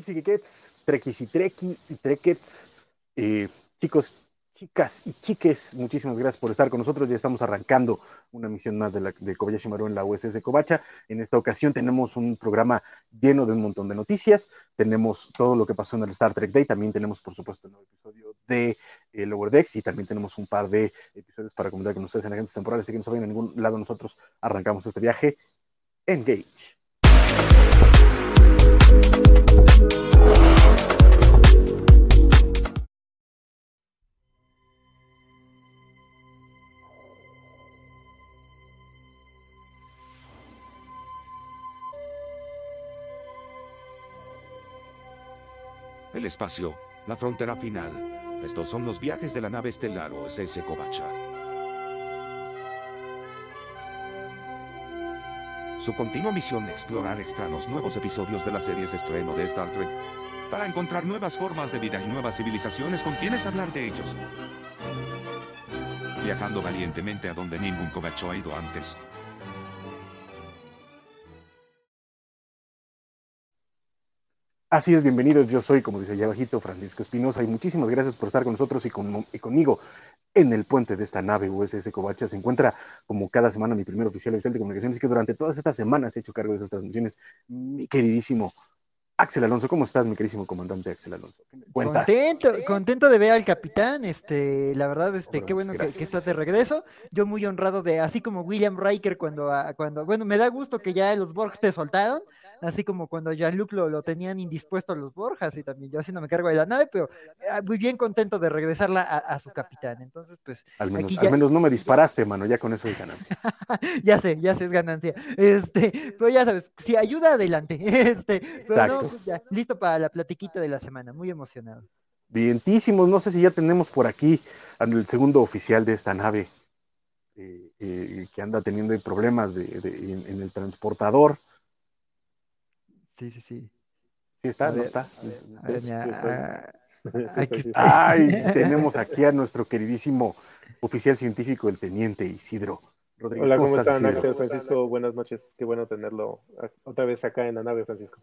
Geekets, Trekkies y Trekkets, eh, chicos, chicas y chiques, muchísimas gracias por estar con nosotros. Ya estamos arrancando una misión más de, la, de Kobayashi Maru en la USS Kobacha. En esta ocasión tenemos un programa lleno de un montón de noticias. Tenemos todo lo que pasó en el Star Trek Day. También tenemos, por supuesto, un nuevo episodio de eh, Lower Decks y también tenemos un par de episodios para comentar con ustedes en agentes temporales. Así que no se vayan a ningún lado. Nosotros arrancamos este viaje. Engage. El espacio, la frontera final. Estos son los viajes de la nave estelar OSS Kobacha. Su continua misión explorar extraños nuevos episodios de las series estreno de Star Trek para encontrar nuevas formas de vida y nuevas civilizaciones con quienes hablar de ellos. Viajando valientemente a donde ningún Kobacho ha ido antes. Así es, bienvenidos. Yo soy, como dice allá abajito, Francisco Espinosa y muchísimas gracias por estar con nosotros y, con, y, conmigo en el puente de esta nave USS Covacha. Se encuentra como cada semana mi primer oficial oficial de comunicaciones que durante todas estas semanas he hecho cargo de esas transmisiones, mi queridísimo Axel Alonso, ¿cómo estás, mi queridísimo comandante Axel Alonso? Contento, contento de ver al capitán, este, la verdad, este, qué bueno que, que, estás de regreso. Yo muy honrado de, así como William Riker cuando, ah, cuando, bueno, me da gusto que ya los Borg te soltaron, así como cuando Jean-Luc lo, lo, tenían indispuesto a los Borjas, y también yo así no me cargo de la nave, pero ah, muy bien contento de regresarla a, a su capitán. Entonces, pues. Al menos, al menos no me disparaste, mano, ya con eso es ganancia. ya sé, ya sé, es ganancia. Este, pero ya sabes, si ayuda, adelante. Este, pero Exacto. no, pues ya, listo para la platiquita de la semana, muy emocionado. Vientísimos, no sé si ya tenemos por aquí al segundo oficial de esta nave eh, eh, que anda teniendo problemas de, de, en, en, el transportador. Sí, sí, sí. ¿Sí está? A ¿No ver, está? A ver, ya, aquí está. Ay, tenemos aquí a nuestro queridísimo oficial científico, el teniente Isidro. Rodríguez. Hola, ¿cómo, ¿cómo están, Isidro? Axel Francisco? Buenas noches. Qué bueno tenerlo otra vez acá en la nave, Francisco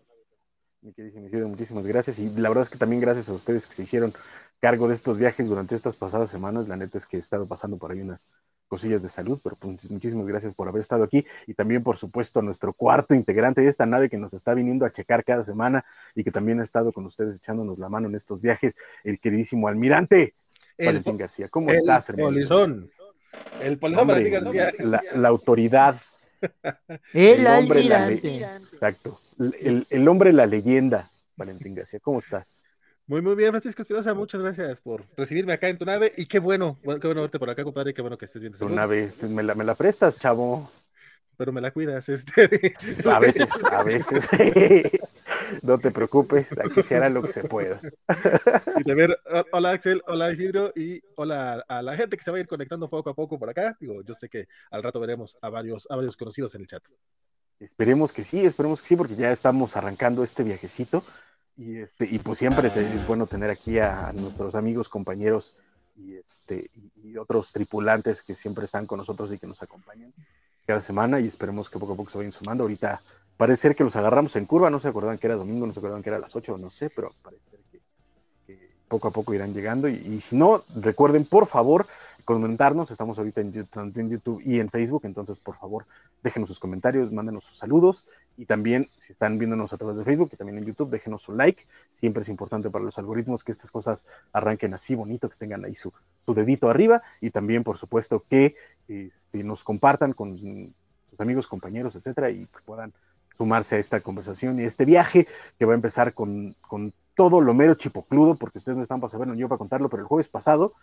mi queridísimo Isidro, muchísimas gracias. Y la verdad es que también gracias a ustedes que se hicieron cargo de estos viajes durante estas pasadas semanas. La neta es que he estado pasando por ahí unas cosillas de salud, pero pues muchísimas gracias por haber estado aquí. Y también, por supuesto, a nuestro cuarto integrante de esta nave que nos está viniendo a checar cada semana y que también ha estado con ustedes echándonos la mano en estos viajes, el queridísimo almirante el, Valentín García. ¿Cómo el estás, hermano? Polizón. El polizón Hombre, Valentín García. La, la autoridad. el, el almirante. La Exacto. El, el, hombre, la leyenda, Valentín García. ¿Cómo estás? Muy, muy bien, Francisco Espinosa. Muchas gracias por recibirme acá en tu nave. Y qué bueno, bueno qué bueno verte por acá, compadre. Qué bueno que estés bien. Tu nave, me la, me la prestas, chavo. Pero me la cuidas, este. A veces, a veces. no te preocupes, aquí se hará lo que se pueda. Y hola Axel, hola Isidro y hola a la gente que se va a ir conectando poco a poco por acá. Digo, yo sé que al rato veremos a varios, a varios conocidos en el chat. Esperemos que sí, esperemos que sí, porque ya estamos arrancando este viajecito. Y, este, y pues siempre te, es bueno tener aquí a nuestros amigos, compañeros y, este, y, otros tripulantes que siempre están con nosotros y que nos acompañan cada semana y esperemos que poco a poco se vayan sumando. Ahorita parece ser que los agarramos en curva, no se acuerdan que era domingo, no se acuerdan que era a las 8, no sé, pero parece ser que, que poco a poco irán llegando. Y, y, si no, recuerden por favor comentarnos, estamos ahorita en, YouTube y en Facebook, entonces por favor déjenos sus comentarios, mándenos sus saludos. Y también si están viéndonos a través de Facebook y también en YouTube, déjenos su like. Siempre es importante para los algoritmos que estas cosas arranquen así bonito, que tengan ahí su, su dedito arriba. Y también, por supuesto, que este, nos compartan con sus amigos, compañeros, etcétera, y que puedan sumarse a esta conversación y a este viaje que va a empezar con, con todo lo mero chipocludo, porque ustedes no están para saberlo, yo para contarlo, pero el jueves pasado,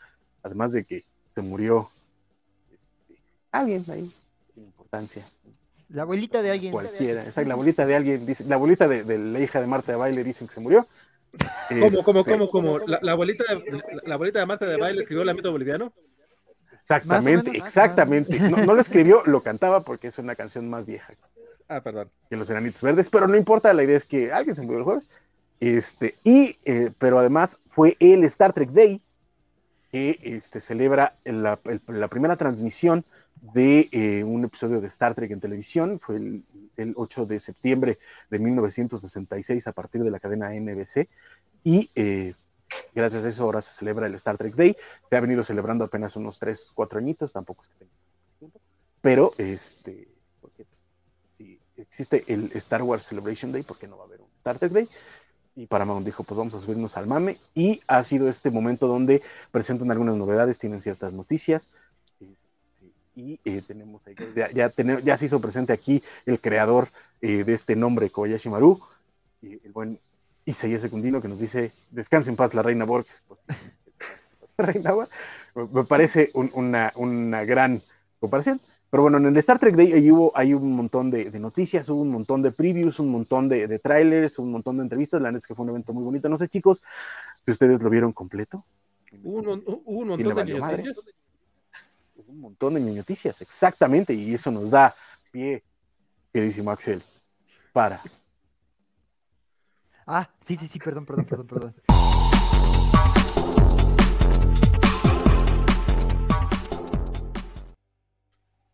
además de que se murió este, alguien ahí, sin importancia. La abuelita de alguien. Cualquiera, esa la abuelita de alguien, dice, la abuelita de, de, la hija de Marta de Baile dicen que se murió. ¿Cómo, cómo, cómo, cómo? ¿La, la, abuelita de, la, abuelita de Marta de Baile escribió el ámbito boliviano? Exactamente, menos, exactamente. No, no, lo escribió, lo cantaba porque es una canción más vieja. Ah, perdón. Que los enanitos verdes, pero no importa, la idea es que alguien se murió el jueves. Este, y, eh, pero además fue el Star Trek Day que este, celebra la, el, la, primera transmisión de eh, un episodio de Star Trek en televisión. Fue el, el, 8 de septiembre de 1966 a partir de la cadena NBC. Y eh, gracias a eso ahora se celebra el Star Trek Day. Se ha venido celebrando apenas unos 3, 4 añitos, tampoco es que tiempo. Pero, este, porque, pues, si existe el Star Wars Celebration Day, ¿por qué no va a haber un Star Trek Day? Y Paramount dijo, pues vamos a subirnos al mame, y ha sido este momento donde presentan algunas novedades, tienen ciertas noticias, este, y eh, tenemos ya, ya, se hizo presente aquí el creador eh, de este nombre, Kobayashi Maru, el buen Isaías Secundino, que nos dice, descanse en paz la reina Borges, pues, reina, me parece una, una gran comparación. Pero bueno, en el Star Trek Day ahí hubo, hay un montón de, noticias, hubo un montón de previews, un montón de, trailers, un montón de entrevistas. La verdad es que fue un evento muy bonito. No sé, chicos, si ustedes lo vieron completo. Hubo un, montón de noticias. un montón de noticias, exactamente. Y eso nos da pie, queridísimo Axel, para. Ah, sí, sí, sí, perdón, perdón, perdón, perdón.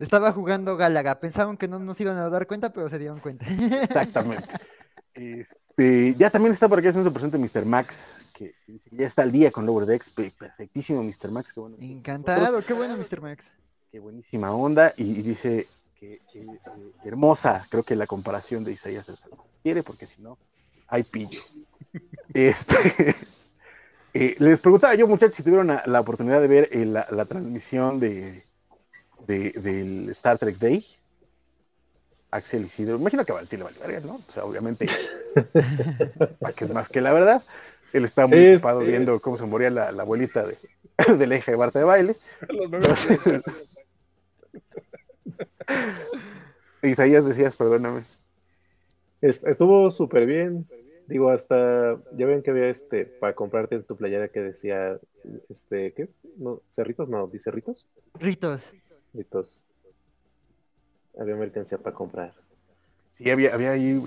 Estaba jugando Gálaga. Pensaban que no nos iban a dar cuenta, pero se dieron cuenta. Exactamente. Este, ya también está por aquí haciendo su presente Mr. Max, que ya está al día con Lower Decks. Perfectísimo, Mr. Max. Qué bueno. Encantado, qué bueno, Mr. Max. Qué buenísima onda. Y, dice que eh, hermosa, creo que la comparación de Isaías es algo quiere, porque si no, hay pillo. Este. Eh, les preguntaba yo, muchachos, si tuvieron la, oportunidad de ver eh, la transmisión de, del Star Trek Day. Axel Isidro, imagino que a Valentín le vale verga, ¿no? O sea, obviamente, para que es más que la verdad. Él está muy ocupado viendo cómo se moría la, abuelita de, de la hija de Barta de baile. Isaías decías, perdóname. Estuvo súper bien. Digo, hasta ya ven que había este para comprarte tu playera que decía este, ¿qué? No, cerritos, no, dice ritos. Ritos. Había mercancía para comprar. Sí, había, había ahí,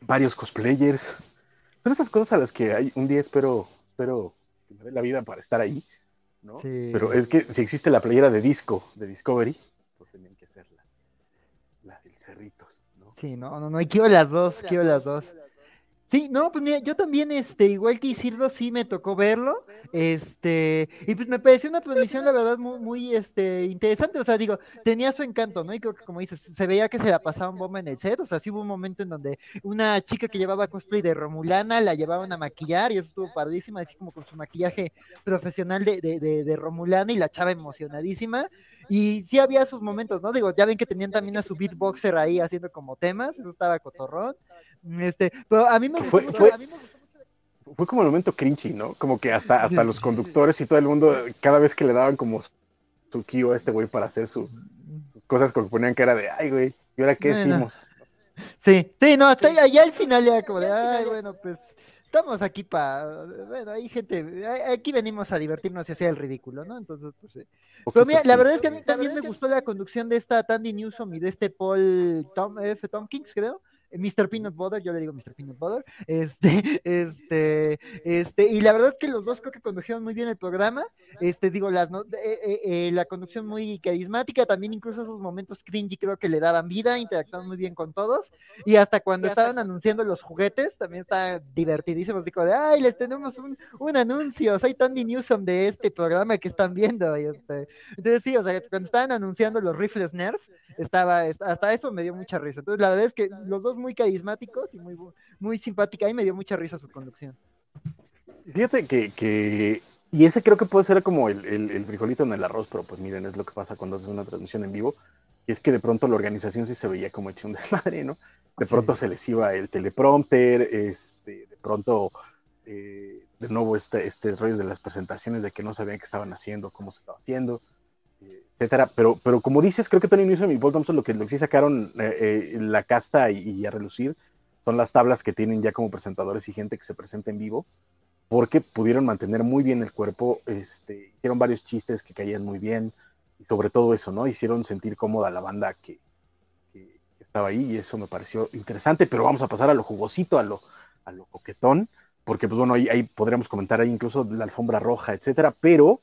varios cosplayers. Son esas cosas a las que hay, un día espero, espero que me dé la vida para estar ahí. ¿no? Pero es que si existe la playera de disco de Discovery, pues tenían que ser la, del Cerritos. ¿no? Sí, no, no, no, quiero las dos, quiero las dos. Sí, no, pues mira, yo también, este, igual que Isidro, sí me tocó verlo, este, y pues me pareció una transmisión, la verdad, muy, muy, este, interesante, o sea, digo, tenía su encanto, ¿no? Y creo que, como dices, se veía que se la pasaba un bomba en el set, o sea, sí hubo un momento en donde una chica que llevaba cosplay de Romulana la llevaban a maquillar, y eso estuvo padrísima, así como con su maquillaje profesional de, de, de, de Romulana, y la chava emocionadísima, y sí había sus momentos, ¿no? Digo, ya ven que tenían también a su beatboxer ahí haciendo como temas, eso estaba cotorrón. Este, pero a mí me gustó fue, mucho, fue, fue como el momento cringy, ¿no? Como que hasta, hasta los conductores y todo el mundo, cada vez que le daban como su kio a este güey para hacer su, sus cosas, como que ponían cara de, ay, güey, ¿y ahora qué decimos? Sí, sí, no, hasta allá al final ya como de, ay, bueno, pues estamos aquí para, bueno, hay gente, aquí venimos a divertirnos y hacer el ridículo, ¿no? Entonces, pues sí. Pero mira, la verdad es que a mí también me gustó la conducción de esta Tandy Newsom y de este Paul Tom, F. Tompkins, creo. Mr. Peanut Butter, yo le digo Mr. Peanut Butter, este, este, este, y la verdad es que los dos creo que condujeron muy bien el programa, este, digo, las, no, eh, eh, eh, la conducción muy carismática, también incluso esos momentos cringy creo que le daban vida, interactuaban muy bien con todos, y hasta cuando estaban anunciando los juguetes, también está divertidísimo, así como de, ay, les tenemos un, un anuncio, soy Tandy Newsom de este programa que están viendo, y este, entonces sí, o sea, cuando estaban anunciando los rifles Nerf, estaba, hasta eso me dio mucha risa, entonces la verdad es que los dos muy carismáticos y muy, muy simpática. Y me dio mucha risa su conducción. Fíjate que, que, y ese creo que puede ser como el, el, frijolito en el arroz, pero pues miren, es lo que pasa cuando haces una transmisión en vivo. Y es que de pronto la organización sí se veía como hecho un desmadre, ¿no? De pronto se les iba el teleprompter, este, de pronto, eh, de nuevo, este, este rollo de las presentaciones de que no sabían qué estaban haciendo, cómo se estaba haciendo etcétera. Pero, pero como dices, creo que Tony Newsom y Paul Thompson lo que, lo que sí sacaron eh, eh, la casta y, a relucir son las tablas que tienen ya como presentadores y gente que se presenta en vivo, porque pudieron mantener muy bien el cuerpo, este, hicieron varios chistes que caían muy bien, y sobre todo eso, ¿no? Hicieron sentir cómoda la banda que, estaba ahí, y eso me pareció interesante, pero vamos a pasar a lo jugosito, a lo, a lo coquetón, porque pues bueno, ahí, ahí podríamos comentar ahí incluso la alfombra roja, etcétera, pero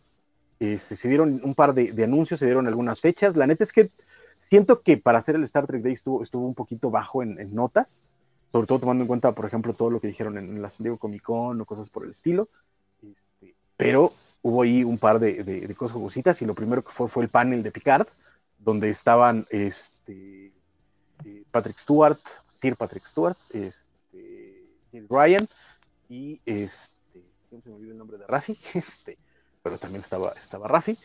este, se dieron un par de, anuncios, se dieron algunas fechas. La neta es que siento que para hacer el Star Trek Day estuvo, estuvo un poquito bajo en, notas, sobre todo tomando en cuenta, por ejemplo, todo lo que dijeron en, la San Diego Comic Con o cosas por el estilo. Este, pero hubo ahí un par de, cosas jugositas y lo primero que fue fue el panel de Picard, donde estaban este, eh, Patrick Stewart, Sir Patrick Stewart, este, Ryan y este, siempre me olvidó el nombre de Rafi, este, pero también estaba, estaba Rafi,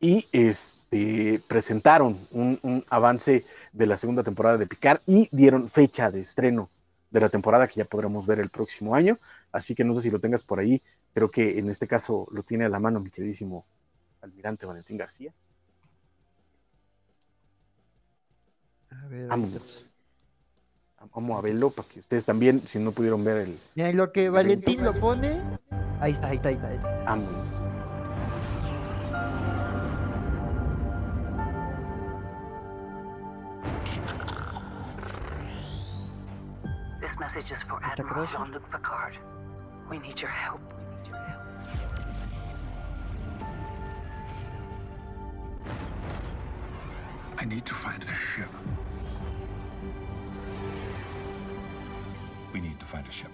y este, presentaron un, un, avance de la segunda temporada de Picard y dieron fecha de estreno de la temporada que ya podremos ver el próximo año, así que no sé si lo tengas por ahí, creo que en este caso lo tiene a la mano mi queridísimo almirante Valentín García. A ver, Vamos. Vamos a verlo para que ustedes también, si no pudieron ver el. Mira, lo que Valentín lo pone. Ahí está, ahí está, ahí está. Ahí está. Message is for Admiral Jean-Luc Picard. We need your help. We need your help. I need to find a ship. We need to find a ship.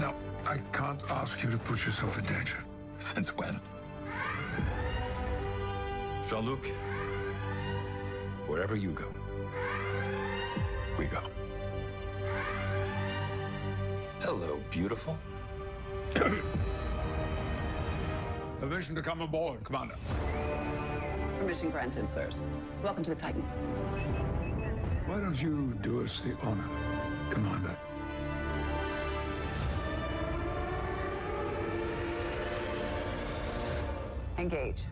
Now, I can't ask you to put yourself in danger. Since when? Jean-Luc, wherever you go, we go. Hello, beautiful. Permission to come aboard, Commander. Permission granted, sirs. Welcome to the Titan. Why don't you do us the honor, Commander? Engage.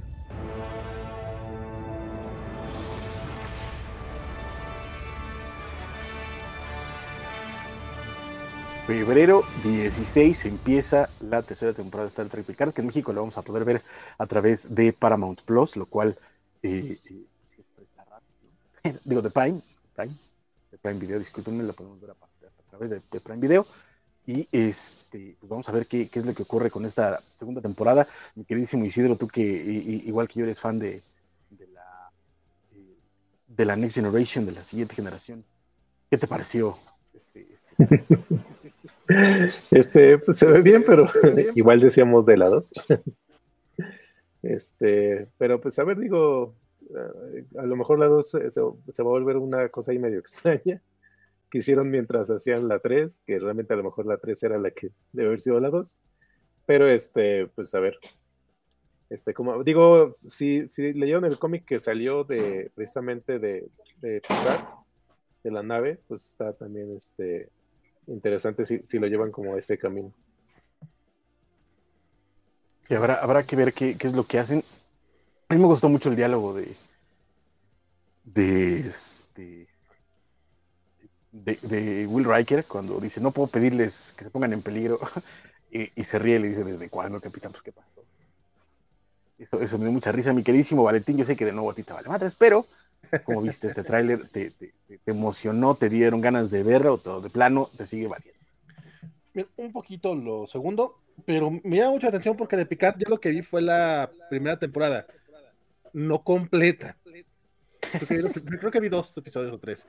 Febrero 16 empieza la tercera temporada de Star Trek Picard, que en México lo vamos a poder ver a través de Paramount Plus, lo cual eh, eh, digo de Prime, Prime, Prime Video, discúlpenme, lo podemos ver a, través de, Prime Video. Y este, pues vamos a ver qué, qué, es lo que ocurre con esta segunda temporada. Mi queridísimo Isidro, tú que igual que yo eres fan de, de, la, eh, de la Next Generation, de la siguiente generación, ¿qué te pareció? Este, este pues se ve bien, pero igual decíamos de la 2. Este, pero pues a ver, digo, eh, a lo mejor la 2 se, va a volver una cosa ahí medio extraña que hicieron mientras hacían la 3, que realmente a lo mejor la 3 era la que debe haber sido la 2. Pero este, pues a ver. Este, como digo, si, si leyeron el cómic que salió de precisamente de, de de la nave, pues está también este interesante si, si lo llevan como ese camino. Sí, habrá, habrá que ver qué, qué es lo que hacen. A mí me gustó mucho el diálogo de, de, este, de, Will Riker cuando dice, no puedo pedirles que se pongan en peligro, y, se ríe y le dice, ¿desde cuándo, capitán? Pues, ¿qué pasó? Eso, eso me dio mucha risa, mi queridísimo Valentín, yo sé que de nuevo a ti te vale madres, pero como viste este tráiler, te, emocionó, te dieron ganas de verlo, o de plano te sigue valiendo. Un poquito lo segundo, pero me llama mucha atención porque de Picard yo lo que vi fue la primera temporada, no completa. Creo que, vi dos episodios o tres.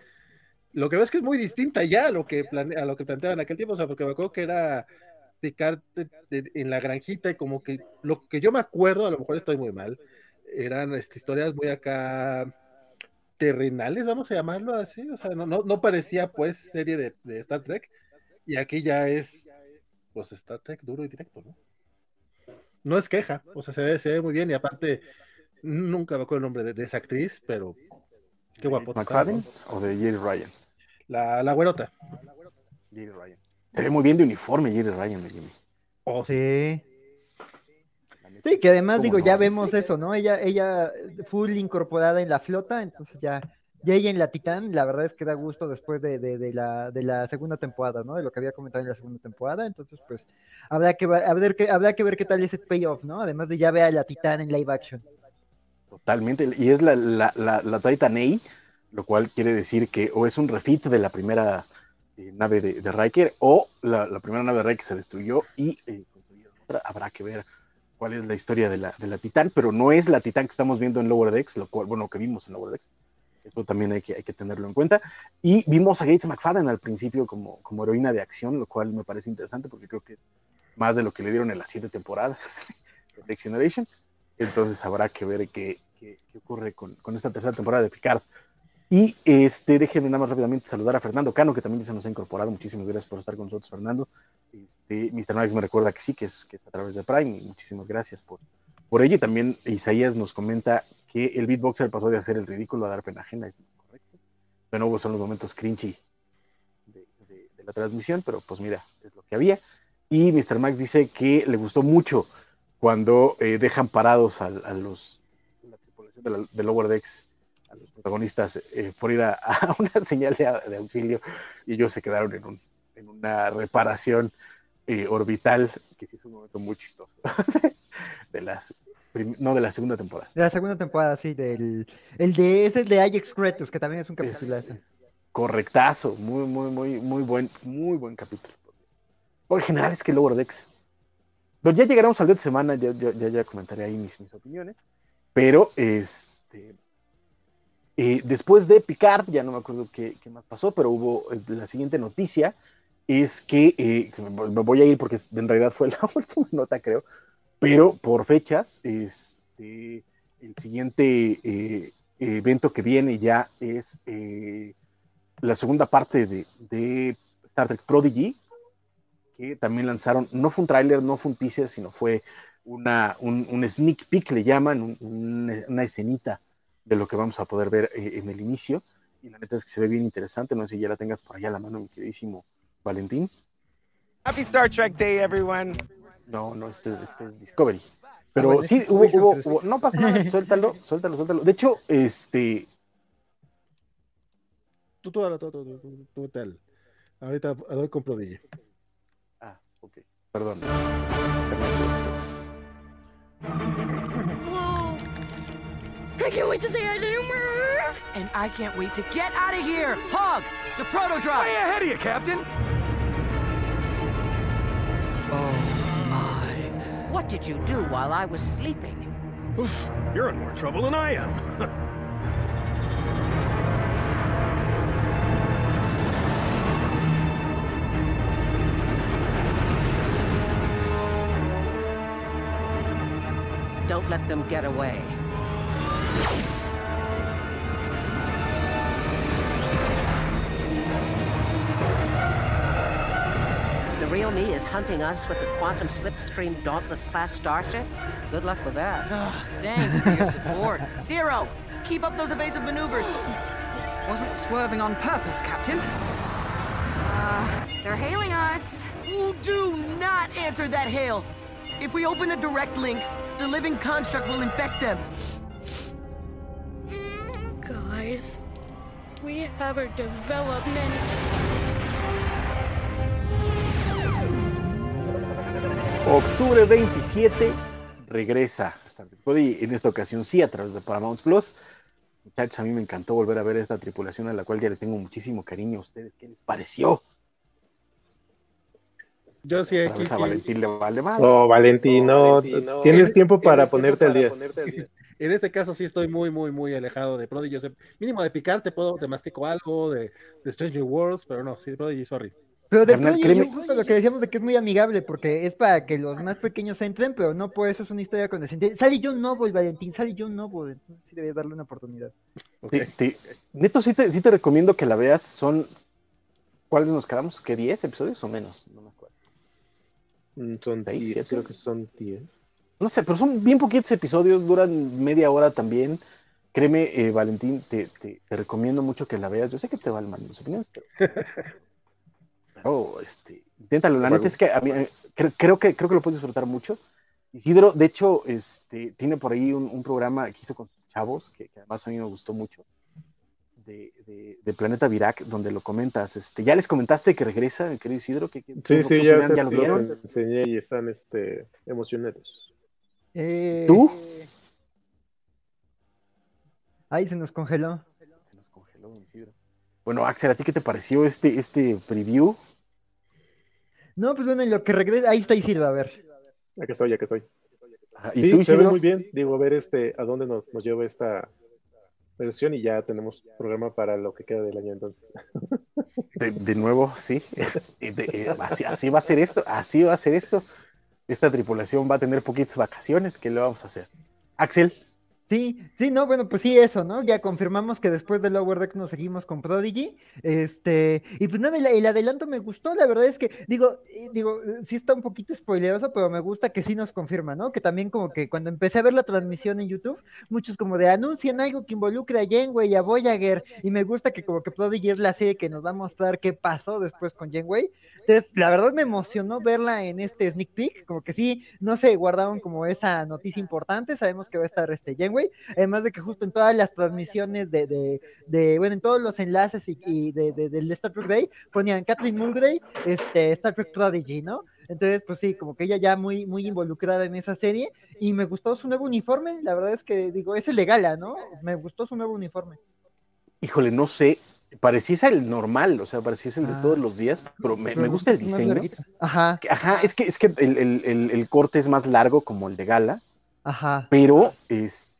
Lo que veo es que es muy distinta ya a lo que, a lo que planteaban aquel tiempo, o sea, porque me acuerdo que era Picard en la granjita y como que lo que yo me acuerdo, a lo mejor estoy muy mal, eran este, historias muy acá terrenales, vamos a llamarlo así, o sea, no, no, parecía pues serie de, de, Star Trek, y aquí ya es pues Star Trek duro y directo, ¿no? No es queja, o sea, se ve, se ve muy bien, y aparte, nunca me acuerdo el nombre de, esa actriz, pero qué guapo. ¿McFadden o de Jerry Ryan? La, la güerota. Jerry Ryan. Se ve muy bien de uniforme Jerry Ryan, Jimmy. Oh, sí. Sí, que además digo, ya vemos eso, ¿no? Ella, ella full incorporada en la flota, entonces ya, ya ella en la Titán, la verdad es que da gusto después de, de, la, de la segunda temporada, ¿no? De lo que había comentado en la segunda temporada, entonces pues habrá que, ver, que, habrá que ver qué tal es el payoff, ¿no? Además de ya ver a la Titán en live action. Totalmente, y es la, la, la, la Titan A, lo cual quiere decir que o es un refit de la primera eh, nave de, de, Riker o la, primera nave de Riker se destruyó y eh, habrá que ver cuál es la historia de la, de la Titán, pero no es la Titán que estamos viendo en Lower Decks, lo cual, bueno, que vimos en Lower Decks. Eso también hay que, hay que tenerlo en cuenta. Y vimos a Gates McFadden al principio como, como heroína de acción, lo cual me parece interesante porque creo que es más de lo que le dieron en las siete temporadas de Next Generation. Entonces habrá que ver qué, qué, qué ocurre con, con, esta tercera temporada de Picard. Y este, déjenme nada más rápidamente saludar a Fernando Cano, que también se nos ha incorporado. Muchísimas gracias por estar con nosotros, Fernando. Este, Mr. Max me recuerda que sí, que es, que es a través de Prime. Muchísimas gracias por, por ello. Y también Isaías nos comenta que el beatboxer pasó de hacer el ridículo a dar pena ajena. Es correcto. De nuevo son los momentos cringy de, de, de, la transmisión, pero pues mira, es lo que había. Y Mr. Max dice que le gustó mucho cuando eh, dejan parados a, a los la tripulación de, la, de Lower Decks a los protagonistas eh, por ir a, a una señal de, de, auxilio y ellos se quedaron en, un, en una reparación eh, orbital, que sí es un momento muy chistoso, de las, no, de la segunda temporada. De la segunda temporada, sí, del, el de, ese es de Ajax Cretus, que también es un capítulo es, Correctazo, muy, muy, muy, muy buen, muy buen capítulo. Por en general es que Decks, pero ya llegaremos al día de semana, ya, ya, ya comentaré ahí mis, mis opiniones, pero este eh, después de Picard, ya no me acuerdo qué, más pasó, pero hubo eh, la siguiente noticia, es que, eh, me voy a ir porque en realidad fue la última nota, creo, pero por fechas, este, el siguiente evento que viene ya es la segunda parte de, Star Trek Prodigy, que también lanzaron, no fue un tráiler, no fue un teaser, sino fue una, un, sneak peek, le llaman, un, un, una escenita de lo que vamos a poder ver eh, en el inicio. Y la neta es que se ve bien interesante. No sé si ya la tengas por allá a la mano, mi queridísimo Valentín. Happy Star Trek Day, everyone. No, no, este, este es Discovery. Pero ah, bueno, sí, hubo, hubo, hubo, no pasa nada, suéltalo, suéltalo, suéltalo. De hecho, este. Tú, tú, tú, tú, tú, tú tal. Ahorita doy con Prodigy. Ah, ok. Perdón. Whoa. I can't wait to say I didn't move. And I can't wait to get out of here. Hog, the proto drive. Way ahead of you, Captain. Oh my. What did you do while I was sleeping? Oof, you're in more trouble than I am. Don't let them get away. Real me is hunting us with a quantum slipstream dauntless class starship? Good luck with that. Oh, thanks for your support. Zero, keep up those evasive maneuvers. Wasn't swerving on purpose, Captain. Uh, they're hailing us. Ooh, do not answer that hail. If we open a direct link, the living construct will infect them. Guys, we have our development. Octubre 27 regresa Star Trek Body, en esta ocasión sí a través de Paramount Plus. Muchachos, a mí me encantó volver a ver esta tripulación a la cual ya le tengo muchísimo cariño a ustedes. ¿Qué les pareció? Yo sí, aquí a sí. Valentín le vale mal. No, Valentín, no, no, tienes tiempo para ponerte al día. En este caso sí estoy muy, muy, muy alejado de Prodigy. O sea, mínimo de picar te puedo, te mastico algo, de, de Stranger Worlds, pero no, sí, de Prodigy, sorry. Pero de Prodigy, yo, lo que decíamos de que es muy amigable, porque es para que los más pequeños entren, pero no por eso es una historia condescendiente. Sale John Noble, Valentín, sale John Noble, entonces sí debes darle una oportunidad. Okay. Sí, sí. Neto, sí te, sí te recomiendo que la veas, son... ¿Cuáles nos quedamos? ¿Qué 10 episodios o menos? No me acuerdo. Mm, Son 10, creo que son 10. No sé, pero son bien poquitos episodios, duran media hora también. Créeme, eh, Valentín, te, te, te, recomiendo mucho que la veas. Yo sé que te va mal las opiniones, pero, pero este, inténtalo. La neta es que a mí, creo, creo, que creo que lo puedes disfrutar mucho. Isidro, de hecho, este, tiene por ahí un, un programa que hizo con sus chavos, que, que, además a mí me gustó mucho, de, de, de, Planeta Virac, donde lo comentas. Este, ¿Ya les comentaste que regresa, querido Isidro? ¿Qué, qué, sí, sí, ya, se, ¿ya lo vieron? Los enseñé y están este, emocionados. Eh, ¿Tú? Ahí se nos congeló. Se nos congeló, Isidro. Bueno, Axel, ¿a ti qué te pareció este, este preview? No, pues bueno, en lo que regresa, ahí está Isidro, a ver. Aquí estoy, aquí estoy. ¿Y sí, tú, se ve muy bien. Digo, a ver este, a dónde nos, nos lleva esta versión y ya tenemos programa para lo que queda del año entonces. De, de nuevo, sí. es- de- así, así va a ser esto, así va a ser esto. Esta tripulación va a tener poquitas vacaciones. ¿Qué le vamos a hacer? Axel, Sí, sí, no, bueno, pues sí, eso, ¿no? Ya confirmamos que después de Lower Deck nos seguimos con Prodigy. Este, y pues nada, el, el adelanto me gustó, la verdad es que, digo, eh, digo, eh, sí está un poquito spoileroso, pero me gusta que sí nos confirma, ¿no? Que también como que cuando empecé a ver la transmisión en YouTube, muchos como de anuncian algo que involucre a Janeway y a Voyager, y me gusta que como que Prodigy es la serie que nos va a mostrar qué pasó después con Janeway. Entonces, la verdad me emocionó verla en este sneak peek, como que sí, no se guardaron como esa noticia importante, sabemos que va a estar este Janeway, además de que justo en todas las transmisiones de, de, de bueno, en todos los enlaces y, y de, de- del Star Trek Day ponían Kathleen Mulgray, este, Star Trek Prodigy, ¿no? Entonces, pues sí, como que ella ya muy, muy involucrada en esa serie y me gustó su nuevo uniforme, la verdad es que, digo, es el de gala, ¿no? Me gustó su nuevo uniforme. híjole, no sé. Pareciese el normal, o sea, pareciese el de Ah. todos los días, pero me, gusta el diseño. Ajá, Ajá, es que, es que el, el- el- el corte es más largo como el de Gala, ajá, pero este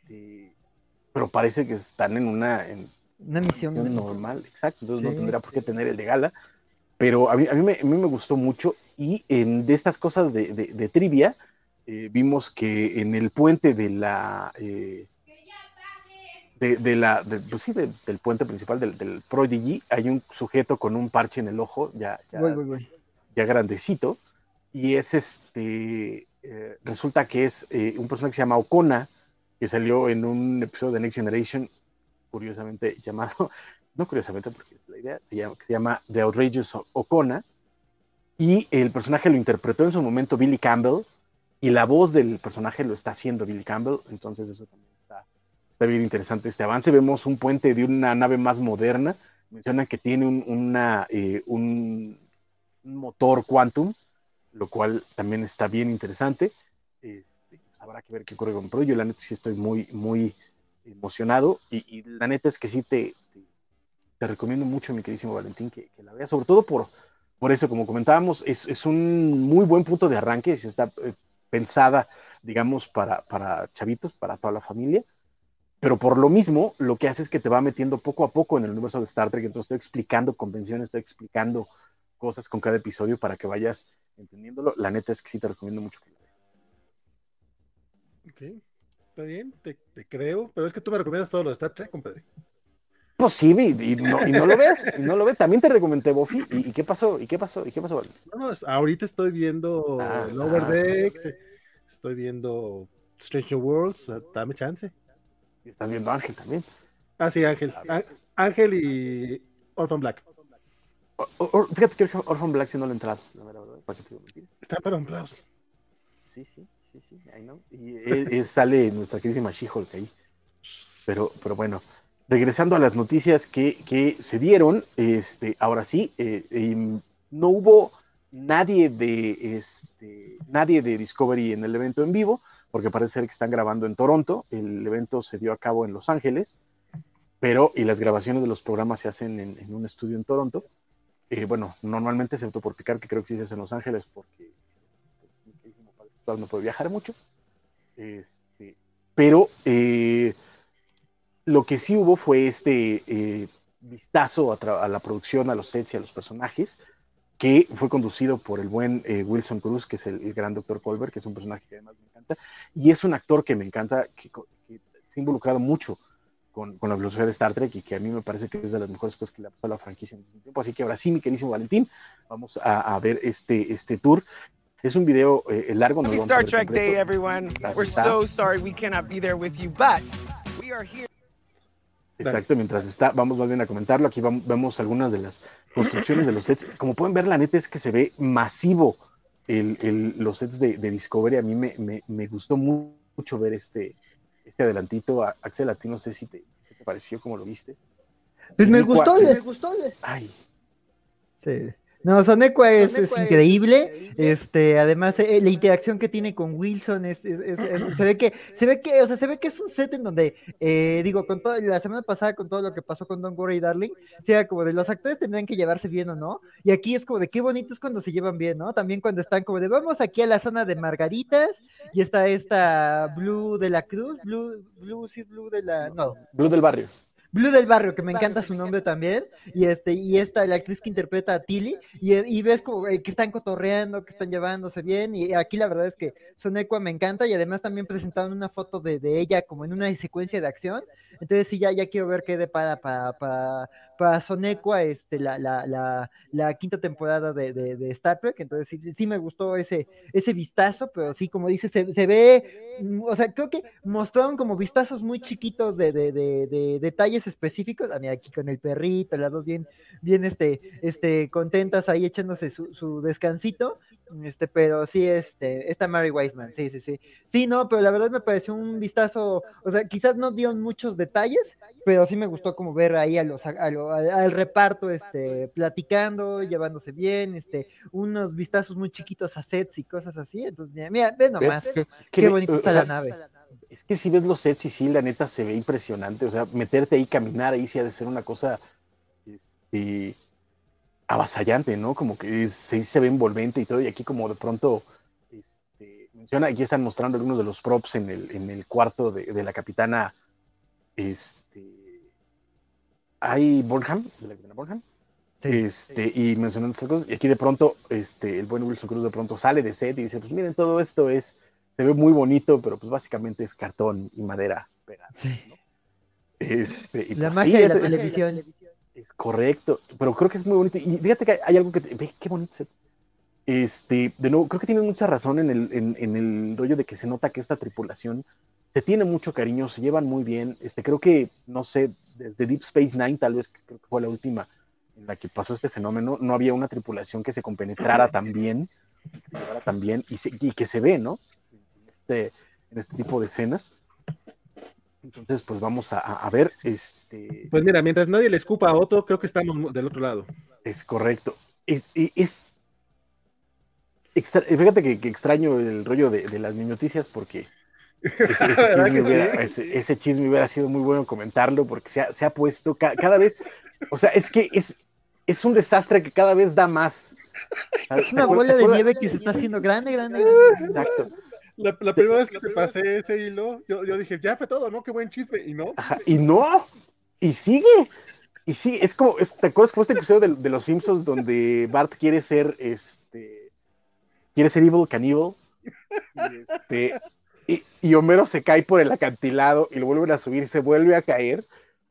pero parece que están en una en una misión. normal, exacto, entonces Sí. no tendría por qué tener el de Gala, pero a mí, a mí, me, a mí me gustó mucho y en, de estas cosas de, de- de trivia, eh, vimos que en el puente de la... eh, de, de la, de- pues sí, de- del puente principal del, del Prodigy, hay un sujeto con un parche en el ojo, ya, ya, Voy, voy, voy. ya grandecito, y es este, eh, resulta que es eh, un personaje que se llama Okona, que salió en un episodio de Next Generation, curiosamente llamado, no curiosamente porque es la idea, se llama, se llama The Outrageous O- Okona, y el personaje lo interpretó en su momento Billy Campbell, y la voz del personaje lo está haciendo Billy Campbell, entonces eso también está, está bien interesante este avance. Vemos un puente de una nave más moderna, mencionan que tiene un, eh, un, un motor quantum, lo cual también está bien interesante. Habrá que ver qué ocurre con Pro. Yo la neta sí estoy muy, muy emocionado y, y la neta es que sí te, te, te recomiendo mucho, mi queridísimo Valentín, que, que la veas, sobre todo por, por eso, como comentábamos, es, es un muy buen punto de arranque, si está eh, pensada, digamos, para, para chavitos, para toda la familia, pero por lo mismo, lo que hace es que te va metiendo poco a poco en el universo de Star Trek, entonces estoy explicando convenciones, estoy explicando cosas con cada episodio para que vayas entendiéndolo. La neta es que sí te recomiendo mucho que. Ok, está bien, te, te creo, pero es que tú me recomiendas todo lo de Star Trek, compadre. Pues sí, y, y no, y no lo ves, y no lo ves. También te recomendé Buffy. ¿Y, y qué pasó? ¿Y qué pasó? ¿Y qué pasó? No, no, ahorita estoy viendo Ah, Lower ah. Decks, estoy viendo Strange New Worlds, sea, dame chance. Y estás viendo Ángel también. Ah, sí, Ángel. Á- Ángel y Orphan Black. O- o- o- fíjate que Orphan- Black sí no lo he entrado, la verdad, ¿verdad? ¿Para qué te digo mentiras? Está para un aplauso. Sí, sí, sí, sí, I know. Y eh, sale nuestra queridísima She-Hulk ahí. Pero, pero bueno, regresando a las noticias que, que se dieron, este, ahora sí, eh, em, no hubo nadie de este, nadie de Discovery en el evento en vivo, porque parece ser que están grabando en Toronto. El evento se dio a cabo en Los Ángeles, pero y las grabaciones de los programas se hacen en, en un estudio en Toronto. Eh, bueno, normalmente excepto por picar, que creo que sí se hace en Los Ángeles, porque Gustavo no puede viajar mucho. Este, pero eh, lo que sí hubo fue este eh, vistazo a, a la producción, a los sets y a los personajes, que fue conducido por el buen eh, Wilson Cruz, que es el, el gran doctor Colbert, que es un personaje que además me encanta, y es un actor que me encanta, que, que se ha involucrado mucho con, con la filosofía de Star Trek y que a mí me parece que es de las mejores cosas que le ha pasado a la franquicia en el tiempo. Así que ahora sí, mi queridísimo Valentín, vamos a, a ver este, este tour. Es un video eh, largo. no Star Trek. Day, everyone. Gracias, We're so sorry we cannot be there with you, but we are here. Exacto, mientras está, vamos más bien a comentarlo. Aquí vemos algunas de las construcciones de los sets. Como pueden ver, la neta es que se ve masivo el, el- los sets de, de Discovery. A mí me, me- me gustó mu- mucho ver este, este adelantito. A- Axel, a ti no sé si te, pareció, cómo lo viste. Pues me gustó, cua- me gustó. Ay, Sí. No, Sonequa es, es increíble. Este, además, eh, la interacción que tiene con Wilson es, es- es- es- se ve que, se ve que, o sea, se ve que es un set en donde, eh, digo, con todo, la semana pasada con todo lo que pasó con Don Worry Darling, sea, como de los actores tendrían que llevarse bien o no. Y aquí es como de qué bonito es cuando se llevan bien, ¿no? También cuando están como de vamos aquí a la zona de Margaritas y está esta Blue de la Cruz, Blue, Blue, sí, Blue de la, no, Blue del barrio. Blue del Barrio, que me encanta su nombre también, y este, y esta, la actriz que interpreta a Tilly, y, y ves como eh, que están cotorreando, que están llevándose bien, y aquí la verdad es que Sonequa me encanta, y además también presentaron una foto de, de ella como en una secuencia de acción, entonces sí, ya, ya quiero ver qué depara para, para, para Sonequa, este, la, la, la, la quinta temporada de, Star Trek, entonces sí, sí me gustó ese, ese vistazo, pero sí, como dices, se, se ve, mm, o sea, creo que mostraron como vistazos muy chiquitos de, de, de, de detalles específicos. A mí aquí con el perrito, las dos bien, bien este, este, contentas ahí echándose su descansito. Este, pero sí, este, está Mary Wiseman, sí, sí, sí. Sí, no, pero la verdad me pareció un vistazo, o sea, quizás no dieron muchos detalles, pero sí me gustó como ver ahí a los, a lo- al, al reparto, este, platicando, llevándose bien, este, unos vistazos muy chiquitos a sets y cosas así. Entonces, mira, mira ve nomás, qué, qué bonita está la nave. Es que si ves los sets y sí, la neta se ve impresionante. O sea, meterte ahí, caminar ahí, sí ha de ser una cosa este, avasallante, ¿no? Como que sí se ve envolvente y todo. Y aquí como de pronto este, menciona, aquí están mostrando algunos de los props en el, en el cuarto de, de la capitana este, hay Bornham, de la capitana Bornham. Este, y mencionando estas cosas, y aquí de pronto, este, el buen Wilson Cruz de pronto sale de set y dice, pues miren, todo esto es, se ve muy bonito, pero pues básicamente es cartón y madera pegada. ¿no? Este, y La pues, magia sí, de la televisión. Es correcto, pero creo que es muy bonito. Y fíjate que hay algo que, ve qué bonito set. Este, de nuevo, creo que tienes mucha razón en el, en, en el rollo de que se nota que esta tripulación se tiene mucho cariño, se llevan muy bien. Este, creo que, no sé, desde Deep Space Nine, tal vez, creo que fue la última en la que pasó este fenómeno, no había una tripulación que se compenetrara tan bien, que se llevara tan bien y, se- y que se ve, ¿no? Este, en este tipo de escenas. Entonces, pues vamos a, a- ver, este, Pues mira, mientras nadie le escupa a otro, creo que estamos del otro lado. Es correcto. Es, y- es- extra- fíjate que, que extraño el rollo de, de las noticias porque ese, ese ¿Verdad chisme que hubiera, sí? ese- ese chisme hubiera sido muy bueno comentarlo porque se ha, se ha puesto ca- cada vez, o sea, es que es, es un desastre que cada vez da más. Es una bola de nieve que se está haciendo grande, grande. grande. Exacto. La, la primera vez que te pasé ese hilo, yo, yo dije, ya fue todo, ¿no? Qué buen chisme. Y no. Ajá, y no, y sigue. Y sí, es como, es- ¿te acuerdas como este episodio de, de Los Simpsons donde Bart quiere ser, este, quiere ser Evil Cannibal? Y, este, y, y Homero se cae por el acantilado y lo vuelven a subir y se vuelve a caer.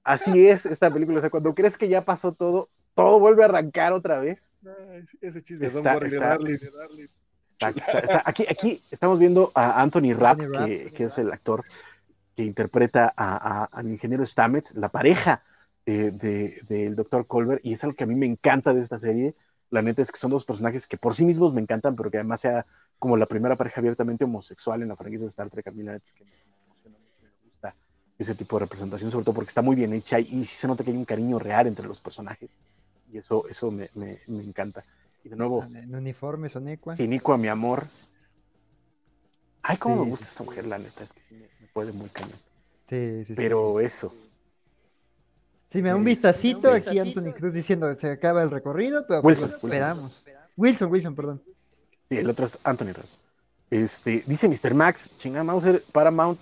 Así es esta película, o sea, cuando crees que ya pasó todo, todo vuelve a arrancar otra vez. Ay, ese chisme, Don Está- Darling. Está- está- está- aquí, aquí estamos viendo a Anthony Rapp, Anthony Rapp. que, que es el actor que interpreta a- a- al ingeniero Stamets, la pareja eh, de- del doctor Colbert, y es algo que a mí me encanta de esta serie. La neta es que son dos personajes que por sí mismos me encantan, pero que además sea como la primera pareja abiertamente homosexual en la franquicia de Star Trek. A mí la neta es que me emociona mucho, me gusta ese tipo de representación, sobre todo porque está muy bien hecha y, y sí se nota que hay un cariño real entre los personajes. Y eso, eso me, me- me encanta. Y de nuevo, En uniforme, Sonequa. Cinico a mi amor. Ay, cómo Sí, me gusta sí, esta mujer, la neta, es que sí me, me puede muy cañón. Sí, sí, sí. Pero eso, Sí, me da un vistacito aquí Anthony Cruz diciendo se acaba el recorrido, pero pues Wilson, esperamos. Wilson, Wilson, perdón. sí, el otro es Anthony. Este, dice Mr. Max, chinga Mauser, Paramount.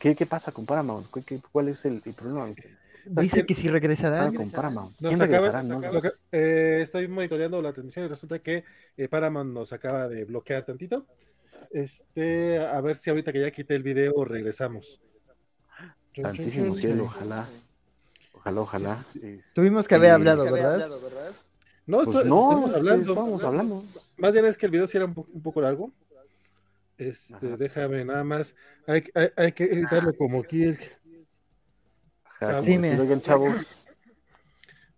¿Qué, qué pasa con Paramount? ¿Qué- qué- cuál es el, el problema? Mr. Dice que si Ah, regresarán. con Paramount. Nos ¿Quién acaba- regresará? No, eh, estoy monitoreando la transmisión y resulta que eh, Paramount nos acaba de bloquear tantito. Este, a ver si ahorita que ya quité el video regresamos. Santísimo cielo, ojalá. Ojalá, ojalá. Tuvimos que haber hablado, ¿verdad? No, Pues esto- no, estuvimos este, hablando. estábamos hablando. Más bien es que el video sí era un, po- un poco largo. Este, Ajá. déjame nada más. Hay, hay, hay que editarlo como Kirk. Ajá, Sí, me- decir, Oigan, chavos.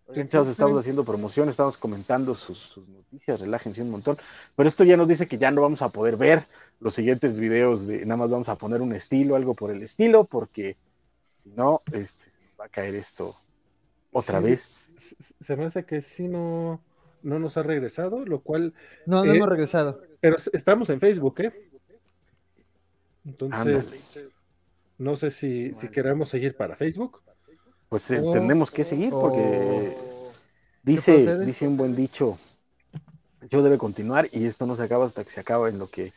Oigan, chavos, estamos haciendo promoción, estamos comentando sus, sus noticias, relájense un montón. Pero esto ya nos dice que ya no vamos a poder ver los siguientes videos de nada más vamos a poner un estilo, algo por el estilo, porque si no, este, va a caer esto otra Sí. vez. Se- me hace que sí no. no nos ha regresado, lo cual... No, no eh, hemos regresado. Pero estamos en Facebook, ¿eh? Entonces, no sé si, si queremos seguir para Facebook. Pues eh, tenemos que seguir porque dice, dice un buen dicho, yo debe continuar y esto no se acaba hasta que se acaba en lo que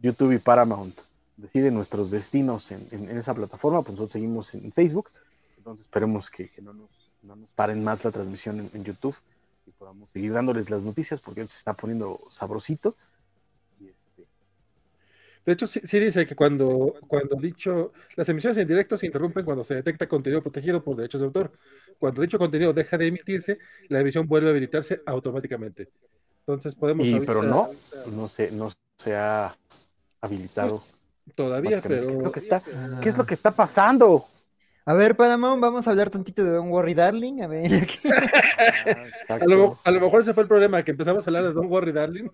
YouTube y Paramount deciden nuestros destinos en, en, esa plataforma, pues nosotros seguimos en Facebook, entonces esperemos que, que no, nos, no, nos, paren más la transmisión en, en, YouTube y podamos seguir dándoles las noticias porque se está poniendo sabrosito. De hecho, sí, sí, dice que cuando, cuando dicho, las emisiones en directo se interrumpen cuando se detecta contenido protegido por derechos de autor. Cuando dicho contenido deja de emitirse, la emisión vuelve a habilitarse automáticamente. Entonces podemos. Y, pero no, ahorita... no se, no se ha habilitado. Pues, todavía, pero. ¿Qué es, lo que está, ah. ¿Qué es lo que está pasando? A ver, Paramount, vamos a hablar tantito de Don't Worry Darling. A ver. ah, a, lo, a, lo, mejor ese fue el problema, que empezamos a hablar de Don't Worry Darling.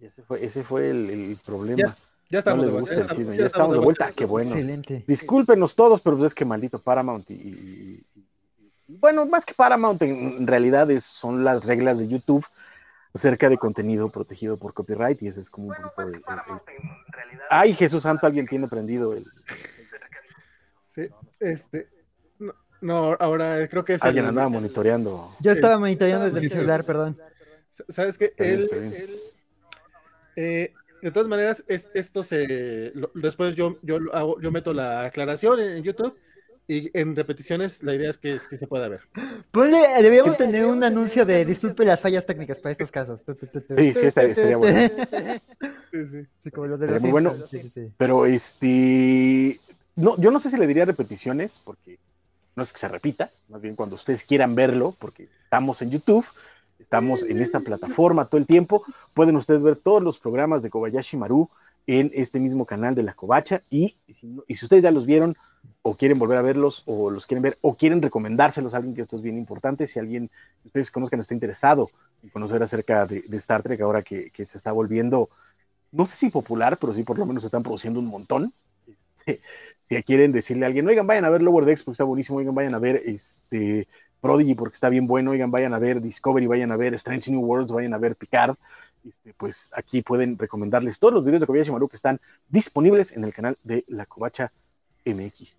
Ese fue, ese fue el, el problema. Ya, ya estamos, no de vuelta. Ya, estamos, ya, ya estamos de vuelta. Qué bueno. Excelente. Discúlpenos todos, pero es que maldito Paramount y, y, y bueno, más que Paramount, en, en realidad es, son las reglas de YouTube acerca de contenido protegido por copyright y ese es como un poquito de, de, de... Ay, Jesús Santo, alguien tiene prendido el... Sí, este... No, no ahora creo que es... Alguien el... andaba monitoreando. Yo estaba monitoreando desde mi celular, perdón. ¿Sabes qué? Él... él eh, de todas maneras, es, esto se... Lo, después yo, yo, hago, yo meto la aclaración en, en YouTube y en repeticiones la idea es que sí se pueda ver. Ponle, debíamos tener un anuncio de disculpe las fallas técnicas para estos casos. Sí, sí, estaría, estaría bueno. Sí, sí. sí, como los de los muy bueno. Sí, sí, sí. Pero este, no, yo no sé si le diría repeticiones, porque no es que se repita, más bien cuando ustedes quieran verlo, porque estamos en YouTube, estamos en esta plataforma todo el tiempo, pueden ustedes ver todos los programas de Kobayashi Maru en este mismo canal de la Covacha. Y, y, si, y si ustedes ya los vieron, o quieren volver a verlos, o los quieren ver, o quieren recomendárselos a alguien, que esto es bien importante, si alguien que ustedes conozcan está interesado en conocer acerca de, de Star Trek ahora que, que, se está volviendo, no sé si popular, pero sí por lo menos se están produciendo un montón. Si quieren decirle a alguien, oigan, vayan a ver Lower Decks porque está buenísimo, oigan, vayan a ver este Prodigy porque está bien bueno, oigan, vayan a ver Discovery, vayan a ver Strange New Worlds, vayan a ver Picard, este, pues aquí pueden recomendarles todos los videos de Kobayashi Maru que están disponibles en el canal de la Covacha MX.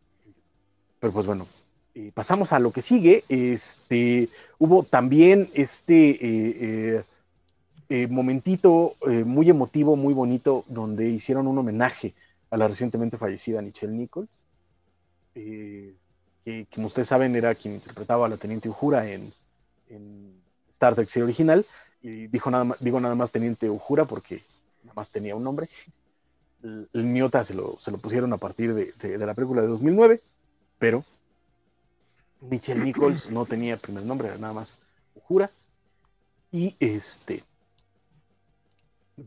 Pero pues bueno, eh, pasamos a lo que sigue. Este, hubo también este eh, eh, momentito muy emotivo, muy bonito, donde hicieron un homenaje a la recientemente fallecida Nichelle Nichols, que, como ustedes saben era quien interpretaba a la Teniente Ujura en, en Star Trek serie original, y dijo nada más, digo nada más Teniente Ujura porque nada más tenía un nombre. El, Niota se lo, se lo pusieron a partir de, de, la película de 2009 pero Michelle Nichols no tenía primer nombre, era nada más Ujura. Y este,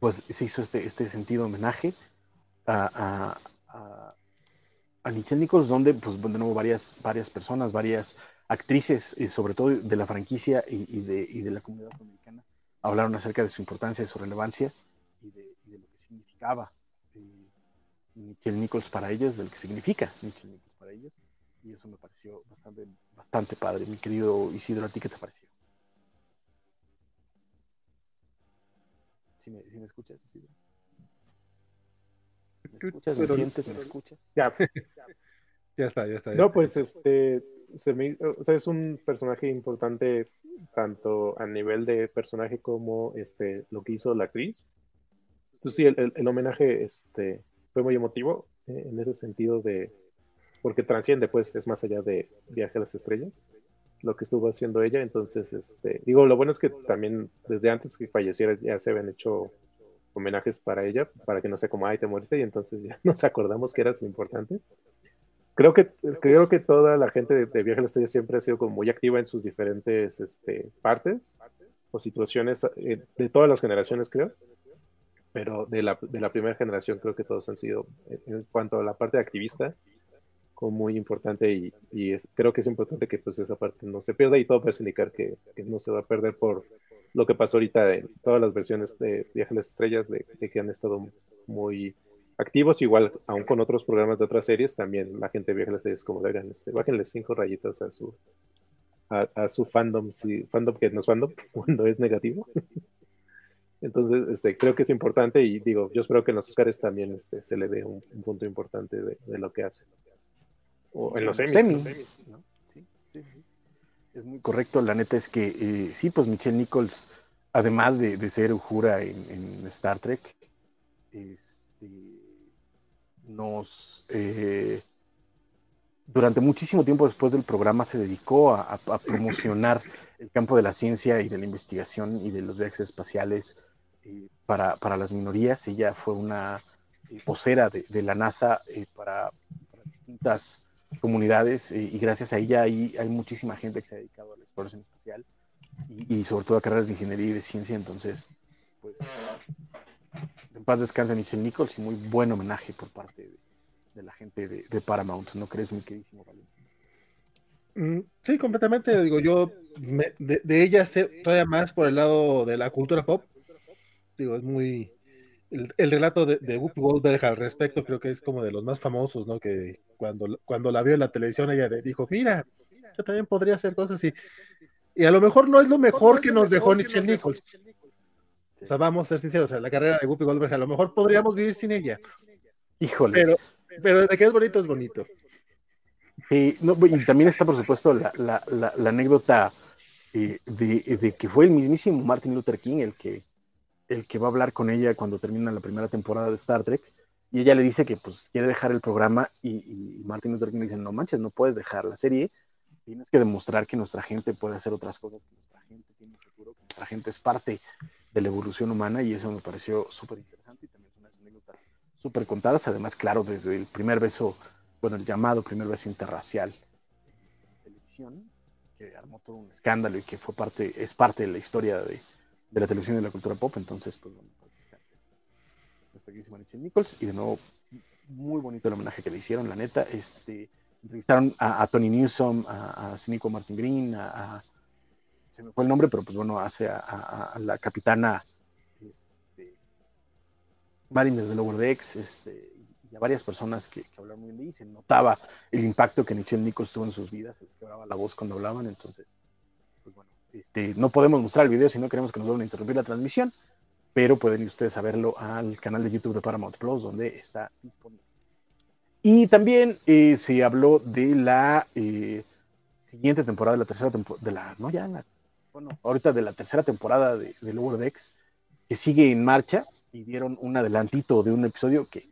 pues se hizo este, este sentido homenaje a, a Michelle Nichols, donde, pues, de nuevo, varias, varias personas, varias actrices, y sobre todo de la franquicia y, de, y de la comunidad americana, hablaron acerca de su importancia, de su relevancia y de, y de lo que significaba eh, Michelle Nichols para ellas, de lo que significa Michelle Nichols para ellas y eso me pareció bastante, bastante padre. Mi querido Isidro, ¿a ti qué te pareció? ¿Sí me, sí me escuchas, Isidro? ¿Me escuchas? ¿Me sientes? ¿Me escuchas? Ya. ya está, ya está. Ya no, está. pues este, se me, o sea, es un personaje importante tanto a nivel de personaje como este, lo que hizo la actriz. Entonces sí, el, el, el homenaje este, fue muy emotivo eh, en ese sentido de porque transciende, pues, es más allá de Viaje a las Estrellas, lo que estuvo haciendo ella. Entonces, este, digo, lo bueno es que también desde antes que falleciera ya se habían hecho homenajes para ella, para que no sea como, ay, te moriste, y entonces ya nos acordamos que eras importante. Creo que, creo que toda la gente de, de Viaje a las Estrellas siempre ha sido como muy activa en sus diferentes este, partes o situaciones eh, de todas las generaciones, creo pero de la, de la primera generación creo que todos han sido, en cuanto a la parte activista, como muy importante y, y es, creo que es importante que pues esa parte no se pierda y todo parece indicar que, no se va a perder por lo que pasó ahorita en todas las versiones de Viaje a las Estrellas, de, de que han estado muy activos, igual aún con otros programas de otras series, también la gente de Viaje a las Estrellas como deberían, este, bájenle cinco rayitas a su a, su fandom, si, fandom que no es fandom, cuando es negativo. Entonces, este, creo que es importante y digo, yo espero que en los Oscars también este, se le dé un, punto importante de, lo que hace. O en los semis. Es muy correcto, la neta es que eh, sí, pues Michelle Nichols, además de, ser Uhura en, en Star Trek, este, nos... Eh, durante muchísimo tiempo después del programa se dedicó a, promocionar el campo de la ciencia y de la investigación y de los viajes espaciales eh, para, las minorías. Ella fue una vocera de, la NASA para, distintas comunidades y gracias a ella hay, muchísima gente que se ha dedicado a la exploración espacial y, sobre todo a carreras de ingeniería y de ciencia. Entonces, pues, en paz descansa Michelle Nichols y muy buen homenaje por parte de, de la gente de, Paramount, ¿no crees, mi queridísimo mm, Sí, completamente. Digo, yo de, ella sé todavía más por el lado de la cultura pop. Digo, es muy. El, relato de, de Whoopi Goldberg al respecto creo que es como de los más famosos, ¿no? Que cuando, cuando la vio en la televisión ella dijo, mira, yo también podría hacer cosas así. Y a lo mejor no es lo mejor que nos dejó Michelle Nichols. O sea, vamos a ser sinceros, la carrera de Whoopi Goldberg a lo mejor podríamos vivir sin ella. Híjole. Pero, pero de que es bonito, es bonito. Sí, y también está, por supuesto, la, anécdota eh, de, que fue el mismísimo Martin Luther King el que, el que va a hablar con ella cuando termina la primera temporada de Star Trek. Y ella le dice que pues quiere dejar el programa y, Martin Luther King le dice, no manches, no puedes dejar la serie, tienes que demostrar que nuestra gente puede hacer otras cosas, que nuestra gente tiene futuro, que nuestra gente es parte de la evolución humana y eso me pareció súper interesante y también es una anécdota súper contadas, además, claro, desde el primer beso, bueno, el llamado primer beso interracial en televisión, que armó todo un escándalo y que fue parte, es parte de la historia de, la televisión y de la cultura pop, entonces, pues bueno, nuestra Nichelle Nichols, y de nuevo, muy bonito el homenaje que le hicieron, la neta, este, entrevistaron a, Tony Newsom, a, a Sinico Martin Green, a, se me fue el nombre, pero pues bueno, hace a, la capitana Marines de Lower Decks, este, y a varias personas que, hablaron muy bien y se notaba el impacto que Michelle Nichols tuvo en sus vidas, se les quebraba la voz cuando hablaban, entonces, pues bueno, este, no podemos mostrar el video si no queremos que nos vuelvan a interrumpir la transmisión, pero pueden ir ustedes a verlo al canal de YouTube de Paramount Plus, donde está disponible. Y también eh, se habló de la eh, siguiente temporada, de la tercera temporada, de la, no ya, bueno, ahorita de la tercera temporada de, de Lower Decks, que sigue en marcha, y dieron un adelantito de un episodio que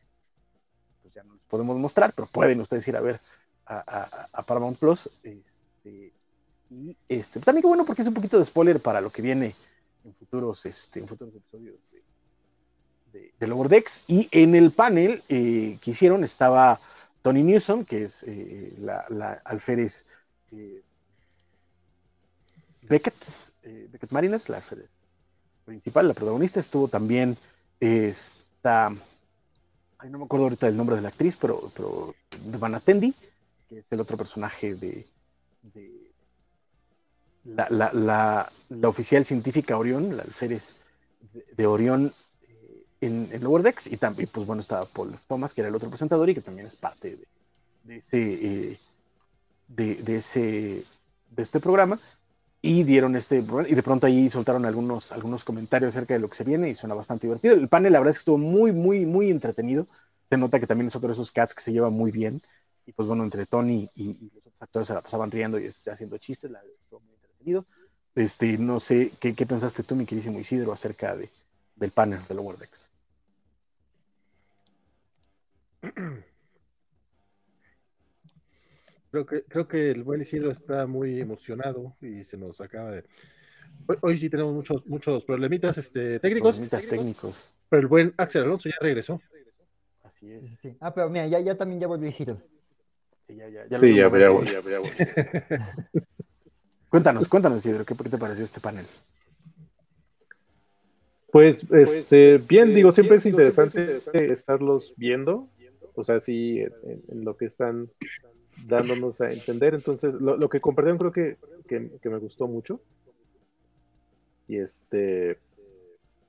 pues ya no les podemos mostrar, pero pueden ustedes ir a ver a, Paramount Plus. Este, y este, también que bueno, porque es un poquito de spoiler para lo que viene en futuros, este, en futuros episodios de, de, Decks. Y en el panel eh, que hicieron estaba Tony Newsom, que es eh, la, la, alférez eh, Beckett, Beckett Mariners, la alférez principal, la protagonista, estuvo también está, ay, no me acuerdo ahorita el nombre de la actriz, pero, pero de Vanatendi, que es el otro personaje de, la, la, la, oficial científica Orión, la alférez de, Orión eh, en, en, Lower Decks, y también, pues bueno, estaba Paul Thomas, que era el otro presentador y que también es parte de, ese, eh, de, de, ese, de este programa y dieron este y de pronto ahí soltaron algunos algunos comentarios acerca de lo que se viene y suena bastante divertido. El panel la verdad es que estuvo muy muy muy entretenido. Se nota que también es otro de esos cats que se llevan muy bien y pues bueno, entre Tony y, los otros actores se la pasaban riendo y haciendo chistes, la estuvo muy Este, no sé, ¿qué, qué pensaste tú, mi queridísimo Isidro, acerca de, del panel de Lower Decks? Creo que, creo que el buen Isidro está muy emocionado y se nos acaba de. Hoy, sí tenemos muchos, muchos problemitas este, técnicos. Problemitas técnicos. Pero el buen Axel Alonso ya regresó. Así es. Sí, Ah, pero mira, ya, ya también ya volvió Isidro. Sí, ya, ya. ya, sí, ya, ya, ya, cuéntanos, cuéntanos, Isidro, ¿qué, te pareció este panel? Pues, este, bien, digo, siempre es interesante estarlos viendo. O sea, sí, en lo que están dándonos a entender. Entonces, lo, que compartieron creo que, que, me gustó mucho. Y este,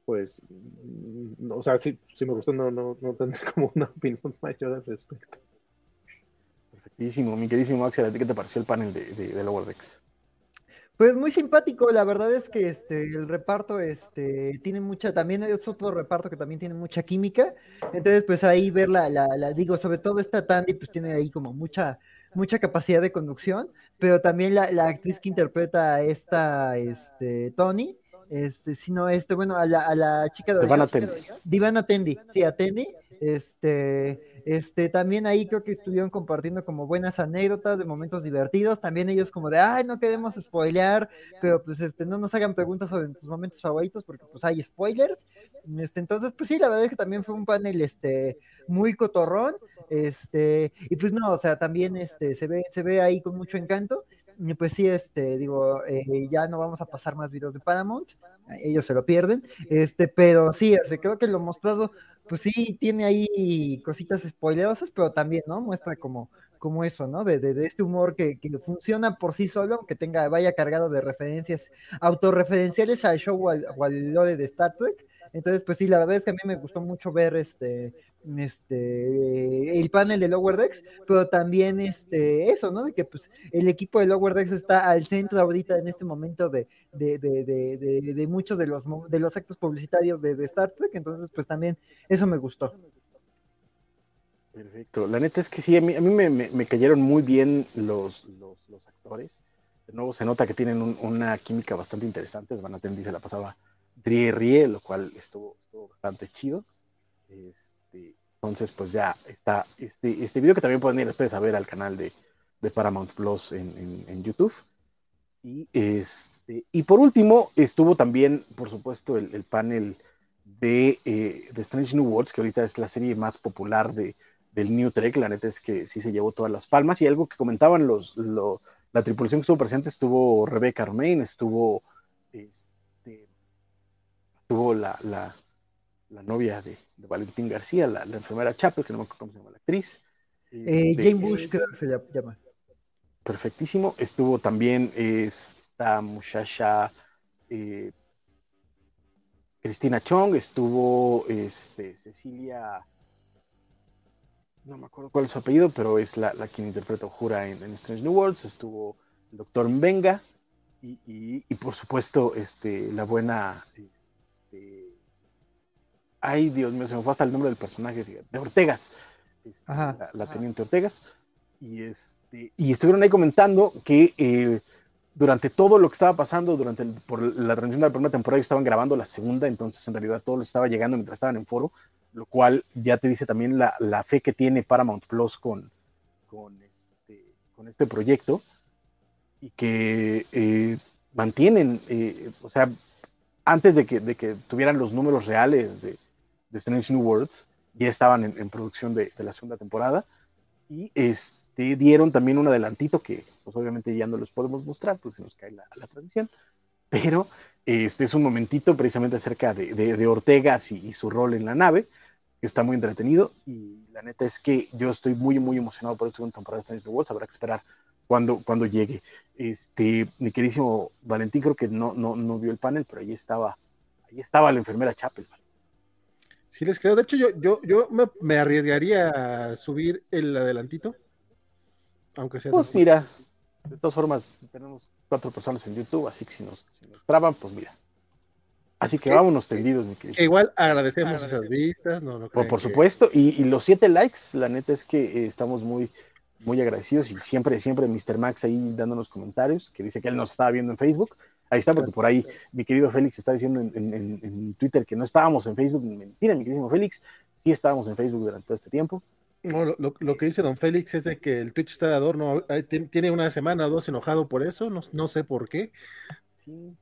pues, mm, o sea, si, si me gustó, no, no, no tendré como una opinión mayor al respecto. Perfectísimo, mi queridísimo Axel, ¿a ti qué te pareció el panel de, de, de Lower Decks? Pues muy simpático, la verdad es que este el reparto este tiene mucha, también es otro reparto que también tiene mucha química. Entonces, pues ahí ver la, la, la digo, sobre todo esta Tandy, pues tiene ahí como mucha, mucha capacidad de conducción, pero también la, la actriz que interpreta a esta este Tony, este, sino este, bueno, a la, a la chica de Divana Tendi. Divana Tendi, sí, a Tendi, este este, también ahí creo que estuvieron compartiendo como buenas anécdotas de momentos divertidos. También ellos como de, ay, no queremos spoilear, pero pues este, no nos hagan preguntas sobre tus momentos favoritos porque pues hay spoilers. Este, entonces, pues sí, la verdad es que también fue un panel este, muy cotorrón. Este, y pues no, o sea, también este, se, ve, se ve ahí con mucho encanto. Y pues sí, este, digo, eh, ya no vamos a pasar más videos de Paramount, ellos se lo pierden, este, pero sí, este, creo que lo mostrado pues sí, tiene ahí cositas spoilerosas, pero también, ¿no? Muestra como, como eso, ¿no? De, de, este humor que, que, funciona por sí solo, que tenga, vaya cargado de referencias autorreferenciales al show o al, o al lore de Star Trek, entonces, pues sí, la verdad es que a mí me gustó mucho ver este, este, el panel de Lower Decks, pero también este, eso, ¿no? De que pues el equipo de Lower Decks está al centro ahorita en este momento de, de, de, de, de muchos de los, de los actos publicitarios de, Star Trek, entonces pues también eso me gustó. Perfecto. La neta es que sí, a mí, a mí me, me, cayeron muy bien los, los, los, actores. De nuevo se nota que tienen un, una química bastante interesante. Van a tener, se la pasaba rie, lo cual estuvo, bastante chido. Este, entonces, pues ya está este, este video que también pueden ir ustedes a ver al canal de, de Paramount Plus en, en, YouTube. Y, este, y por último, estuvo también, por supuesto, el, el panel de, eh, de, Strange New Worlds, que ahorita es la serie más popular de, del New Trek. La neta es que sí se llevó todas las palmas. Y algo que comentaban los, la tripulación que estuvo presente, estuvo Rebecca Romain, estuvo tuvo la, la, la novia de, de, Valentín García, la, la, enfermera Chape, que no me acuerdo cómo se llama la actriz. Eh, Jane Bush, creo que se llama. Perfectísimo. Estuvo también esta muchacha eh, Cristina Chong, estuvo este, Cecilia, no me acuerdo cuál es su apellido, pero es la, la quien interpretó Jura en, en, Strange New Worlds, estuvo el doctor Mbenga y, y, y, por supuesto este, la buena este, ay Dios mío, se me fue hasta el nombre del personaje, de Ortegas, este, la, teniente Ortegas, y, este, y estuvieron ahí comentando que eh, durante todo lo que estaba pasando, durante por la transmisión de la primera temporada, estaban grabando la segunda, entonces en realidad todo lo estaba llegando mientras estaban en foro, lo cual ya te dice también la, la fe que tiene Paramount Plus con, con, este, con este proyecto y que eh, mantienen, eh, o sea, antes de que, de que tuvieran los números reales de, de Strange New Worlds, ya estaban en, en producción de, de, la segunda temporada. Y este, dieron también un adelantito que pues obviamente ya no los podemos mostrar porque se nos cae la, la transmisión, pero este es un momentito precisamente acerca de, de Ortegas y, y, su rol en la nave, que está muy entretenido. Y la neta es que yo estoy muy, muy emocionado por esta segunda temporada de Strange New Worlds, habrá que esperar cuando, cuando llegue. Este, mi queridísimo Valentín creo que no, no, no vio el panel, pero ahí estaba, ahí estaba la enfermera Chapel. Sí, les creo. De hecho, yo, yo, yo me, me arriesgaría a subir el adelantito. Aunque sea. Pues mira, de todas formas, tenemos cuatro personas en YouTube, así que si nos, si nos traban, pues mira. Así que vámonos tendidos, mi querido. igual agradecemos, esas vistas, no, no por, por supuesto, y, y, los siete likes, la neta es que eh, estamos muy, muy agradecidos y siempre, siempre Mr. Max ahí dándonos comentarios, que dice que él nos estaba viendo en Facebook. Ahí está, porque por ahí mi querido Félix está diciendo en, en, en Twitter que no estábamos en Facebook. Mentira, mi querido Félix, sí estábamos en Facebook durante todo este tiempo. No, lo, lo, que dice don Félix es de que el Twitch está de adorno. Tiene una semana o dos enojado por eso, no, no sé por qué. Sí.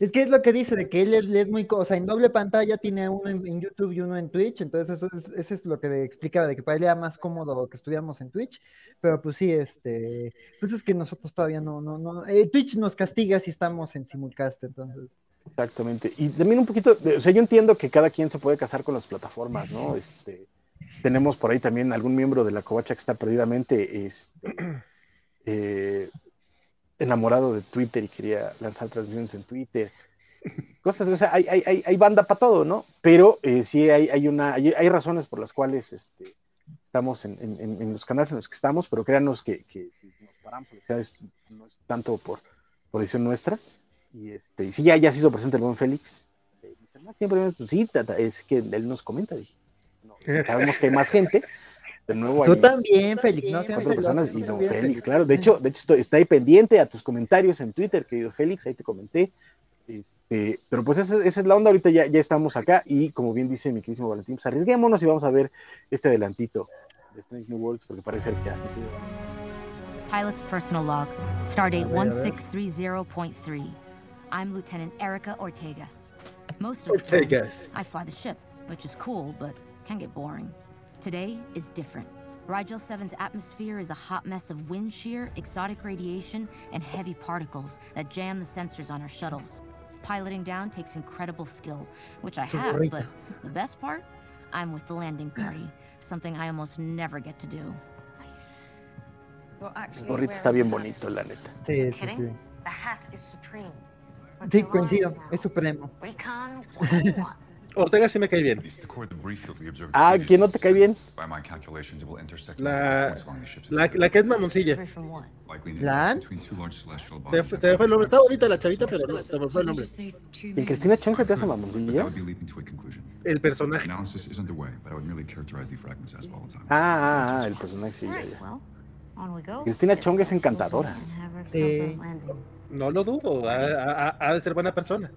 Es que es lo que dice, de que él es, es muy, o sea, en doble pantalla tiene uno en, en, YouTube y uno en Twitch, entonces eso es, eso es lo que explicaba, de que para él era más cómodo que estuviéramos en Twitch, pero pues sí, este, pues es que nosotros todavía no, no, no, eh, Twitch nos castiga si estamos en simulcast, entonces. Exactamente, y también un poquito, o sea, yo entiendo que cada quien se puede casar con las plataformas, ¿no? Este, tenemos por ahí también algún miembro de la covacha que está perdidamente, este, eh, enamorado de Twitter y quería lanzar transmisiones en Twitter. Cosas, o sea, hay, hay, hay banda para todo, ¿no? Pero eh, sí hay, hay, una, hay, hay, razones por las cuales este, estamos en, en, en, los canales en los que estamos, pero créanos que, que si nos paramos, o sea, es, no es tanto por, por decisión nuestra. Y este, sí, ya, ya se hizo presente el buen Félix. "No, siempre pues, sí, tata, es que él nos comenta. Dije, no, sabemos que hay más gente. De nuevo Tú hay también, Félix, no seas cuatro personas y también, Félix, claro. De hecho, de hecho estoy, está ahí pendiente a tus comentarios en Twitter, querido Félix, ahí te comenté. Este, pero pues esa, esa es la onda, ahorita ya, ya estamos acá y como bien dice mi queridísimo Valentín, pues arriesguémonos y vamos a ver este adelantito de Strange New Worlds porque parece ser que Pilot's personal log, stardate A ver, a ver. 1630.3. I'm Lieutenant Erica Ortegas. Most of the time, Ortegas. I fly the ship, which is cool, but can get boring. Today is different. Rigel 7's atmosphere is a hot mess of wind shear, exotic radiation, and heavy particles that jam the sensors on our shuttles. Piloting down takes incredible skill, which I have, Señorita. but the best part? I'm with the landing party, something I almost never get to do. el gorrito está bien bonito, la neta. Sí, sí, sí. The hat is supreme. Sí, coincido, es supremo. Ortega sí me cae bien. Ah, ¿quién no te cae bien? La, la, la que es mamoncilla. ¿La? Se, me fue el nombre. Está bonita la chavita, pero no, se me fue el nombre. ¿En Cristina Chong se te hace mamoncilla? El personaje. Ah, ah, ah, el personaje sí, ya, ya. Cristina Chong es encantadora. Sí. No lo dudo. Ha, ha- ha de ser buena persona.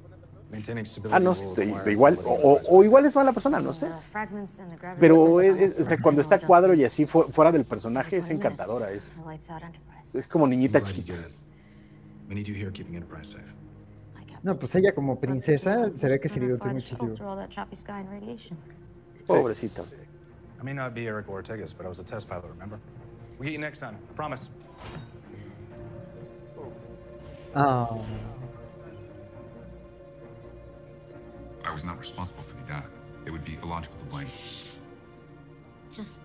Ah, no, igual, o, o- igual es mala persona, no sé. Pero es- es- cuando está a cuadro y así fu- fuera del personaje es encantadora, es, es como niñita chiquita. We need you here keeping Enterprise safe. No, pues ella como princesa se ve que se divirtió muchísimo. Pobrecita. I may not be Eric Ortegas, but I was a test pilot, remember? We'll get you next time. Promise. Ah, I was not responsible for the data. It would be illogical to blame. Just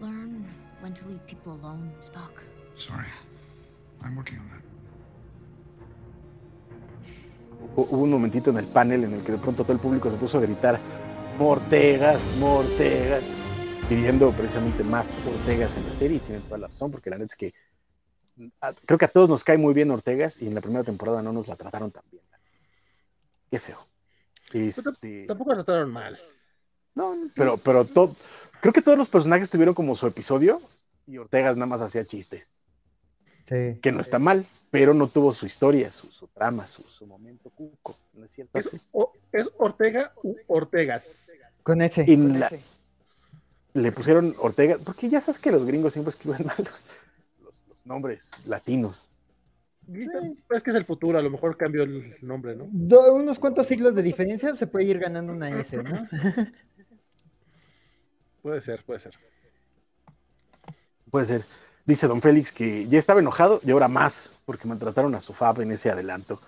learn when to leave people alone, Spock. Sorry. I'm working on that. Hu- Hubo un momentito en el panel en el que de pronto todo el público se puso a gritar Mortegas, Mortegas, pidiendo precisamente más Ortegas en la serie y tienen toda la razón porque la neta es que a- creo que a todos nos cae muy bien Ortegas y en la primera temporada no nos la trataron tan bien. Qué feo. Este, Tampoco la trataron mal. No, pero, pero to- creo que todos los personajes tuvieron como su episodio y Ortegas nada más hacía chistes, sí. que no está mal, pero no tuvo su historia, su, su trama, su, su momento cuco, ¿no es cierto? Es, o- es Ortega u Ortegas. Con ese. Y con la- ese. le pusieron Ortega, porque ya sabes que los gringos siempre escriben mal los, los- los nombres latinos. Es que es el futuro, a lo mejor cambio el nombre, ¿no? Do- unos cuantos siglos de diferencia se puede ir ganando una S, ¿no? Puede ser, puede ser. Puede ser. Dice don Félix que ya estaba enojado y ahora más, porque maltrataron a su Fab en ese adelanto.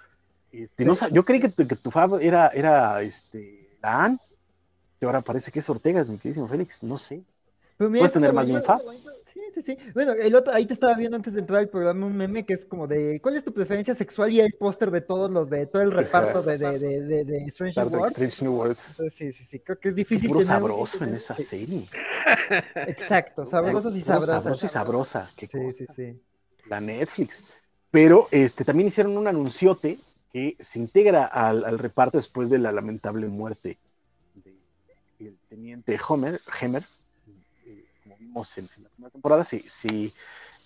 Este, no yo creí que tu, que tu Fab era, era este, Dan, y ahora parece que es Ortegas, mi querido Félix, no sé. Mira, Puedes es tener más de un Fab. Sí, sí, sí. Bueno, el otro, ahí te estaba viendo antes de entrar al programa un meme que es como de ¿cuál es tu preferencia sexual? Y hay póster de todos los de todo el reparto de, de, de, de, de Strange New Worlds. Strange New Worlds. Sí, sí, sí. Creo que es difícil Puro tener un- sabroso en esa serie. Exacto, sabrosos y sabrosas. Sabroso y sabrosa. qué Sí, sí, sí. la Netflix. Pero este, también hicieron un anunciote que se integra al, al reparto después de la lamentable muerte del teniente Homer, Hemer. Como vimos en, en la primera temporada, se, se,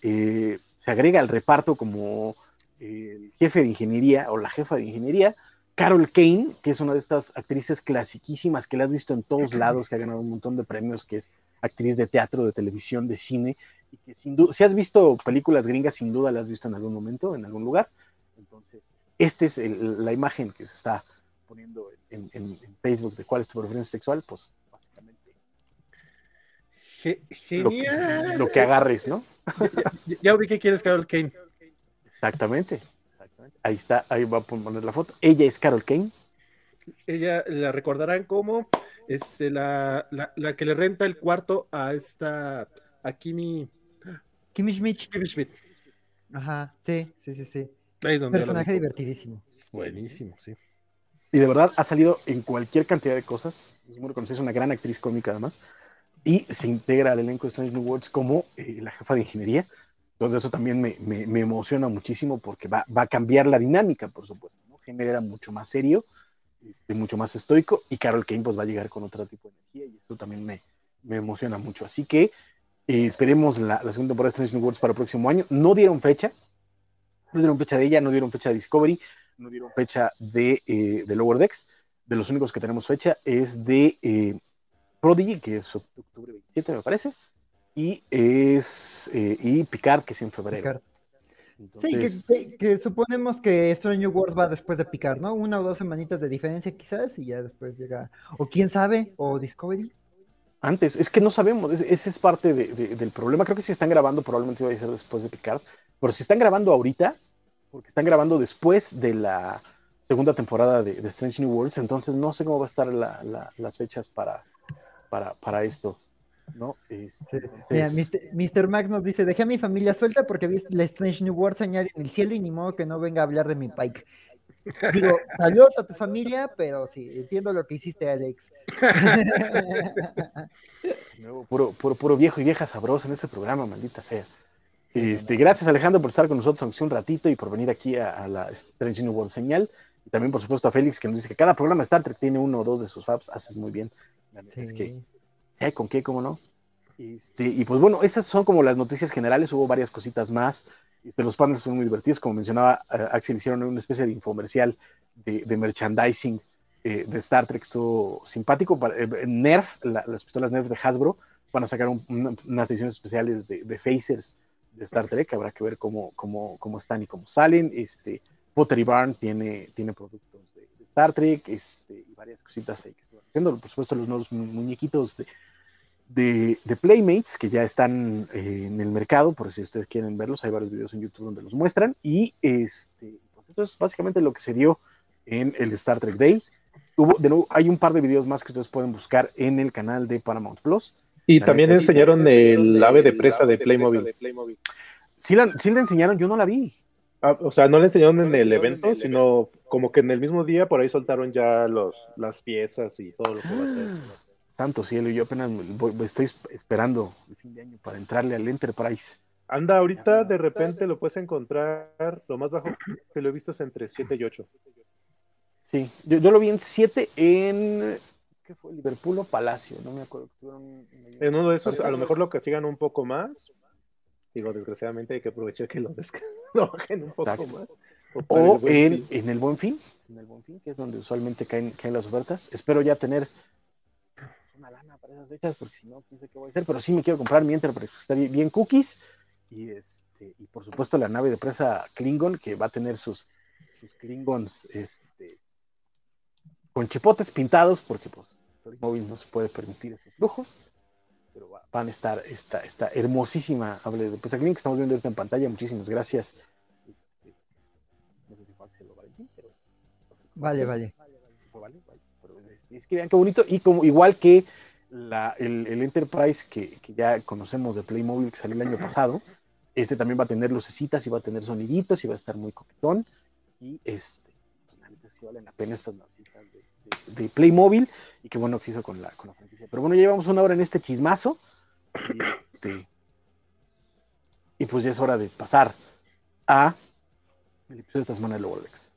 eh, se agrega al reparto como eh, el jefe de ingeniería o la jefa de ingeniería, Carol Kane, que es una de estas actrices clasiquísimas que la has visto en todos lados, que ha ganado un montón de premios, que es actriz de teatro, de televisión, de cine, y que sin duda, si has visto películas gringas, sin duda la has visto en algún momento, en algún lugar. Entonces, esta es el- la imagen que se está poniendo en, en- en Facebook de cuál es tu preferencia sexual, pues Ge- lo que, Genial. lo que agarres, ¿no? Ya, ya vi que quieres Carol Kane. Exactamente, exactamente. Ahí está, ahí va a poner la foto. Ella es Carol Kane. Ella la recordarán como este, la, la, la que le renta el cuarto a esta, a Kimi. Kimi Schmidt. Kimi Schmidt. Ajá, sí, sí, sí, sí. Ahí es donde Personaje divertidísimo. Buenísimo, sí. Y de verdad ha salido en cualquier cantidad de cosas. Es muy reconocida, es una gran actriz cómica además. Y se integra al elenco de Strange New Worlds como eh, la jefa de ingeniería. Entonces eso también me, me, me emociona muchísimo porque va, va, a cambiar la dinámica, por supuesto. ¿no? Genera mucho más serio, este, mucho más estoico y Carol Kane pues va a llegar con otro tipo de energía y eso también me, me emociona mucho. Así que eh, esperemos la, la, segunda temporada de Strange New Worlds para el próximo año. No dieron fecha, no dieron fecha de ella, no dieron fecha de Discovery, no dieron fecha de, eh, de Lower Decks. De los únicos que tenemos fecha es de eh, Prodigy, que es octubre 27, me parece, y es eh, y Picard, que es en febrero. Entonces... Sí, que, que, suponemos que Strange New Worlds va después de Picard, ¿no? Una o dos semanitas de diferencia quizás y ya después llega, o quién sabe, o Discovery. Antes, es que no sabemos, ese es parte de, de, del problema. Creo que si están grabando, probablemente va a ser después de Picard, pero si están grabando ahorita, porque están grabando después de la segunda temporada de, de Strange New Worlds, entonces no sé cómo va a estar la, la, las fechas para, para, para esto. ¿no? Este, entonces... Mira, Mr. Max nos dice, dejé a mi familia suelta porque vi la Strange New Worlds añade en el cielo y ni modo que no venga a hablar de mi Pike. Digo, saludos a tu familia, pero sí, entiendo lo que hiciste, Alex. No, puro, puro, puro viejo y vieja sabrosa en este programa, maldita sea. Este, gracias Alejandro por estar con nosotros aunque sea un ratito y por venir aquí a, a la Strange New World señal. Y también, por supuesto, a Félix que nos dice que cada programa de Star Trek tiene uno o dos de sus faps. Haces muy bien. La sí. Es que, ¿eh? ¿con qué? ¿Cómo no? Este, y pues bueno, esas son como las noticias generales. Hubo varias cositas más. Este, los paneles son muy divertidos. Como mencionaba uh, Axel, hicieron una especie de infomercial de, de merchandising eh, de Star Trek. Estuvo simpático. Para, eh, Nerf, la, las pistolas Nerf de Hasbro, van a sacar un, una, unas ediciones especiales de, de Phasers de Star Trek, habrá que ver cómo, cómo, cómo están y cómo salen. Este, Pottery Barn tiene, tiene productos Star Trek este, y varias cositas ahí que están haciendo. Por supuesto, los nuevos muñequitos de, de, de Playmates que ya están eh, en el mercado, por si ustedes quieren verlos, hay varios videos en YouTube donde los muestran. Y este, pues eso es básicamente lo que se dio en el Star Trek Day. Hubo, de nuevo, hay un par de videos más que ustedes pueden buscar en el canal de Paramount Plus. Y la también enseñaron el ave de presa de Playmobil. Sí la, sí la enseñaron, yo no la vi. Ah, o sea, no la enseñaron en el evento, sino como que en el mismo día por ahí soltaron ya los, las piezas y todo lo que va a tener. Santo cielo, yo apenas voy, estoy esperando el fin de año para entrarle al Enterprise. Anda, ahorita de repente lo puedes encontrar, lo más bajo que lo he visto es entre 7 y 8. Sí, yo, yo lo vi en 7 en ¿qué fue? Liverpool o Palacio, no me acuerdo. En uno de esos, a lo mejor lo castigan un poco más. Digo, desgraciadamente hay que aprovechar que lo, lo bajen un poco Exacto. más. O, o el en, en, el Buen Fin, en el Buen Fin, que es donde usualmente caen, caen las ofertas. Espero ya tener una lana para esas fechas, porque si no, quién sé qué voy a hacer. Pero sí me quiero comprar mi Enterprise, está bien, bien cookies. Y, este, y por supuesto la nave de presa Klingon, que va a tener sus, sus Klingons este, con chipotes pintados, porque pues el móvil no se puede permitir esos lujos, pero van a estar esta, esta hermosísima hable de pues aquí que estamos viendo ahorita en pantalla, muchísimas gracias. Este, no sé si fue Axel o Valentín, pero vale, vale. vale, vale. Pero es que vean qué bonito, y como igual que la, el, el, Enterprise que, que, ya conocemos de Playmobil que salió el año pasado, este también va a tener lucecitas y va a tener soniditos y va a estar muy coquetón. Y este, pues, sí valen la pena estas noticias de, de, Playmobil y qué bueno que se hizo con la, con la franquicia. Pero bueno, ya llevamos una hora en este chismazo y, este, pues ya es hora de pasar a el episodio de esta semana de Lowerdex.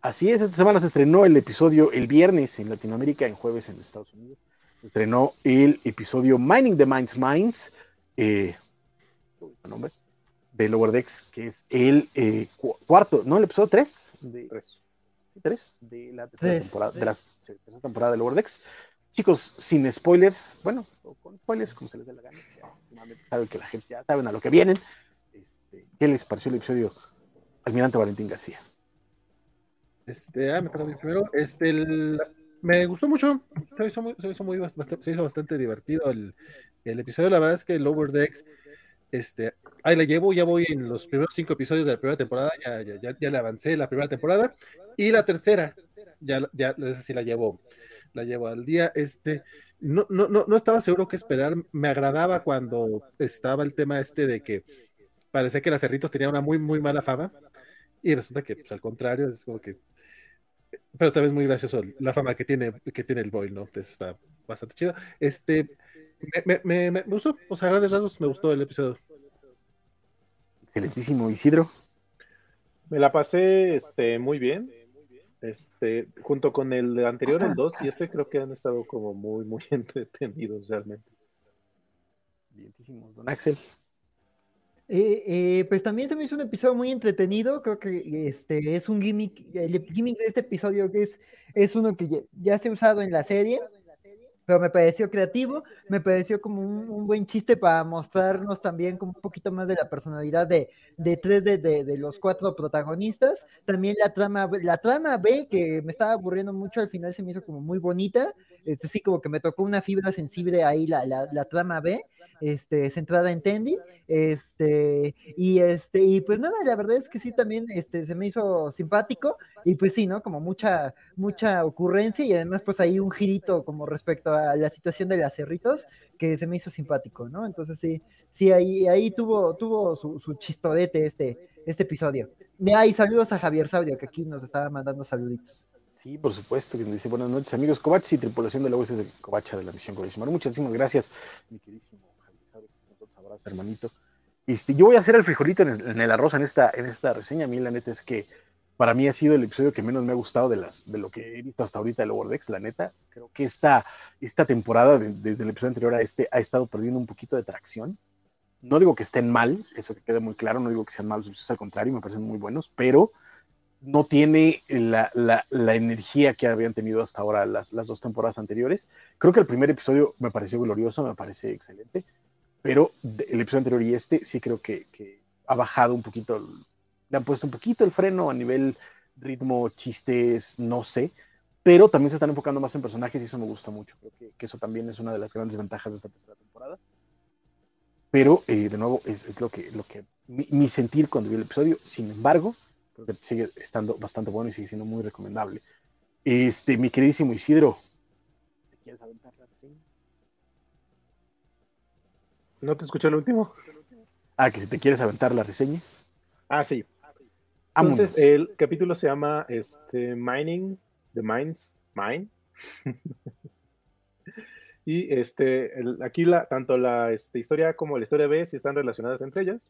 Así es, esta semana se estrenó el episodio el viernes en Latinoamérica, en jueves en Estados Unidos. Se estrenó el episodio Mining the Minds Minds, eh, nombre, de Lower Decks, que es el eh, cu cuarto, no, el episodio 3 de, tres. ¿sí, tres? de la tercera temporada, de la tercera temporada de Lower Decks. Chicos, sin spoilers, bueno, con spoilers, como se les dé la gana, ya, saben que la gente ya saben a lo que vienen. Este, ¿Qué les pareció el episodio Almirante Valentín García? Este, ah, me toca primero. Este, el, me gustó mucho. Se hizo muy, se hizo, muy, bastante, se hizo bastante divertido el, el, episodio. La verdad es que el Lower Decks, este, ahí la llevo. Ya voy en los primeros cinco episodios de la primera temporada. Ya, ya, ya, ya le avancé la primera temporada. Y la tercera, ya, ya esa sí la llevo, la llevo al día. Este, no, no, no, no estaba seguro qué esperar. Me agradaba cuando estaba el tema este de que parecía que las cerritos tenían una muy, muy mala fama. Y resulta que, pues, al contrario, es como que Pero también es muy gracioso la fama que tiene, que tiene el Boy, ¿no? Eso está bastante chido. Este, me, me, me, me gustó, o sea, a grandes rasgos me gustó el episodio. Excelentísimo, Isidro. Me la pasé este, muy bien. Este, junto con el anterior, el 2, y este creo que han estado como muy, muy entretenidos realmente. Bientísimo, don Axel. Eh, eh, pues también se me hizo un episodio muy entretenido. Creo que este es un gimmick. El gimmick de este episodio que es, es uno que ya, ya se ha usado en la serie pero me pareció creativo, me pareció como un, buen chiste para mostrarnos también como un poquito más de la personalidad de, de tres de, de, los cuatro protagonistas. También la trama, la trama B, que me estaba aburriendo mucho, al final se me hizo como muy bonita. Este sí, como que me tocó una fibra sensible ahí la, la, la trama B este, centrada en Tendi, este, y este, y pues nada, la verdad es que sí también, este, se me hizo simpático, y pues sí, ¿no? Como mucha, mucha ocurrencia, y además pues ahí un girito como respecto a la situación de las cerritos, que se me hizo simpático, ¿no? Entonces sí, sí, ahí, ahí tuvo, tuvo su, su chistodete este, este episodio. Y saludos a Javier Saudio, que aquí nos estaba mandando saluditos. Sí, por supuesto, que nos dice buenas noches, amigos Covach y tripulación de la USS Covacha de la misión Muchas Muchísimas gracias, mi queridísimo hermanito. Este, yo voy a hacer el frijolito en el, arroz en esta, en esta reseña. A mí, la neta, es que para mí ha sido el episodio que menos me ha gustado de, las, de lo que he visto hasta ahorita de Lower la neta. Creo que esta, esta temporada, desde el episodio anterior a este, ha estado perdiendo un poquito de tracción. No digo que estén mal, eso que quede muy claro, no digo que sean malos, al contrario, me parecen muy buenos, pero no tiene la, energía que habían tenido hasta ahora las, las, dos temporadas anteriores. Creo que el primer episodio me pareció glorioso, me parece excelente pero el episodio anterior y este sí creo que, ha bajado un poquito, le han puesto un poquito el freno a nivel ritmo, chistes, no sé, pero también se están enfocando más en personajes y eso me gusta mucho. Creo que, eso también es una de las grandes ventajas de esta tercera temporada. Pero, eh, de nuevo, es, lo que, lo que mi, sentir cuando vi el episodio. Sin embargo, creo que sigue estando bastante bueno y sigue siendo muy recomendable. Este, mi queridísimo Isidro, ¿te quieres aventar la reseña? ¿No te escuché el último? Ah, que si te quieres aventar la reseña. Ah, sí. Entonces, el capítulo se llama este, Mining, The Mines, Mine. y este, aquí la, tanto la este, historia como la historia B si están relacionadas entre ellas.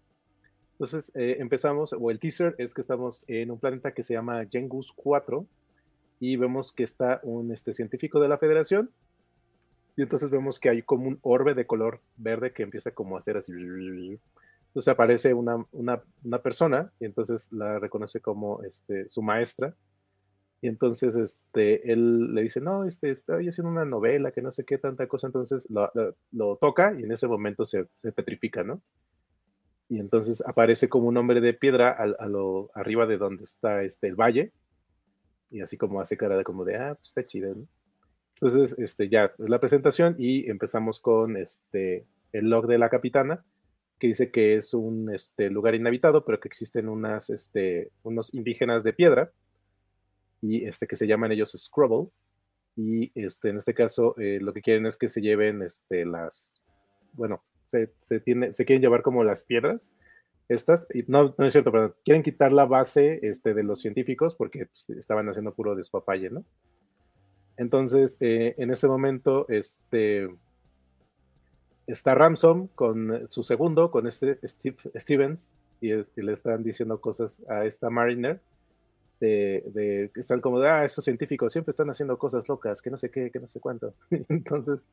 Entonces eh, empezamos, o el teaser es que estamos en un planeta que se llama Gengus 4 y vemos que está un este, científico de la Federación y entonces vemos que hay como un orbe de color verde que empieza como a hacer así. Entonces aparece una, una, una persona y entonces la reconoce como este, su maestra. Y entonces este, él le dice, no, este, estoy haciendo una novela, que no sé qué, tanta cosa. Entonces lo, toca y en ese momento se, se, petrifica, ¿no? Y entonces aparece como un hombre de piedra a, a, arriba de donde está este, el valle. Y así como hace cara de como de, ah, pues está chido, ¿no? Entonces, este, ya es la presentación y empezamos con este, el log de la capitana, que dice que es un este, lugar inhabitado, pero que existen este, unos indígenas de piedra, y que se llaman ellos Scrubble, y en este caso eh, lo que quieren es que se lleven este, las, bueno, se, se, se quieren llevar como las piedras, estas, no, no es cierto, pero quieren quitar la base este, de los científicos porque pues, estaban haciendo puro despapalle, ¿no? Entonces, eh, en ese momento, este, está Ramson con su segundo, con este Steve, Stevens, y, le están diciendo cosas a esta Mariner, de, están como de, ah, estos científicos siempre están haciendo cosas locas, que no sé qué, que no sé cuánto. Entonces,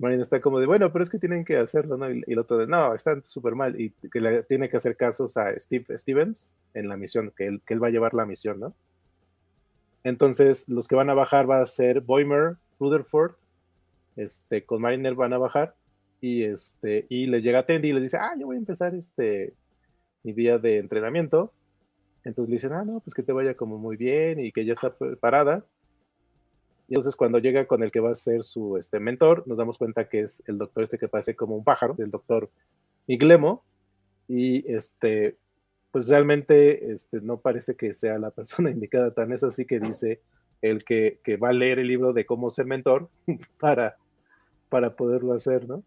Mariner está como de, bueno, pero es que tienen que hacerlo, ¿no? Y, el otro de, no, están súper mal, y que le tiene que hacer casos a Steve Stevens en la misión, que él va a llevar la misión, ¿no? Entonces, los que van a bajar va a ser Boimer, Rutherford, este, con Mariner van a bajar y este, y les llega Tendy y les dice, ah, yo voy a empezar este, mi día de entrenamiento. Entonces le dicen, ah, no, pues que te vaya como muy bien y que ya está preparada. Y entonces cuando llega con el que va a ser su este, mentor, nos damos cuenta que es el doctor este que parece como un pájaro, el doctor Miglemo. Y este, pues realmente este, no parece que sea la persona indicada, tan es así que dice el que, va a leer el libro de cómo ser mentor para, para poderlo hacer, ¿no?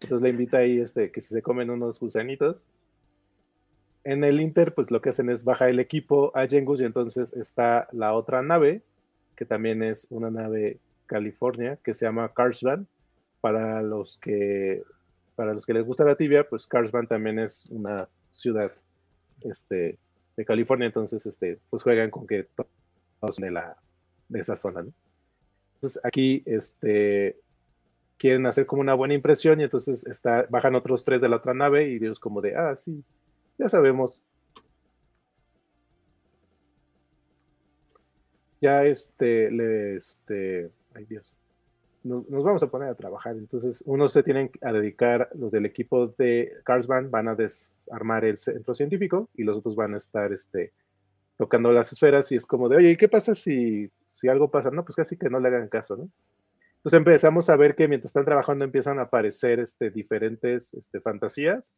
Entonces le invita ahí este, que si se comen unos gusanitos. En el Inter, pues lo que hacen es bajar el equipo a Jengus y entonces está la otra nave que también es una nave California que se llama Carsvan. Para los que para los que les gusta la tibia, pues Carsvan también es una ciudad este, de California, entonces este, pues juegan con que todos de, la, de esa zona. ¿no? Entonces aquí este, quieren hacer como una buena impresión y entonces está, bajan otros tres de la otra nave y ellos como de, ah, sí, ya sabemos. Ya este, le, este, ay Dios, nos, vamos a poner a trabajar. Entonces, unos se tienen a dedicar, los del equipo de Carsban van a desarmar el centro científico y los otros van a estar este, tocando las esferas y es como de, oye, ¿y qué pasa si, si algo pasa? No, pues casi que no le hagan caso, ¿no? Entonces empezamos a ver que mientras están trabajando empiezan a aparecer este, diferentes este, fantasías.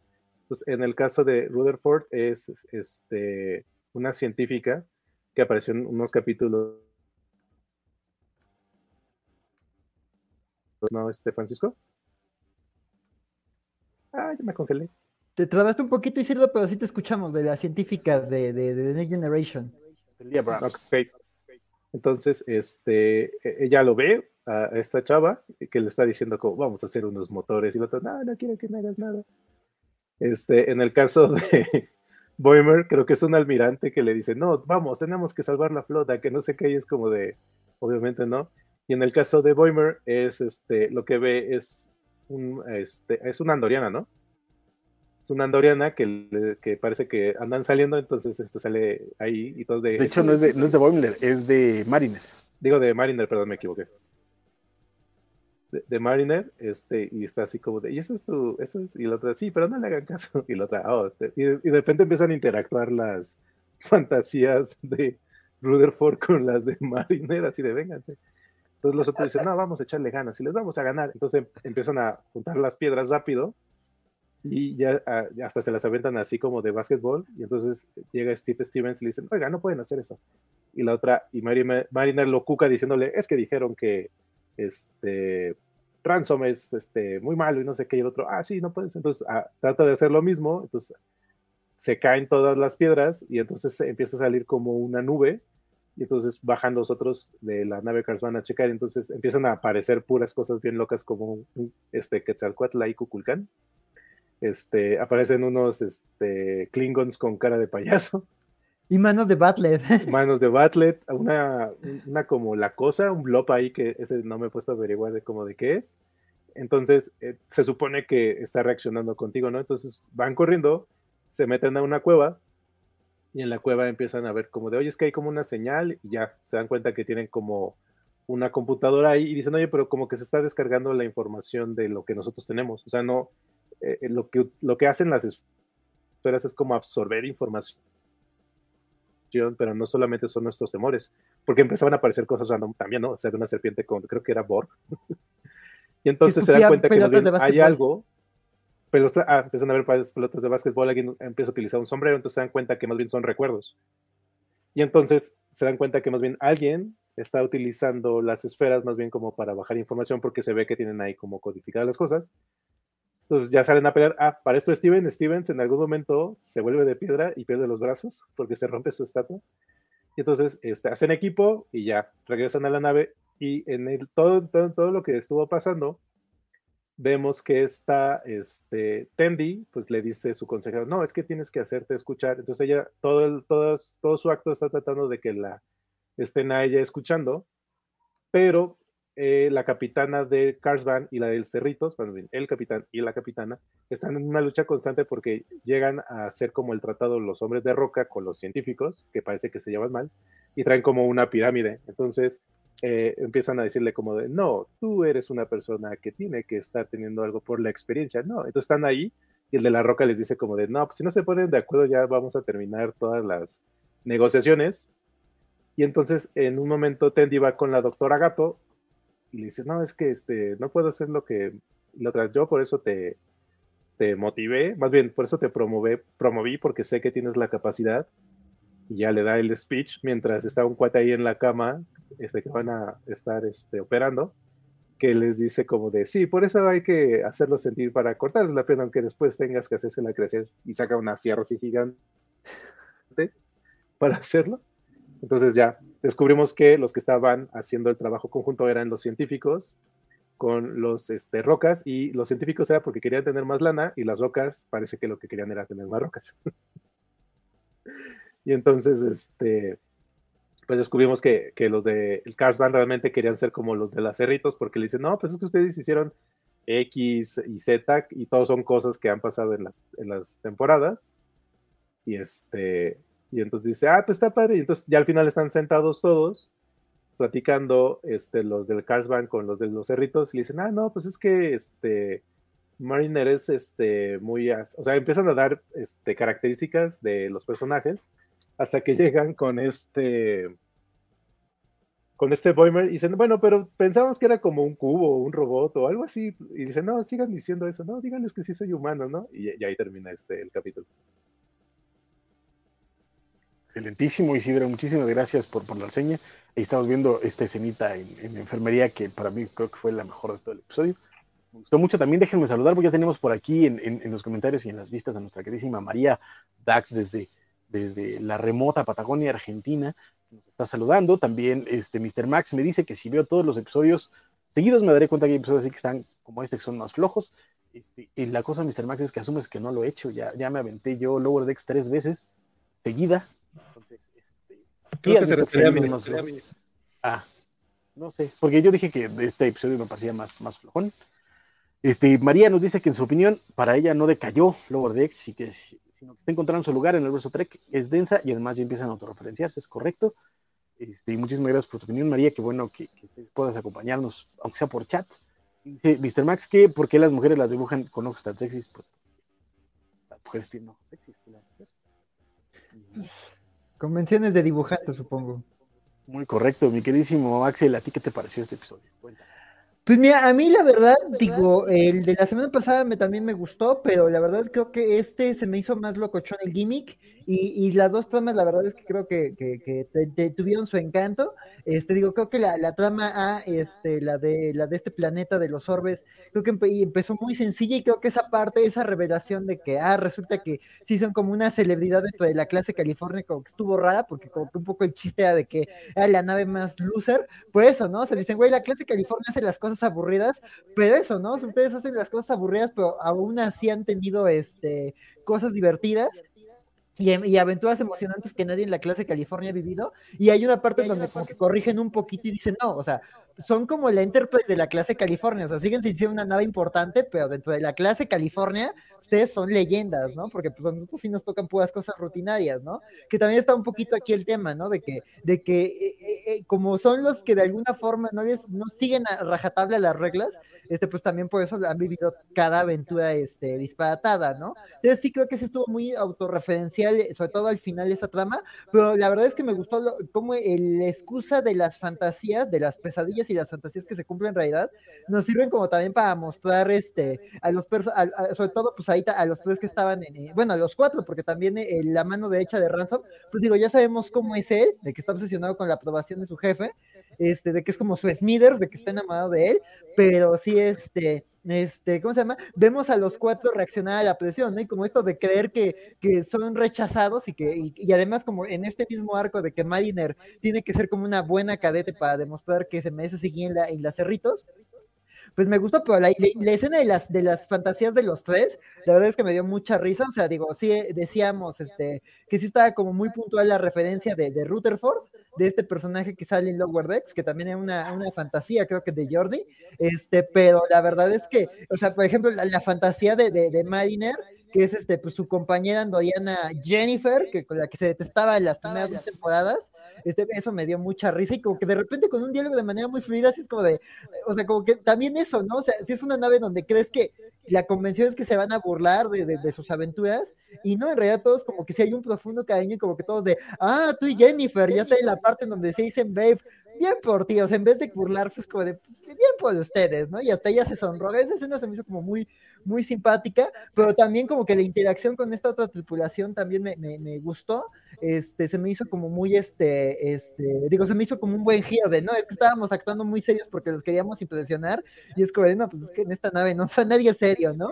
Pues en el caso de Rutherford es este, una científica que apareció en unos capítulos ¿no, este Francisco? Ah, ya me congelé. Te trabaste un poquito, Isildo, pero sí te escuchamos, de la científica de, de, The Next Generation. Okay. Entonces, este, e, ella lo ve a esta chava que le está diciendo como vamos a hacer unos motores y el otro, no, no quiero que me hagas nada. Este, en el caso de Boimer, creo que es un almirante que le dice, no, vamos, tenemos que salvar la flota, que no sé qué, y es como de, obviamente no. Y en el caso de Boimer, es este, lo que ve es un, este, es una andoriana, ¿no? Es una andoriana que, que parece que andan saliendo, entonces esto sale ahí y todo de. De hecho, no es de, no es de Boimler, es de Mariner. Digo de Mariner, perdón, me equivoqué. De, Mariner, este, y está así como de, y eso es tu, eso es, y la otra, sí, pero no le hagan caso, y la otra, oh, este", y, y, de repente empiezan a interactuar las fantasías de Rutherford con las de Mariner, así de vénganse. Entonces los otros dicen, no, vamos a echarle ganas y les vamos a ganar. Entonces empiezan a juntar las piedras rápido y ya, ah, hasta se las aventan así como de básquetbol. Y entonces llega Steve Stevens y le dicen, oiga, no pueden hacer eso. Y la otra, y Mariner lo cuca diciéndole, es que dijeron que este Ransom es este, muy malo y no sé qué. Y el otro, ah, sí, no pueden. Entonces ah, trata de hacer lo mismo. Entonces se caen todas las piedras y entonces empieza a salir como una nube y entonces bajan los otros de la nave van a checar, y entonces empiezan a aparecer puras cosas bien locas como este Quetzalcoatl y Cuculcán. Este, aparecen unos este, Klingons con cara de payaso. Y manos de Batlet. Manos de Batlet, una, una como la cosa, un blob ahí que ese no me he puesto a averiguar de cómo de qué es. Entonces, eh, se supone que está reaccionando contigo, ¿no? Entonces van corriendo, se meten a una cueva y en la cueva empiezan a ver como de, oye, es que hay como una señal y ya se dan cuenta que tienen como una computadora ahí y dicen, oye, pero como que se está descargando la información de lo que nosotros tenemos. O sea, no, eh, eh, lo, que, lo que hacen las esferas es como absorber información, pero no solamente son nuestros temores, porque empezaban a aparecer cosas random también, ¿no? O sea, de una serpiente con, creo que era Borg. y entonces se dan cuenta que hay algo pelotas, ah, empiezan a ver pelotas de básquetbol, alguien empieza a utilizar un sombrero, entonces se dan cuenta que más bien son recuerdos. Y entonces se dan cuenta que más bien alguien está utilizando las esferas más bien como para bajar información porque se ve que tienen ahí como codificadas las cosas. Entonces ya salen a pelear. Ah, para esto Steven, Stevens en algún momento se vuelve de piedra y pierde los brazos porque se rompe su estatua. Y entonces este, hacen equipo y ya regresan a la nave y en todo, todo, todo lo que estuvo pasando, vemos que esta este, Tendi, pues le dice su consejero, no, es que tienes que hacerte escuchar. Entonces ella, todo, el, todo, todo su acto está tratando de que la estén a ella escuchando, pero eh, la capitana de Carsvan y la del Cerritos, bueno, el capitán y la capitana, están en una lucha constante porque llegan a hacer como el tratado los hombres de roca con los científicos, que parece que se llevan mal, y traen como una pirámide. Entonces, eh, empiezan a decirle como de, no, tú eres una persona que tiene que estar teniendo algo por la experiencia, no, entonces están ahí y el de la roca les dice como de, no, pues si no se ponen de acuerdo ya vamos a terminar todas las negociaciones. Y entonces en un momento Tendi va con la doctora Gato y le dice, no, es que este, no puedo hacer lo que lo yo por eso te, te motivé, más bien por eso te promové, promoví porque sé que tienes la capacidad y ya le da el speech mientras está un cuate ahí en la cama este, que van a estar este, operando, que les dice como de, sí, por eso hay que hacerlo sentir para cortarles la pena, aunque después tengas que hacérsela crecer y saca una sierra así gigante para hacerlo. Entonces ya descubrimos que los que estaban haciendo el trabajo conjunto eran los científicos con los este, rocas y los científicos era porque querían tener más lana y las rocas parece que lo que querían era tener más rocas. y entonces, este, pues descubrimos que, que los de el Cars Band realmente querían ser como los de las cerritos porque le dicen, no, pues es que ustedes hicieron X y Z y todos son cosas que han pasado en las, en las temporadas. Y este, y entonces dice, ah, pues está padre. Y entonces ya al final están sentados todos platicando este, los del Cars Band con los de los cerritos y le dicen, ah, no, pues es que este Mariner es este muy, o sea, empiezan a dar este, características de los personajes hasta que llegan con este con este Boimer y dicen, bueno, pero pensamos que era como un cubo, un robot o algo así. Y dicen, no, sigan diciendo eso, no, díganles que sí soy humano, ¿no? Y, y ahí termina este el capítulo. Excelentísimo, Isidro, muchísimas gracias por, por la reseña. Ahí estamos viendo esta escenita en, en, enfermería que para mí creo que fue la mejor de todo el episodio. Me gustó mucho también, déjenme saludar, porque ya tenemos por aquí en, en, en los comentarios y en las vistas a nuestra queridísima María Dax desde, desde la remota Patagonia, Argentina, nos está saludando. También este Mr. Max me dice que si veo todos los episodios seguidos me daré cuenta que hay episodios así que están como este que son más flojos. Este, y la cosa, Mr. Max, es que asumes que no lo he hecho. Ya, ya me aventé yo Lower Decks tres veces seguida. Entonces, este, Creo que se refería a mí. más Ah, no sé, porque yo dije que este episodio me parecía más, más flojón. Este, María nos dice que en su opinión, para ella no decayó Lower Decks, y que, sino que está encontrando su lugar en el verso Trek, es densa y además ya empiezan a autorreferenciarse, es correcto. Este, y muchísimas gracias por tu opinión, María, qué bueno que, que puedas acompañarnos, aunque sea por chat. Dice Mr. Max que por qué las mujeres las dibujan con ojos tan sexys, pues las mujeres tienen ojos sexys. Convenciones de dibujantes, supongo. Muy correcto, mi queridísimo Axel, ¿a ti qué te pareció este episodio? Cuéntame. Pues mira, a mí la verdad, digo, el de la semana pasada me, también me gustó, pero la verdad creo que este se me hizo más locochón el gimmick y, y las dos tramas, la verdad es que creo que, te, tuvieron su encanto. Este, digo, creo que la, trama A, este, la de, la de este planeta de los orbes, creo que empe empezó muy sencilla y creo que esa parte, esa revelación de que, ah, resulta que sí son como una celebridad dentro de la clase California, como que estuvo rara, porque como un poco el chiste era de que era la nave más loser, pues eso, ¿no? Se dicen, güey, la clase California hace las cosas aburridas, pero eso, ¿no? Ustedes hacen las cosas aburridas, pero aún así han tenido este, cosas divertidas. Y, y, aventuras emocionantes que nadie en la clase California ha vivido. Y hay una parte en donde como que corrigen un poquito y dicen, no, o sea, son como la Enterprise de la clase California, o sea, siguen sin ser una nave importante, pero dentro de la clase California, ustedes son leyendas, ¿no? Porque pues a nosotros sí nos tocan puras cosas rutinarias, ¿no? Que también está un poquito aquí el tema, ¿no? De que, de que eh, eh, como son los que de alguna forma no, les, no siguen a rajatabla las reglas, este, pues también por eso han vivido cada aventura este, disparatada, ¿no? Entonces sí creo que se estuvo muy autorreferencial, sobre todo al final esa trama, pero la verdad es que me gustó lo, como el, la excusa de las fantasías, de las pesadillas y las fantasías que se cumplen en realidad, nos sirven como también para mostrar este, a los personajes, sobre todo pues ahí a los tres que estaban en, bueno, a los cuatro, porque también eh, la mano derecha de Ransom, pues digo, ya sabemos cómo es él, de que está obsesionado con la aprobación de su jefe, este, de que es como su Smithers, de que está enamorado de él, pero sí, este, este, ¿cómo se llama? Vemos a los cuatro reaccionar a la presión. Y como esto de creer que, que son rechazados y que, y, y, además como en este mismo arco de que Mariner tiene que ser como una buena cadete para demostrar que se merece seguir en la, en las cerritos, pues me gustó, pero la, la, la, escena de las, de las fantasías de los tres, la verdad es que me dio mucha risa, o sea, digo, sí decíamos este, que sí estaba como muy puntual la referencia de, de Rutherford, de este personaje que sale en Lower Decks, que también es una, una fantasía, creo que de Jordi, este, pero la verdad es que, o sea, por ejemplo, la, la fantasía de, de, de Mariner, que es este, pues, su compañera andoriana Jennifer, que con la que se detestaba en las primeras dos temporadas, este, eso me dio mucha risa y como que de repente con un diálogo de manera muy fluida, así es como de, o sea, como que también eso, ¿no? O sea, si es una nave donde crees que la convención es que se van a burlar de, de, de sus aventuras, y no, en realidad todos como que si hay un profundo cariño y como que todos de, ah, tú y Jennifer, ya está en la parte donde se dicen, babe, bien por ti, o sea, en vez de burlarse es como de, pues, bien por ustedes, ¿no? Y hasta ella se sonró, esa escena se me hizo como muy, muy simpática, pero también como que la interacción con esta otra tripulación también me, me, gustó, este, se me hizo como muy, este, este, digo, se me hizo como un buen giro de, no, es que estábamos actuando muy serios porque los queríamos impresionar, y es como de, no, pues es que en esta nave no o nadie es serio, ¿no?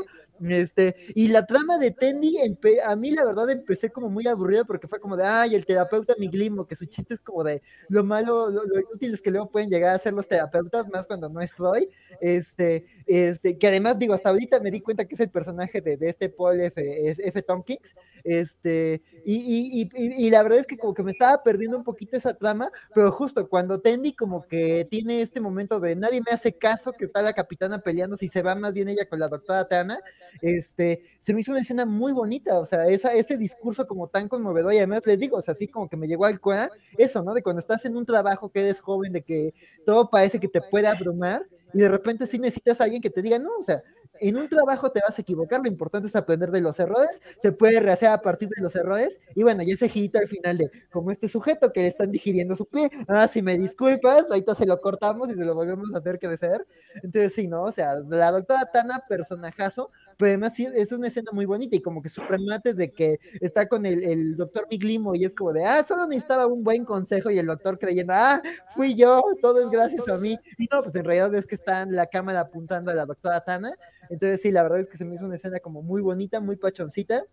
Este, y la trama de Tendy, a mí la verdad empecé como muy aburrido porque fue como de, ay, el terapeuta Miglimo, que su chiste es como de lo malo, lo, lo útil es que luego pueden llegar a ser los terapeutas, más cuando no estoy. Este, este, que además digo, hasta ahorita me di cuenta que es el personaje de, de este Paul F, F. Tompkins. Este, y, y, y, y, la verdad es que como que me estaba perdiendo un poquito esa trama, pero justo cuando Tendy como que tiene este momento de nadie me hace caso, que está la capitana peleando, si se va más bien ella con la doctora Tana, este, se me hizo una escena muy bonita, o sea, ese discurso como tan conmovedor, y además les digo, o sea, así como que me llegó al cuera, eso, ¿no? De cuando estás en un trabajo que eres joven, de que todo parece que te puede abrumar, y de repente sí necesitas a alguien que te diga, no, o sea, en un trabajo te vas a equivocar, lo importante es aprender de los errores, se puede rehacer a partir de los errores, y bueno, y ese girito al final de, como este sujeto que están digiriendo su pie, ah, si me disculpas, ahorita se lo cortamos y se lo volvemos a hacer ser, entonces sí, ¿no? O sea, la doctora Tana, personajazo, pero además sí, es una escena muy bonita y como que su de que está con el, el doctor Miglimo y es como de, ah, solo necesitaba un buen consejo y el doctor creyendo, ah, fui yo, todo es gracias a mí, no, pues en realidad es que está en la cámara apuntando a la doctora Tana, entonces sí, la verdad es que se me hizo una escena como muy bonita, muy pachoncita.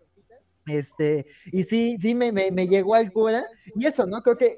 Este, y sí, sí me, me, me llegó al cura. Y eso, ¿no? Creo que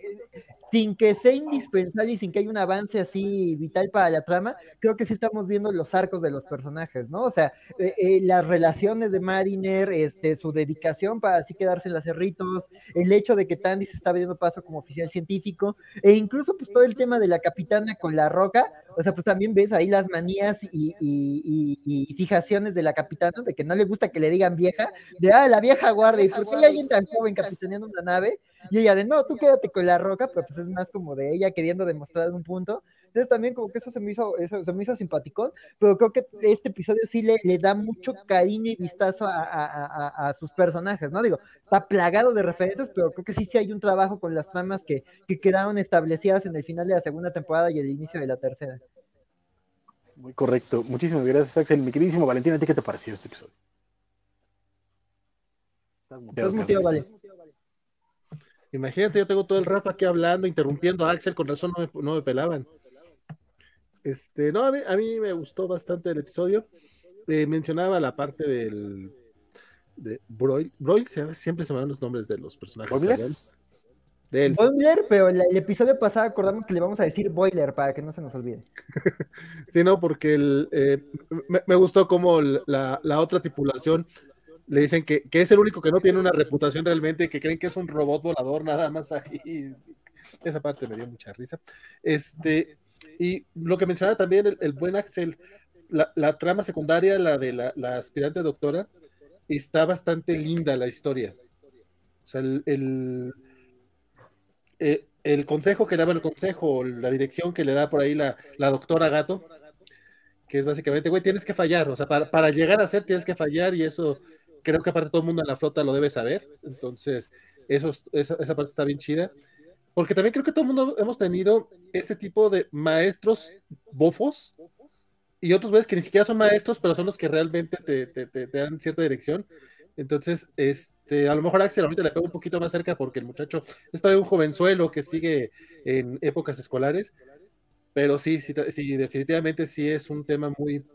sin que sea indispensable y sin que haya un avance así vital para la trama, creo que sí estamos viendo los arcos de los personajes, ¿no? O sea, eh, eh, las relaciones de Mariner, este, su dedicación para así quedarse en las cerritos, el hecho de que Tandy se está viendo paso como oficial científico, e incluso pues todo el tema de la capitana con la roca, o sea, pues también ves ahí las manías y, y, fijaciones de la capitana, de que no le gusta que le digan vieja, de, ah, la vieja guardia, ¿y por qué hay alguien tan joven capitaneando una nave? Y ella de, no, tú quédate con la roca, pero pues es más como de ella queriendo demostrar un punto. Entonces también como que eso se me hizo, eso se me hizo simpaticón, pero creo que este episodio sí le, le da mucho cariño y vistazo a, a, a, sus personajes, ¿no? Digo, está plagado de referencias, pero creo que sí, sí hay un trabajo con las tramas que, que quedaron establecidas en el final de la segunda temporada y el inicio de la tercera. Muy correcto. Muchísimas gracias, Axel. Mi queridísimo Valentín, ¿a ti qué te pareció este episodio? Estás muteado, vale. Imagínate, yo tengo todo el rato aquí hablando, interrumpiendo a Axel, con razón no me, no me pelaban. Este, no, a mí, a mí, me gustó bastante el episodio. Eh, mencionaba la parte del de Broil. Broil, siempre se me dan los nombres de los personajes. ¿Boiler? Del... Boiler, pero el, el, episodio pasado acordamos que le vamos a decir Boiler para que no se nos olvide. sí, no, porque el, eh, me, me, gustó como la, la otra tripulación le dicen que, que, es el único que no tiene una reputación realmente, que creen que es un robot volador nada más ahí. Esa parte me dio mucha risa. Este, y lo que mencionaba también el, el buen Axel, la, la, trama secundaria, la de la, la, aspirante doctora, está bastante linda la historia. O sea, el, el, eh, el consejo que le daba el consejo, la dirección que le da por ahí la, la doctora Gato, que es básicamente, güey, tienes que fallar, o sea, para, para llegar a ser tienes que fallar y eso creo que aparte todo el mundo en la flota lo debe saber, entonces eso, esa, esa parte está bien chida, porque también creo que todo el mundo hemos tenido este tipo de maestros bofos y otros ves que ni siquiera son maestros, pero son los que realmente te, te, te, te dan cierta dirección. Entonces, este, a lo mejor Axel ahorita le pego un poquito más cerca porque el muchacho es todavía un jovenzuelo que sigue en épocas escolares, pero sí, sí, sí, definitivamente sí es un tema muy,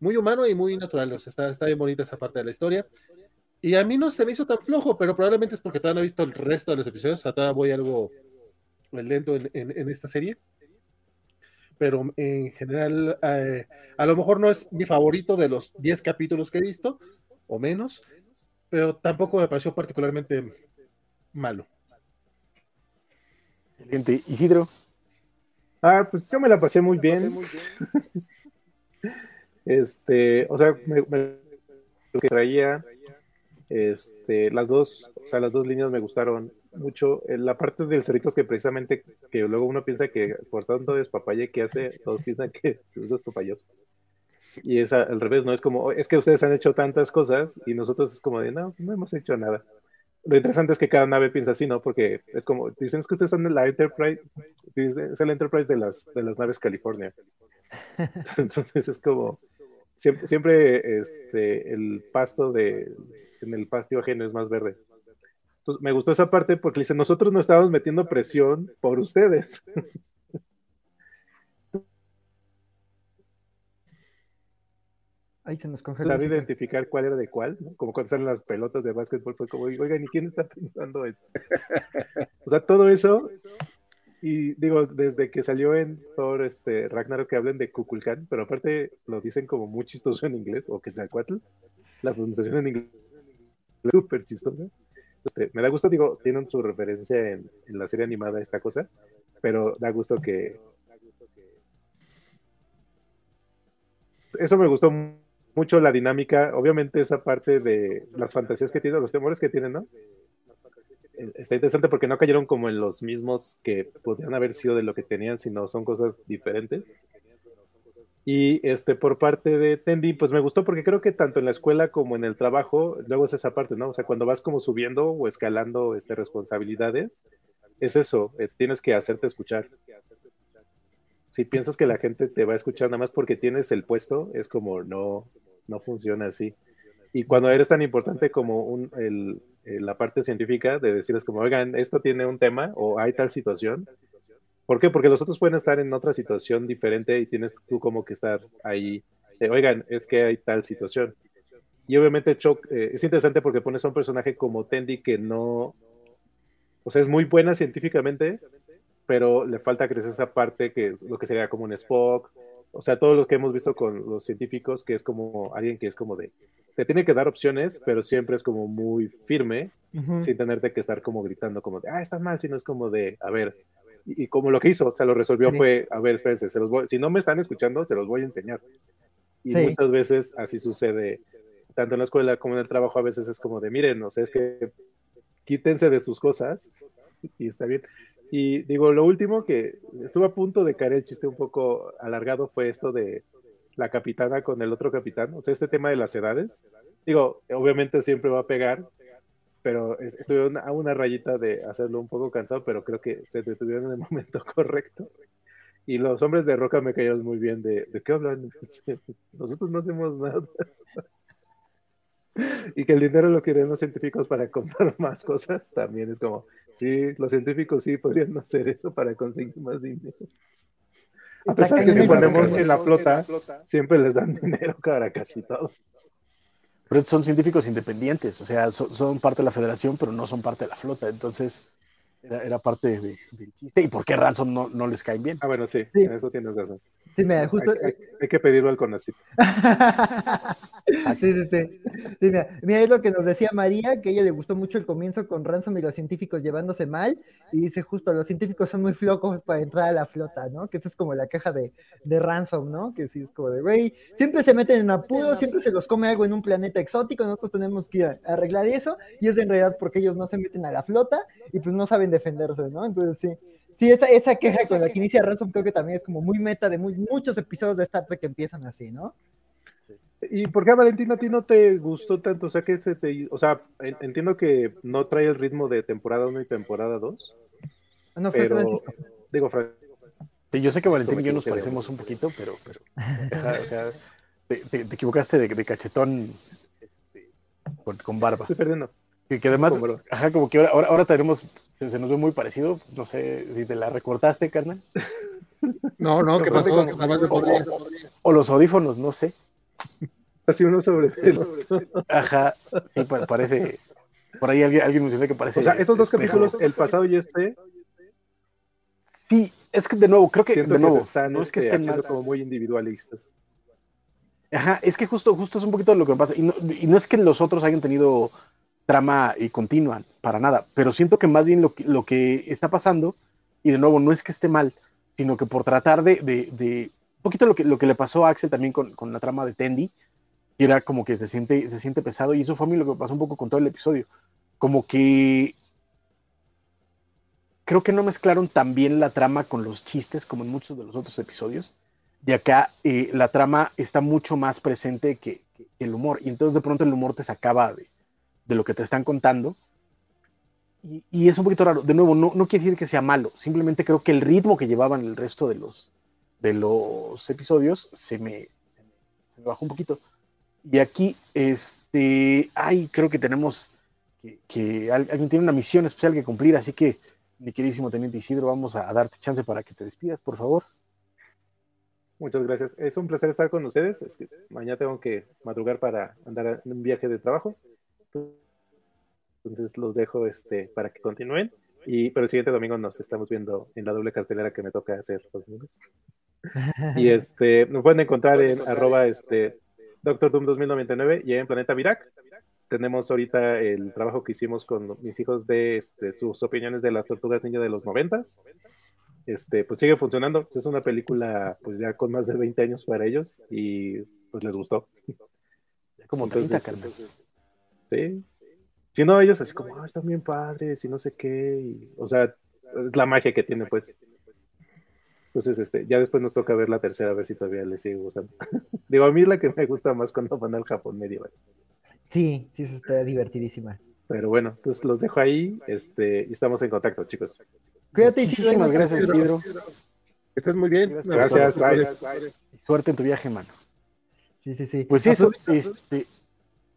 muy humano y muy natural. O sea, está, está bien bonita esa parte de la historia. Y a mí no se me hizo tan flojo, pero probablemente es porque todavía no he visto el resto de los episodios. O sea, todavía voy algo lento en, en, en esta serie. Pero en general, eh, a lo mejor no es mi favorito de los 10 capítulos que he visto, o menos, pero tampoco me pareció particularmente malo. Excelente. Isidro. Ah, pues yo me la pasé muy bien. Muy bien. Este, o sea, me, me, lo que traía, este, las dos, o sea, las dos líneas me gustaron mucho. La parte del Cerritos que precisamente, que luego uno piensa que por tanto despapalle que hace, todos piensan que es despapalloso. Y es al revés, ¿no? Es como, es que ustedes han hecho tantas cosas y nosotros es como de, no, no hemos hecho nada. Lo interesante es que cada nave piensa así, ¿no? Porque es como, dicen es que ustedes son la Enterprise, es el Enterprise de las, de las naves California. Entonces es como, siempre, siempre este, el pasto de, en el pastio ajeno es más verde. Entonces, me gustó esa parte porque dice, nosotros no estábamos metiendo presión por ustedes. Ahí se nos congeló. Sabe identificar cuál era de cuál, ¿no? Como cuando salen las pelotas de básquetbol, fue como, oigan, ¿y quién está pensando eso? o sea, todo eso, y digo, desde que salió en Thor este, Ragnarok que hablen de Kukulkan, pero aparte lo dicen como muy chistoso en inglés, o que sea cuatl, la pronunciación en inglés es súper chistosa. Este, me da gusto, digo, tienen su referencia en, en la serie animada esta cosa, pero da gusto que, eso me gustó mucho la dinámica, obviamente esa parte de las fantasías que tienen, los temores que tienen, ¿no? Está interesante porque no cayeron como en los mismos que podrían haber sido de lo que tenían, sino son cosas diferentes. Y este, por parte de Tendi, pues me gustó porque creo que tanto en la escuela como en el trabajo, luego es esa parte, ¿no? O sea, cuando vas como subiendo o escalando este, responsabilidades, es eso, es, tienes que hacerte escuchar si piensas que la gente te va a escuchar nada más porque tienes el puesto, es como no, no funciona así. Y cuando eres tan importante como un, el, la parte científica de decirles como, oigan, esto tiene un tema o hay tal situación. ¿Por qué? Porque los otros pueden estar en otra situación diferente y tienes tú como que estar ahí. oigan, es que hay tal situación. Y obviamente Choc, eh, es interesante porque pones a un personaje como Tendi que no, o sea, es muy buena científicamente, pero le falta crecer esa parte que es lo que sería como un Spock, o sea, todo lo que hemos visto con los científicos, que es como alguien que es como de, te tiene que dar opciones, pero siempre es como muy firme, sin tenerte que estar como gritando como de, ah, está mal, sino es como de, a ver, y, como lo que hizo, o sea, lo resolvió fue, a ver, espérense, se los voy, si no me están escuchando, se los voy a enseñar. Y muchas veces así sucede, tanto en la escuela como en el trabajo, a veces es como de, miren, o sea, es que quítense de sus cosas y está bien. Y digo, lo último que estuvo a punto de caer el chiste un poco alargado fue esto de la capitana con el otro capitán, o sea, este tema de las edades. Digo, obviamente siempre va a pegar, pero estuve a una rayita de hacerlo un poco cansado, pero creo que se detuvieron en el momento correcto. Y los hombres de Roca me cayeron muy bien de, ¿de qué hablan? Nosotros no hacemos nada. y que el dinero lo quieren los científicos para comprar más cosas, también es como, sí, los científicos sí podrían hacer eso para conseguir más dinero. A pesar que si ponemos en la flota, siempre les dan dinero para casi todo. Pero son científicos independientes, o sea, son, parte de la federación, pero no son parte de la flota, entonces era, parte del chiste. ¿Y por qué Ransom no, no les caen bien? Ah, bueno, sí, en eso tienes razón. Sí, mira, justo... Hay, que pedirlo al CONACYT. sí, sí, sí. mira, es lo que nos decía María, que a ella le gustó mucho el comienzo con Ransom y los científicos llevándose mal, y dice justo, los científicos son muy flocos para entrar a la flota, ¿no? Que esa es como la caja de, de Ransom, ¿no? Que sí es como de, güey, siempre se meten en apuros, siempre se los come algo en un planeta exótico, nosotros tenemos que arreglar eso, y es en realidad porque ellos no se meten a la flota y pues no saben defenderse, ¿no? Entonces sí. Sí, esa, esa queja con la que inicia Ransom creo que también es como muy meta de muchos episodios de Star Trek que empiezan así, ¿no? ¿Y por qué Valentina a ti no te gustó tanto? O sea, que se te, o sea, entiendo que no trae el ritmo de temporada 1 y temporada 2. No, fue pero, Francisco. Digo, Francisco. Sí, yo sé que Valentín y yo nos parecemos un poquito, pero, pero o sea, te, equivocaste de, cachetón este, con, barba. Estoy perdiendo. Que, que además, ajá, como que ahora, ahora tenemos se, nos ve muy parecido. No sé si te la recortaste, carnal. No, no, ¿qué pasó? O, los audífonos, no sé. Así uno sobre Ajá, sí, parece. Por ahí alguien, alguien mencionó que parece. O sea, esos dos capítulos, el pasado y este. Sí, es que de nuevo, creo que de nuevo, están no es que este, estén como muy individualistas. Ajá, es que justo, justo es un poquito lo que pasa. Y no, y no es que los otros hayan tenido trama y continua, para nada, pero siento que más bien lo que, lo que está pasando, y de nuevo, no es que esté mal, sino que por tratar de, un poquito lo que, le pasó a Axel también con, la trama de Tendi, que era como que se siente, se siente pesado, y eso fue a mí lo que pasó un poco con todo el episodio, como que creo que no mezclaron tan bien la trama con los chistes como en muchos de los otros episodios. De acá eh, la trama está mucho más presente que, que, el humor, y entonces de pronto el humor te sacaba de, de lo que te están contando. Y, es un poquito raro. De nuevo, no, no, quiere decir que sea malo. Simplemente creo que el ritmo que llevaban el resto de los, de los episodios se me, se me, bajó un poquito. Y aquí, este, ay, creo que tenemos que, alguien tiene una misión especial que cumplir. Así que, mi queridísimo Teniente Isidro, vamos a, darte chance para que te despidas, por favor. Muchas gracias. Es un placer estar con ustedes. Es que mañana tengo que madrugar para andar en un viaje de trabajo. Entonces los dejo este, para que continúen. Y, pero el siguiente domingo nos estamos viendo en la doble cartelera que me toca hacer los domingos. Y este, nos pueden encontrar en arroba este, Doctor Doom 2099 y en Planeta Virac. Tenemos ahorita el trabajo que hicimos con mis hijos de este, sus opiniones de las tortugas niñas de los noventas. Este, pues sigue funcionando. Es una película pues ya con más de 20 años para ellos y pues les gustó. Como 30, entonces, Sí. Si no, ellos así como, ah, están bien padres y no sé qué. Y, o sea, es la magia que tiene, pues. Entonces, este, ya después nos toca ver la tercera, a ver si todavía les sigue gustando. Digo, a mí es la que me gusta más cuando van al Japón medieval. Sí, sí, eso está divertidísima. Pero bueno, pues los dejo ahí, este, y estamos en contacto, chicos. Cuídate, Muchísimas gracias, Isidro. Estás muy bien. Gracias, bye. Suerte en tu viaje, mano. Sí, sí, sí. Pues eso, este,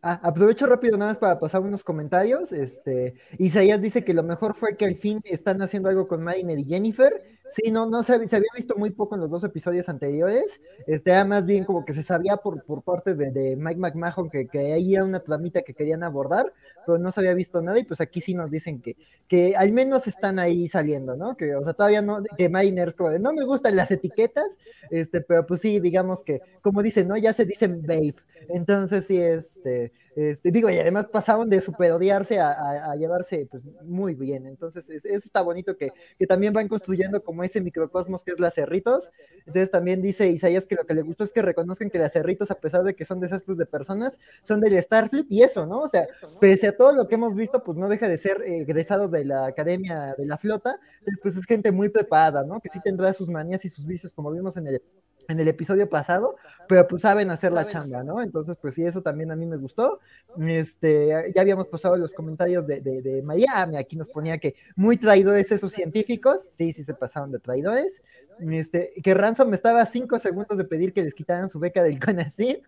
Ah, aprovecho rápido nada más para pasar unos comentarios. Este, Isaías dice que lo mejor fue que al fin están haciendo algo con Mariner y Jennifer. Sí, no, no se, había visto muy poco en los dos episodios anteriores. Este, más bien como que se sabía por, por parte de, Mike McMahon que, que ahí era una tramita que querían abordar, no se había visto nada. Y pues aquí sí nos dicen que, que al menos están ahí saliendo, ¿no? Que, o sea, todavía no, que Mariner es como de no me gustan las etiquetas, este, pero pues sí, digamos que, como dicen, ¿no? Ya se dicen babe. Entonces sí, este, este, digo, y además pasaron de super odiarse a, llevarse pues muy bien. Entonces, eso está bonito que, que, también van construyendo como ese microcosmos que es las Cerritos. Entonces también dice Isaías que lo que le gustó es que reconozcan que las Cerritos, a pesar de que son desastres de personas, son del Starfleet y eso, ¿no? O sea, pese a todo lo que hemos visto, pues no deja de ser eh, egresados de la Academia de la Flota, pues es gente muy preparada, ¿no? Que sí tendrá sus manías y sus vicios, como vimos en el en el episodio pasado, pero pues saben hacer la chamba, ¿no? Entonces, pues sí, eso también a mí me gustó. Este, ya habíamos pasado los comentarios de, de, Miami, aquí nos ponía que muy traidores esos científicos, sí, sí se pasaron de traidores. Este, que Ransom estaba a cinco segundos de pedir que les quitaran su beca del CONACYT.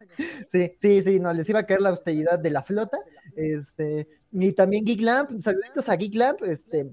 Sí, sí, sí, no, les iba a caer la austeridad de la flota. Este, y también Geek Lamp, saluditos a Geek Lamp, este,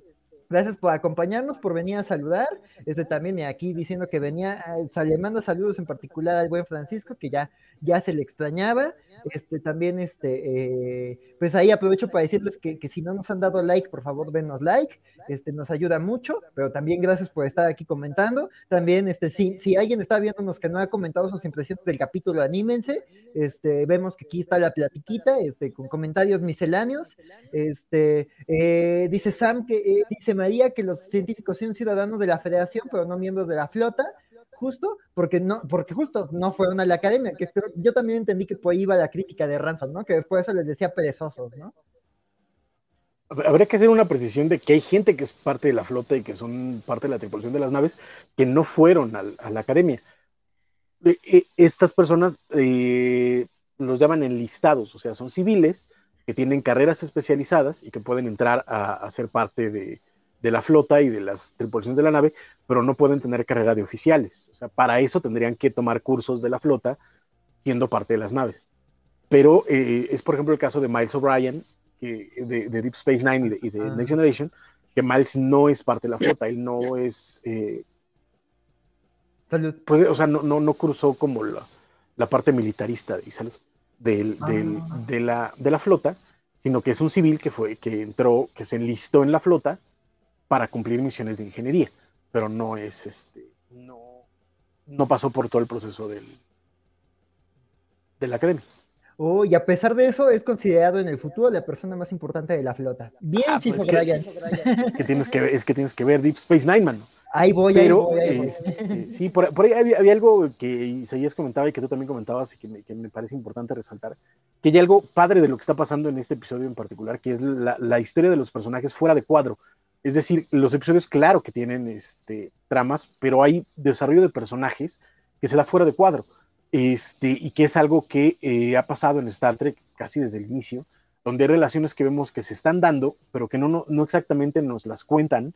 Gracias por acompañarnos, por venir a saludar. Este también aquí diciendo que venía, eh, le manda saludos en particular al buen Francisco, que ya, ya se le extrañaba. Este también, este, eh, pues ahí aprovecho para decirles que, que, si no nos han dado like, por favor, denos like. Este nos ayuda mucho, pero también gracias por estar aquí comentando. También, este, si, si alguien está viéndonos que no ha comentado sus impresiones del capítulo, anímense. Este, vemos que aquí está la platiquita, este, con comentarios misceláneos. Este, eh, dice Sam que dice María que los científicos son ciudadanos de la federación, pero no miembros de la flota, justo porque no, porque justo no fueron a la academia, que yo también entendí que por iba la crítica de Ransom, ¿no? Que por eso les decía perezosos, ¿no? Habría que hacer una precisión de que hay gente que es parte de la flota y que son parte de la tripulación de las naves que no fueron a, la academia. E, estas personas eh, los llaman enlistados, o sea, son civiles que tienen carreras especializadas y que pueden entrar a ser parte de, de la flota y de las tripulaciones de la nave, pero no pueden tener carrera de oficiales. O sea, para eso tendrían que tomar cursos de la flota siendo parte de las naves. Pero eh, es, por ejemplo, el caso de Miles O'Brien, que, de, Deep Space Nine y de, ah. Next Generation, que Miles no es parte de la flota, él no es... Eh, salud. o sea, no, no, no cruzó como la, la parte militarista de, salud, del, ah. de, la, de la flota, sino que es un civil que fue, que entró, que se enlistó en la flota para cumplir misiones de ingeniería, pero no es este, no, no pasó por todo el proceso del, de la academia. Oh, y a pesar de eso, es considerado en el futuro la persona más importante de la flota. Bien, ah, Chief pues Que, tienes que, es que tienes que ver Deep Space Nine, man. Ahí voy, ahí voy, ahí voy. Este, sí, por, ahí había, algo que Isaías comentaba y que tú también comentabas y que me, que me, parece importante resaltar, que hay algo padre de lo que está pasando en este episodio en particular, que es la, la historia de los personajes fuera de cuadro. Es decir, los episodios, claro que tienen este, tramas, pero hay desarrollo de personajes que se da fuera de cuadro. Este, y que es algo que eh, ha pasado en Star Trek casi desde el inicio, donde hay relaciones que vemos que se están dando, pero que no, exactamente nos las cuentan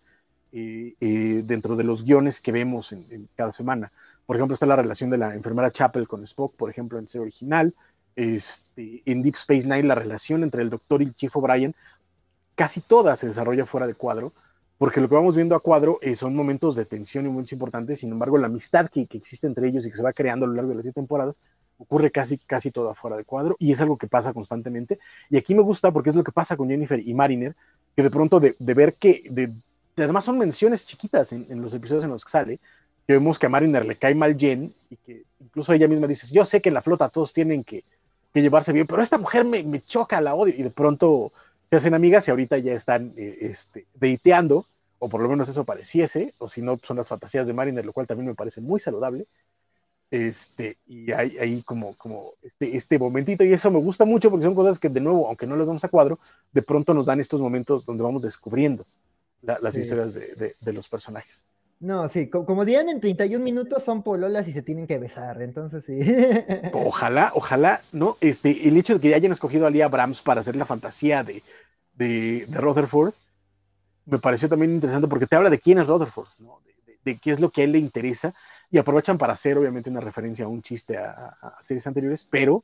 eh, eh, dentro de los guiones que vemos en, cada semana. Por ejemplo, está la relación de la enfermera Chapel con Spock, por ejemplo, en serie original. Este, en Deep Space Nine, la relación entre el Doctor y el Chief O'Brien casi toda se desarrolla fuera de cuadro, porque lo que vamos viendo a cuadro eh, son momentos de tensión y momentos importantes, sin embargo, la amistad que, existe entre ellos y que se va creando a lo largo de las siete temporadas ocurre casi, casi todo afuera de cuadro y es algo que pasa constantemente. Y aquí me gusta porque es lo que pasa con Jennifer y Mariner, que de pronto de, ver que, de, además son menciones chiquitas en, en, los episodios en los que sale, que vemos que a Mariner le cae mal Jen y que incluso ella misma dice, yo sé que en la flota todos tienen que, que llevarse bien, pero esta mujer me, me, choca, la odio y de pronto se hacen amigas y ahorita ya están eh, este, deiteando, o por lo menos eso pareciese, o si no son las fantasías de Mariner, lo cual también me parece muy saludable. Este, y hay ahí como, como este, este momentito, y eso me gusta mucho porque son cosas que, de nuevo, aunque no las vamos a cuadro, de pronto nos dan estos momentos donde vamos descubriendo la, las sí. historias de, de, de, los personajes. No, sí, como, dirían en 31 minutos son pololas y se tienen que besar, entonces sí. Ojalá, ojalá, ¿no? Este, el hecho de que hayan escogido a Lee Abrams para hacer la fantasía de, de, de Rutherford, me pareció también interesante porque te habla de quién es Rutherford, ¿no? de, de, qué es lo que a él le interesa, y aprovechan para hacer obviamente una referencia a un chiste a, a, a series anteriores, pero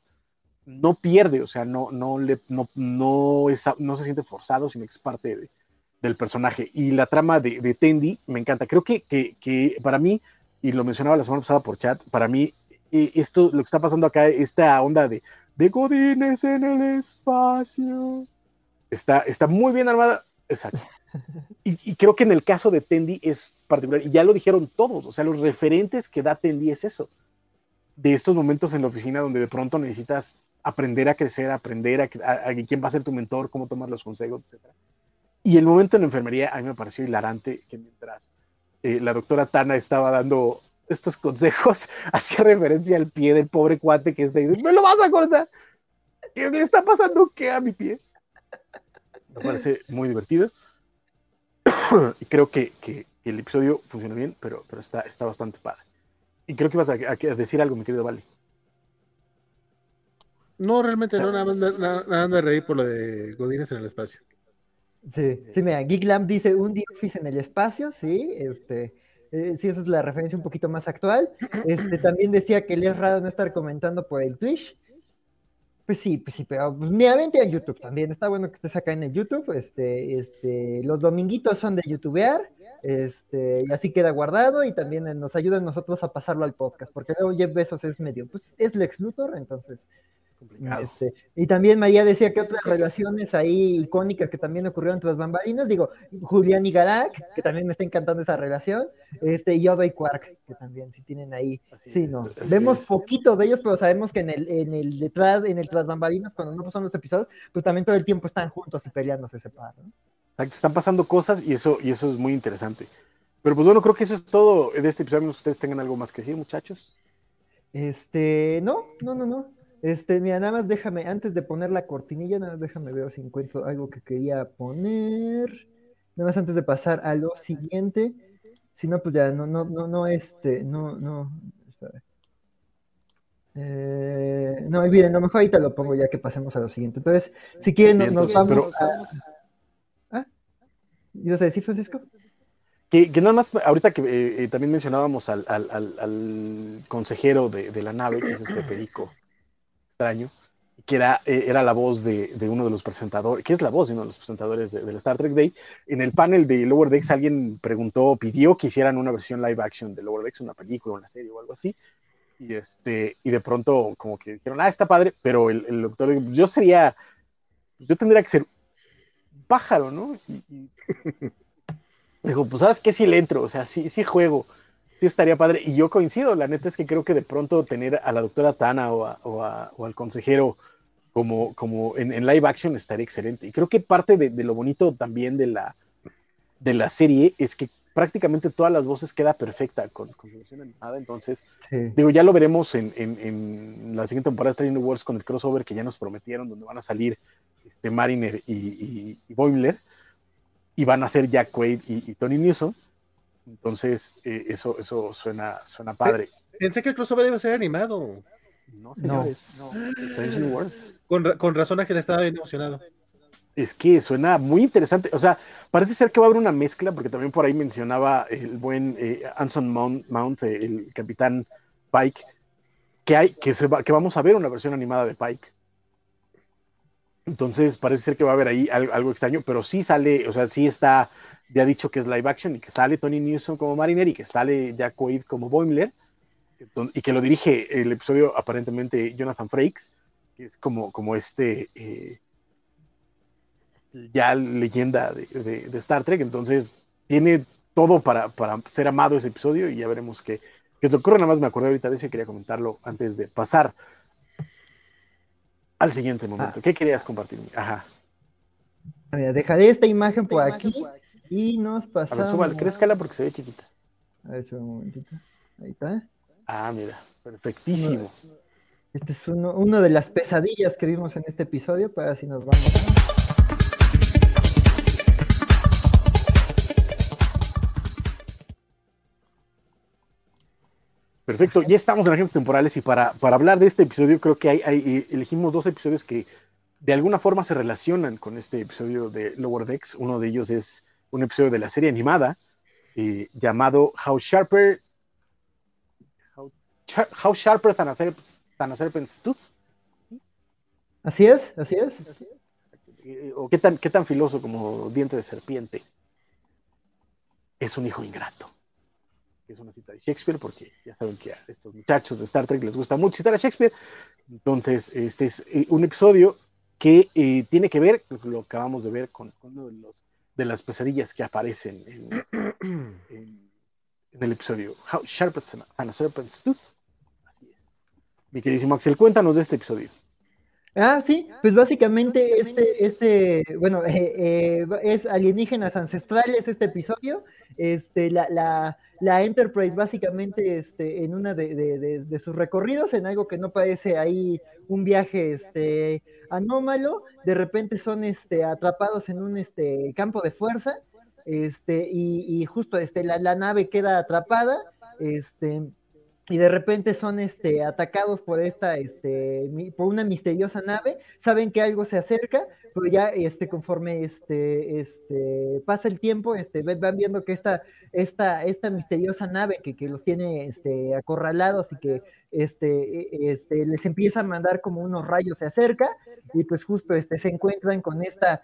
no pierde, o sea, no, no, le, no, no, es, no se siente forzado, sino que es parte de, del personaje. Y la trama de, de Tendi me encanta. Creo que, que, que, para mí, y lo mencionaba la semana pasada por chat, para mí, eh, esto, lo que está pasando acá, esta onda de, de Godines en el espacio, está, está muy bien armada. Exacto. Y, creo que en el caso de Tendi es particular, y ya lo dijeron todos, o sea, los referentes que da Tendi es eso, de estos momentos en la oficina donde de pronto necesitas aprender a crecer, aprender a, a, a quién va a ser tu mentor, cómo tomar los consejos, etcétera. Y el momento en la enfermería a mí me pareció hilarante que mientras eh, la doctora Tana estaba dando estos consejos, hacía referencia al pie del pobre cuate que está ahí, me lo vas a cortar. ¿Qué le está pasando qué a mi pie? Me parece muy divertido. y creo que, que, el episodio funciona bien, pero, pero está, está bastante padre. Y creo que ibas a, a, decir algo, mi querido Vale. No, realmente no, nada más, nada, nada me reí por lo de Godines en el espacio. Sí, sí, mira, Geeklamp dice un The Office en el espacio, sí, este, eh, sí, esa es la referencia un poquito más actual. Este, también decía que le es raro no estar comentando por el Twitch. Pues sí, pues sí, pero pues, mira, vente a YouTube también, está bueno que estés acá en el YouTube, este, este, los dominguitos son de youtubear, este, y así queda guardado, y también nos ayudan nosotros a pasarlo al podcast, porque luego Jeff Bezos es medio, pues es Lex Luthor, entonces este, y también María decía que otras relaciones ahí icónicas que también ocurrieron entre las bambalinas, digo, Julián y Garak, que también me está encantando esa relación, este, y Yodo y Quark, que también sí tienen ahí, así sí, es, no, vemos es. poquito de ellos, pero sabemos que en el, en el detrás, en el tras bambalinas, cuando no son los episodios, pues también todo el tiempo están juntos y peleando se separan, ¿no? Exacto, están pasando cosas y eso, y eso es muy interesante. Pero pues bueno, creo que eso es todo de este episodio, ustedes tengan algo más que decir, muchachos. Este, no, no, no, no. Este, mira, nada más déjame, antes de poner la cortinilla, nada más déjame ver si encuentro algo que quería poner. Nada más antes de pasar a lo siguiente. Si no, pues ya, no, no, no, no, este, no, no. Espera. Eh, no, olviden, a lo mejor ahorita lo pongo ya que pasemos a lo siguiente. Entonces, si quieren, nos, nos vamos pero, a. ¿Ah? ¿Ibas a decir, Francisco? Que, que, nada más, ahorita que eh, eh, también mencionábamos al, al, al, al consejero de, de, la nave, que es este Perico extraño, que era, eh, era la voz de, de, uno de los presentadores, que es la voz de uno de los presentadores del de Star Trek Day. En el panel de Lower Decks alguien preguntó, pidió que hicieran una versión live action de Lower Decks, una película, una serie o algo así. Y, este, y de pronto como que dijeron, ah, está padre, pero el, el doctor, yo sería, yo tendría que ser pájaro, ¿no? Y, y dijo, pues sabes qué, sí le entro, o sea, sí, sí juego sí estaría padre. Y yo coincido, la neta es que creo que de pronto tener a la doctora Tana o, a, o, a, o al consejero como, como en, en, live action estaría excelente. Y creo que parte de, de, lo bonito también de la, de la serie es que prácticamente todas las voces queda perfecta con, con animada. Entonces, sí. digo, ya lo veremos en, en, en la siguiente temporada de Stranger Wars con el crossover que ya nos prometieron, donde van a salir este, Mariner y, y, y Boimler, y van a ser Jack Quaid y, y Tony Newsom entonces, eh, eso, eso suena, suena padre. Pensé que el crossover iba a ser animado. No, señores, no. no. Con, con, razón Ángel estaba bien emocionado. Es que suena muy interesante. O sea, parece ser que va a haber una mezcla, porque también por ahí mencionaba el buen eh, Anson Mount, Mount eh, el capitán Pike, que, hay, que, se va, que vamos a ver una versión animada de Pike. Entonces parece ser que va a haber ahí algo, algo extraño, pero sí sale, o sea, sí está ya ha dicho que es live action y que sale Tony Newsom como Mariner y que sale Jack Quaid como Boimler y que lo dirige el episodio aparentemente Jonathan Frakes, que es como, como este eh, ya leyenda de, Star Trek, entonces tiene todo para, ser amado ese episodio y ya veremos qué, qué lo ocurre. Nada más me acordé ahorita de eso y quería comentarlo antes de pasar al siguiente momento. Ah. ¿Qué querías compartir? Ajá. dejaré esta imagen por aquí y nos pasamos. A ver, crezcala porque se ve chiquita. A ver, un momentito. Ahí está. Ah, mira, perfectísimo. Este es uno, uno de las pesadillas que vimos en este episodio, para si nos vamos. Perfecto, ya estamos en agentes temporales y para, para hablar de este episodio creo que hay, eh, elegimos dos episodios que de alguna forma se relacionan con este episodio de Lower Decks. Uno de ellos es un episodio de la serie animada eh, llamado How Sharper How, Sharper than a, Serpent's Tooth. Así es, así es. Eh, o qué tan, qué tan filoso como diente de serpiente. Es un hijo ingrato es una cita de Shakespeare, porque ya saben que a estos muchachos de Star Trek les gusta mucho citar a Shakespeare. Entonces, este es eh, un episodio que eh, tiene que ver, lo acabamos de ver, con, uno de, los, de las pesadillas que aparecen en, el episodio How Sharp and a Serpent's Tooth. Así es. Mi queridísimo Axel, cuéntanos de este episodio. Ah, sí, pues básicamente este, este, bueno, eh, es alienígenas ancestrales este episodio. Este, la, la, la Enterprise básicamente este, en una de, sus recorridos, en algo que no parece ahí un viaje este, anómalo, de repente son este, atrapados en un este, campo de fuerza este, y, justo este, la, la, nave queda atrapada. Este, y de repente son este, atacados por esta, este, por una misteriosa nave, saben que algo se acerca, pero ya este, conforme este, este, pasa el tiempo, este, van viendo que esta, esta, esta misteriosa nave que, que los tiene este, acorralados y que este, e, este, les empieza a mandar como unos rayos, se acerca, y pues justo este, se encuentran con esta,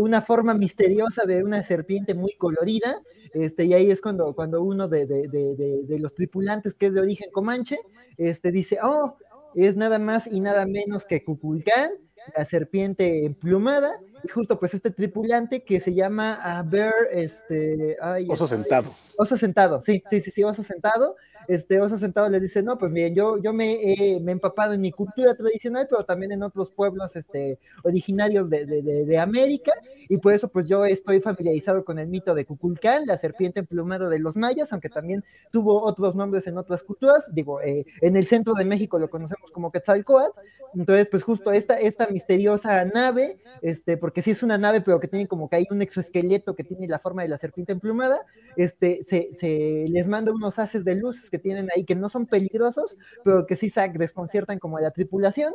una forma misteriosa de una serpiente muy colorida, este, y ahí es cuando, cuando uno de, de, de, de los tripulantes, que es de origen comanche, este, dice, oh, es nada más y nada menos que Cuculcán, la serpiente emplumada, y justo pues este tripulante que se llama a Bear, este... oso sentado. Oso sentado, sí, sí, sí, sí, oso sentado, este Oso Sentado les dice, no, pues miren, yo, yo me, he, empapado en mi cultura tradicional, pero también en otros pueblos este, originarios de, de, de, América, y por eso pues yo estoy familiarizado con el mito de Cuculcán, la serpiente emplumada de los mayas, aunque también tuvo otros nombres en otras culturas, digo, eh, en el centro de México lo conocemos como Quetzalcoatl, entonces pues justo esta, esta misteriosa nave, este, porque sí es una nave, pero que tiene como que hay un exoesqueleto que tiene la forma de la serpiente emplumada, este, se, se les manda unos haces de luz que tienen ahí que no son peligrosos, pero que sí desconciertan como a la tripulación.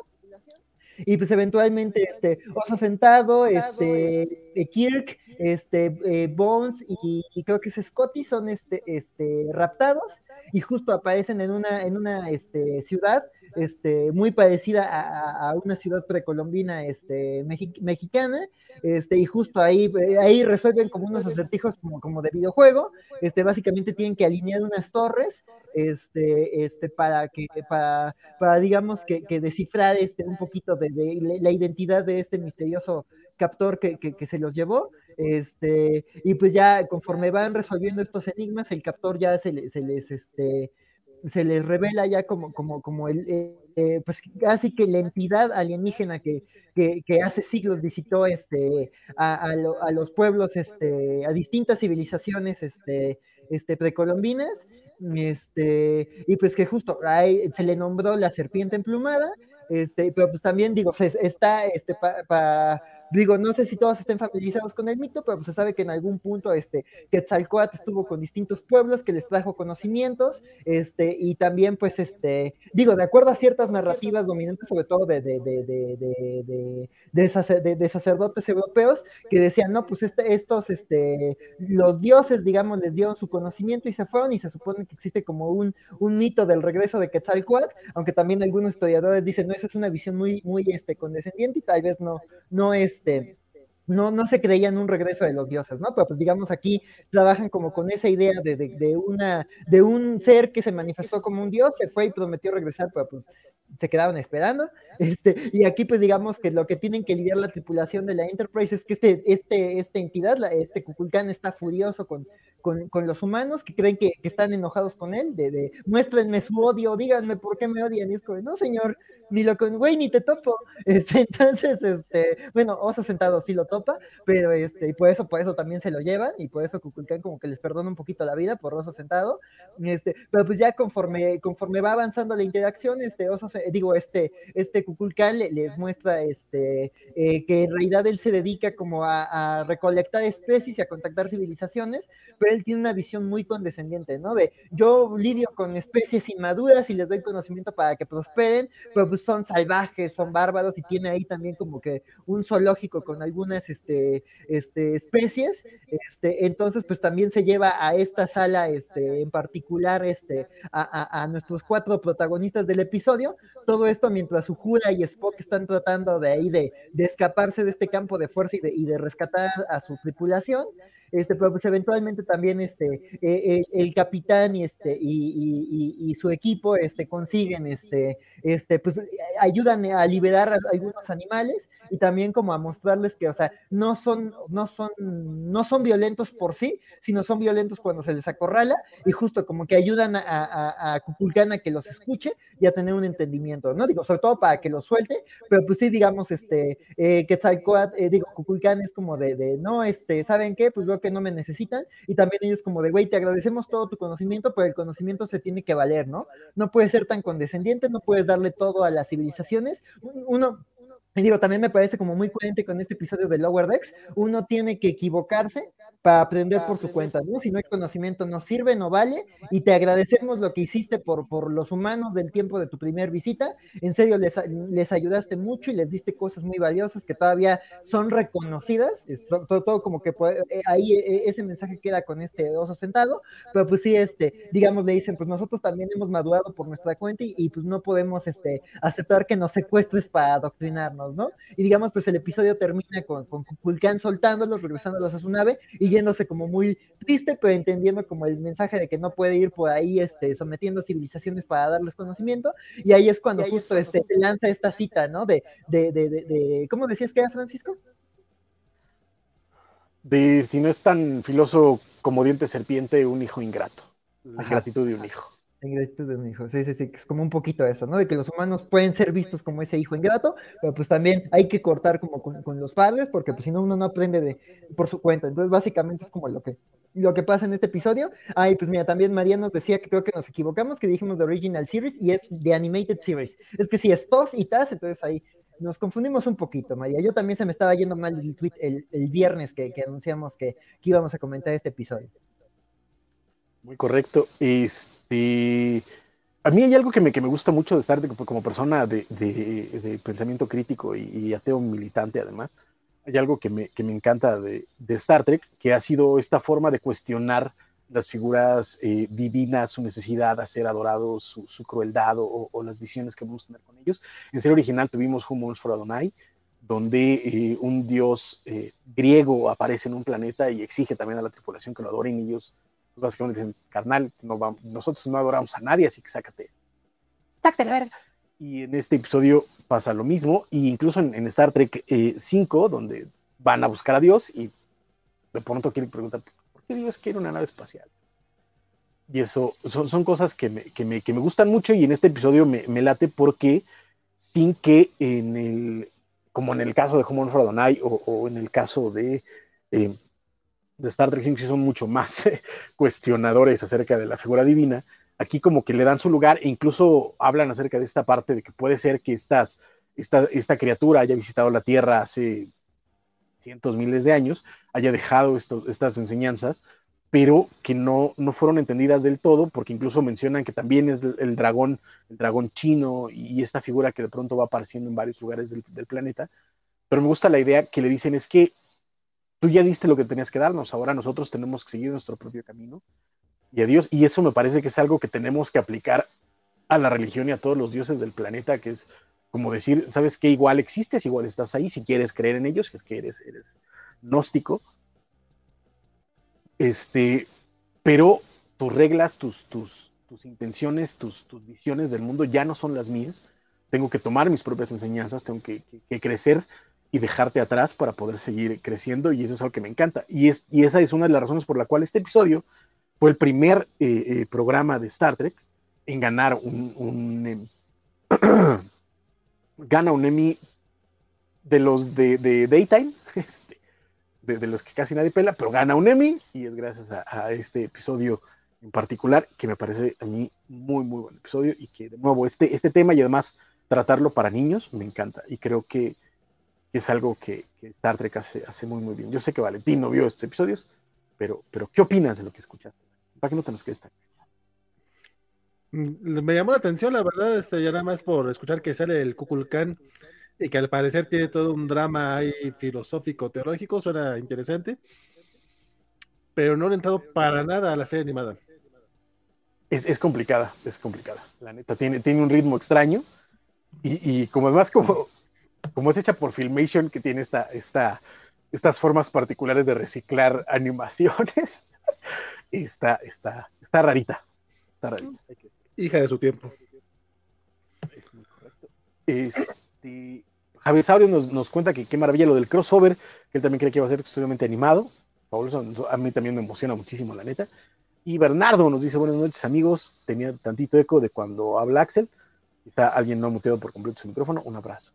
Y pues eventualmente este Oso Sentado, este Kirk, este eh, Bones y, creo que es Scotty son este, este raptados y justo aparecen en una, en una este, ciudad este, muy parecida a, una ciudad precolombina este, mexicana, este, y justo ahí, ahí resuelven como unos acertijos como, como de videojuego, este, básicamente tienen que alinear unas torres este, este, para que, para, para digamos que, que descifrar este, un poquito de, la identidad de este misterioso captor que, que, se los llevó, este, y pues ya conforme van resolviendo estos enigmas, el captor ya se, se les, este, se les revela ya como, como, como el, eh, pues casi que la entidad alienígena que, que, hace siglos visitó este, a, a, los pueblos, este, a distintas civilizaciones este, este, precolombinas, este, y pues que justo se le nombró la serpiente emplumada, este, pero pues también digo, está este, para Digo, no sé si todos estén familiarizados con el mito, pero se sabe que en algún punto este, Quetzalcoatl estuvo con distintos pueblos que les trajo conocimientos, este, y también, pues, este, digo, de acuerdo a ciertas narrativas dominantes, sobre todo de, de, de, de sacerdotes europeos, que decían, no, pues este, estos, este, los dioses, digamos, les dieron su conocimiento y se fueron, y se supone que existe como un, un mito del regreso de Quetzalcoatl, aunque también algunos historiadores dicen, no, eso es una visión muy, muy, este, condescendiente y tal vez no, no es este, no, no se creían un regreso de los dioses, ¿no? Pero pues digamos aquí trabajan como con esa idea de, de, una, de un ser que se manifestó como un dios, se fue y prometió regresar, pero pues se quedaban esperando. Este, y aquí pues digamos que lo que tienen que lidiar la tripulación de la Enterprise es que este, este, esta entidad, este Kukulkan está furioso con, con, los humanos que creen que, están enojados con él, de, de, muéstrenme su odio, díganme por qué me odian. Y es como, no, señor, ni lo con, güey, ni te topo. Este, entonces, este, bueno, Oso sentado sí lo topa, pero este, por eso, por eso también se lo llevan, y por eso Kukulkan como que les perdona un poquito la vida por Oso sentado. Este, pero pues ya conforme, conforme va avanzando la interacción, este Oso, digo, este, este Kukulkan les muestra este, eh, que en realidad él se dedica como a, recolectar especies y a contactar civilizaciones, él tiene una visión muy condescendiente, ¿no? De yo lidio con especies inmaduras y les doy conocimiento para que prosperen, pero pues son salvajes, son bárbaros y tiene ahí también como que un zoológico con algunas este, este, especies, este, entonces pues también se lleva a esta sala este, en particular este, a, nuestros cuatro protagonistas del episodio, todo esto mientras Uhura y Spock están tratando de ahí de, escaparse de este campo de fuerza y de rescatar a su tripulación este, pero pues eventualmente también este, eh, el, capitán y, este, y, su equipo este, consiguen, este, este, pues ayudan a liberar a algunos animales y también como a mostrarles que, o sea, no son, no son, no son violentos por sí, sino son violentos cuando se les acorrala y justo como que ayudan a, a, a que los escuche y a tener un entendimiento, ¿no? Digo, sobre todo para que los suelte, pero pues sí, digamos, este, eh, que eh, digo, Kukulkan es como de, de, no, este, ¿saben qué? Pues que no me necesitan y también ellos como de, güey, te agradecemos todo tu conocimiento, pero el conocimiento se tiene que valer, ¿no? No puedes ser tan condescendiente, no puedes darle todo a las civilizaciones. Uno, y digo, también me parece como muy coherente con este episodio de Lower Decks. Uno tiene que equivocarse para aprender por su cuenta, ¿no? Si no hay conocimiento, no sirve, no vale. Y te agradecemos lo que hiciste por, por los humanos del tiempo de tu primer visita. En serio, les, les ayudaste mucho y les diste cosas muy valiosas que todavía son reconocidas. todo, todo, como que eh, ahí eh, ese mensaje queda con este oso sentado. Pero pues sí, este, digamos, le dicen, pues nosotros también hemos madurado por nuestra cuenta y, pues no podemos este, aceptar que nos secuestres para adoctrinarnos. ¿no? Y digamos, pues el episodio termina con, con soltándolos, regresándolos a su nave y yéndose como muy triste, pero entendiendo como el mensaje de que no puede ir por ahí este, sometiendo civilizaciones para darles conocimiento. Y ahí es cuando justo este, lanza esta cita, ¿no? De, de, de, de, ¿cómo decías que era Francisco? De si no es tan filoso como diente serpiente, un hijo ingrato. La gratitud de un hijo. Ingratitud de un hijo, sí, sí, sí, es como un poquito eso, ¿no? De que los humanos pueden ser vistos como ese hijo ingrato, pero pues también hay que cortar como con, los padres, porque pues si no uno no aprende de, por su cuenta. Entonces, básicamente es como lo que, lo que pasa en este episodio. Ay, pues mira, también María nos decía que creo que nos equivocamos, que dijimos de Original Series y es de Animated Series. Es que si es TOS y TAS, entonces ahí nos confundimos un poquito, María. Yo también se me estaba yendo mal el tweet el, el viernes que, que anunciamos que, que íbamos a comentar este episodio. Muy correcto. Este a mí hay algo que me, que me gusta mucho de Star Trek como persona de, de, pensamiento crítico y, ateo militante además. Hay algo que me, que me encanta de, de, Star Trek, que ha sido esta forma de cuestionar las figuras eh, divinas, su necesidad de ser adorados, su, su crueldad o, las visiones que vamos a tener con ellos. En serie original tuvimos Who for Adonai, donde eh, un dios eh, griego aparece en un planeta y exige también a la tripulación que lo adoren y ellos básicamente dicen, carnal, no nosotros no adoramos a nadie, así que sácate. Sácate la verga. Y en este episodio pasa lo mismo, e incluso en, Star Trek 5, eh, donde van a buscar a Dios y de pronto quieren preguntar, ¿por qué Dios quiere una nave espacial? Y eso son, son cosas que me, que, me, que me, gustan mucho y en este episodio me, me, late porque sin que en el, como en el caso de Humon for Adonai o, o, en el caso de eh, de Star Trek 5 son mucho más cuestionadores acerca de la figura divina. Aquí como que le dan su lugar e incluso hablan acerca de esta parte de que puede ser que estas, esta, esta criatura haya visitado la Tierra hace cientos, miles de años, haya dejado estas enseñanzas, pero que no, no fueron entendidas del todo, porque incluso mencionan que también es el, dragón, el dragón chino y esta figura que de pronto va apareciendo en varios lugares del, del planeta. Pero me gusta la idea que le dicen es que tú ya diste lo que tenías que darnos, ahora nosotros tenemos que seguir nuestro propio camino y a Dios, y eso me parece que es algo que tenemos que aplicar a la religión y a todos los dioses del planeta, que es como decir, sabes que igual existes, igual estás ahí, si quieres creer en ellos, es que eres, gnóstico, este, pero tus reglas, tus, tus, tus intenciones, tus visiones del mundo ya no son las mías. Tengo que tomar mis propias enseñanzas, tengo que, crecer y dejarte atrás para poder seguir creciendo y eso es algo que me encanta. Y, es, y esa es una de las razones por la cual este episodio fue el primer eh, eh, programa de Star Trek en ganar un, un gana un Emmy de los de, de Daytime, este, de, los que casi nadie pela, pero gana un Emmy y es gracias a, este episodio en particular que me parece a mí muy, muy buen episodio y que de nuevo este, este tema y además tratarlo para niños me encanta y creo que es algo que, Star Trek hace, hace, muy, muy bien. Yo sé que Valentín no vio estos episodios, pero, pero ¿qué opinas de lo que escuchaste? ¿Para qué no te nos quedes mm, Me llamó la atención, la verdad, este, ya nada más por escuchar que sale el Kukulkan y que al parecer tiene todo un drama ahí filosófico, teológico, suena interesante, pero no he entrado para nada a la serie animada. Es, complicada, es complicada. La neta, tiene, tiene un ritmo extraño y, y como además como, como es hecha por Filmation, que tiene esta, esta, estas formas particulares de reciclar animaciones, está, está, está rarita. Está rarita. Hija de su tiempo. Es muy correcto. Este, Javier Saurio nos, nos, cuenta que qué maravilla lo del crossover, que él también cree que va a ser extremadamente animado. a mí también me emociona muchísimo, la neta. Y Bernardo nos dice, buenas noches amigos, tenía tantito eco de cuando habla Axel. Quizá alguien no ha muteado por completo su micrófono. Un abrazo.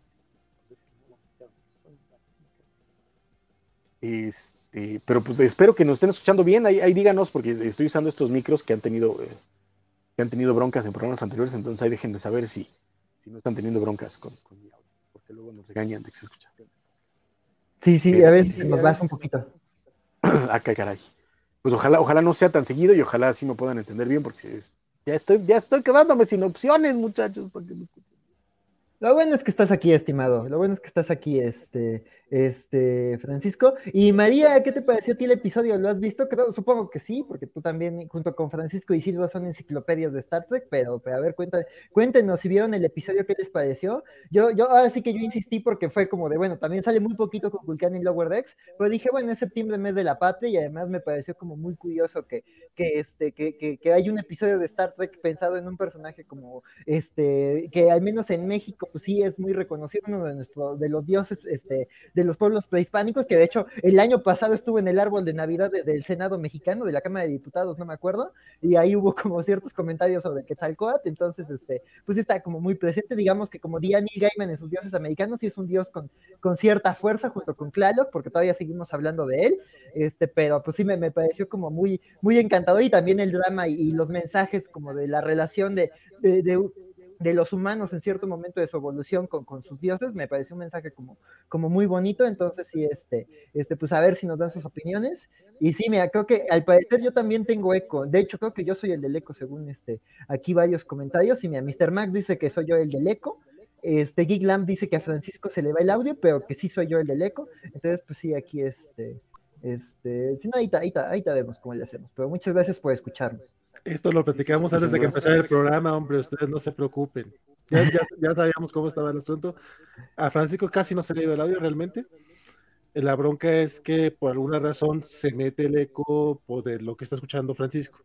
Este, pero pues espero que nos estén escuchando bien. Ahí, díganos, porque estoy usando estos micros que han tenido, eh, que han tenido broncas en programas anteriores, entonces ahí dejen de saber si, si no están teniendo broncas con, mi audio, porque luego nos regañan de que se escucha. Sí, sí, a veces nos vas un poquito. Acá, caray. Pues ojalá, ojalá no sea tan seguido y ojalá sí me puedan entender bien, porque ya estoy, ya estoy quedándome sin opciones, muchachos, para que me escuchen. Lo bueno es que estás aquí, estimado. Lo bueno es que estás aquí, este, este, Francisco. Y María, ¿qué te pareció a ti el episodio? ¿Lo has visto? supongo que sí, porque tú también, junto con Francisco y Silva, son enciclopedias de Star Trek, pero, a ver, cuéntenos si vieron el episodio, ¿qué les pareció? Yo, yo, ahora sí que yo insistí porque fue como de, bueno, también sale muy poquito con Vulcan y Lower Decks, pero dije, bueno, es septiembre, mes de la patria, y además me pareció como muy curioso que, que este, que, que, que hay un episodio de Star Trek pensado en un personaje como, este, que al menos en México pues sí es muy reconocido, uno de, nuestro, de los dioses este, de los pueblos prehispánicos, que de hecho el año pasado estuvo en el árbol de Navidad del Senado mexicano, de la Cámara de Diputados, no me acuerdo, y ahí hubo como ciertos comentarios sobre Quetzalcoatl, entonces, este, pues está como muy presente, digamos que como Neil Gaiman en sus dioses americanos, sí es un dios con, con cierta fuerza junto con Tlaloc, porque todavía seguimos hablando de él, este, pero pues sí me, me pareció como muy, muy encantador y también el drama y, los mensajes como de la relación de, de, de de los humanos en cierto momento de su evolución con, con, sus dioses, me pareció un mensaje como, como muy bonito, entonces sí, este, este, pues a ver si nos dan sus opiniones. Y sí, mira, creo que al parecer yo también tengo eco, de hecho creo que yo soy el del eco según este, aquí varios comentarios, y mira, Mr. Max dice que soy yo el del eco, este, Geek dice que a Francisco se le va el audio, pero que sí soy yo el del eco, entonces pues sí, aquí este, este, si no, ahí, ahí, ahí, vemos cómo le hacemos, pero muchas gracias por escucharnos. Esto lo platicamos antes de que empezara el programa, hombre, ustedes no se preocupen. Ya, ya, sabíamos cómo estaba el asunto. A Francisco casi no se le ha ido el audio realmente. La bronca es que por alguna razón se mete el eco de lo que está escuchando Francisco.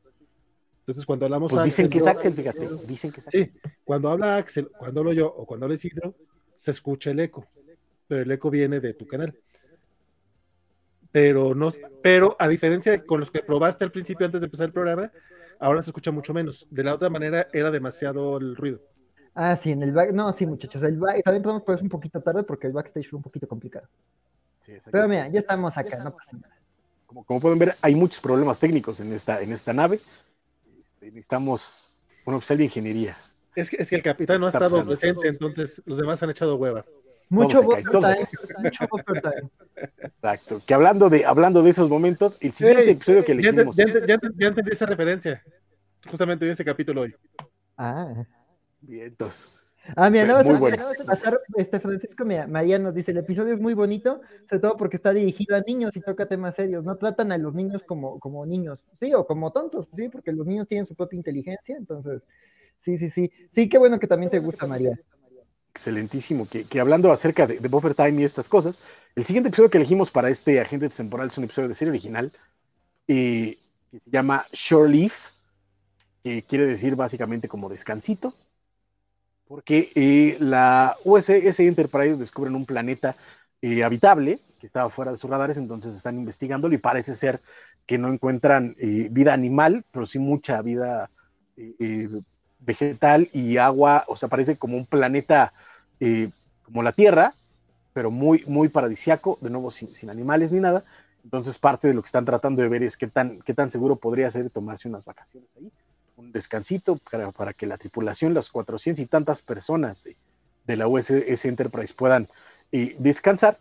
Entonces, cuando hablamos pues dicen que es Axel, fíjate. Dicen que es Axel. Sí, cuando habla Axel, cuando hablo yo o cuando habla Isidro, se escucha el eco. Pero el eco viene de tu canal. Pero no, pero a diferencia de con los que probaste al principio antes de empezar el programa, ahora se escucha mucho menos. De la otra manera era demasiado el ruido. Ah, sí, en el back, no, sí, muchachos, el back, también podemos por un poquito tarde porque el backstage fue un poquito complicado. Pero mira, ya estamos acá, no pasa nada. Como, como, pueden ver, hay muchos problemas técnicos en esta, en esta nave. Este, necesitamos un oficial de ingeniería. Es que, es que el capitán no ha estado presente, entonces los demás han echado hueva. Mucho time, mucho time. Exacto. Que hablando de, hablando de esos momentos, el siguiente episodio que le ya, ya, ya, ya, entendí esa referencia. Justamente en ese capítulo hoy. Ah. Vientos. Ah, mira, nada más, bueno. pasar, este Francisco María nos dice, el episodio es muy bonito, sobre todo porque está dirigido a niños y toca temas serios, no tratan a los niños como, como niños, sí, o como tontos, sí, porque los niños tienen su propia inteligencia, entonces, sí, sí, sí, sí, qué bueno que también te gusta, María. Excelentísimo, que, que hablando acerca de, de, Buffer Time y estas cosas, el siguiente episodio que elegimos para este agente temporal es un episodio de serie original eh, que se llama Shore Leaf, que quiere decir básicamente como descansito, porque eh, la USS Enterprise descubren un planeta eh, habitable que estaba fuera de sus radares, entonces están investigándolo y parece ser que no encuentran eh, vida animal, pero sí mucha vida eh, vegetal y agua, o sea, parece como un planeta como la Tierra, pero muy, muy paradisiaco, de nuevo sin, sin, animales ni nada. Entonces parte de lo que están tratando de ver es qué tan, qué tan seguro podría ser tomarse unas vacaciones ahí, un descansito para, para que la tripulación, las 400 y tantas personas de, de la USS Enterprise puedan eh, descansar,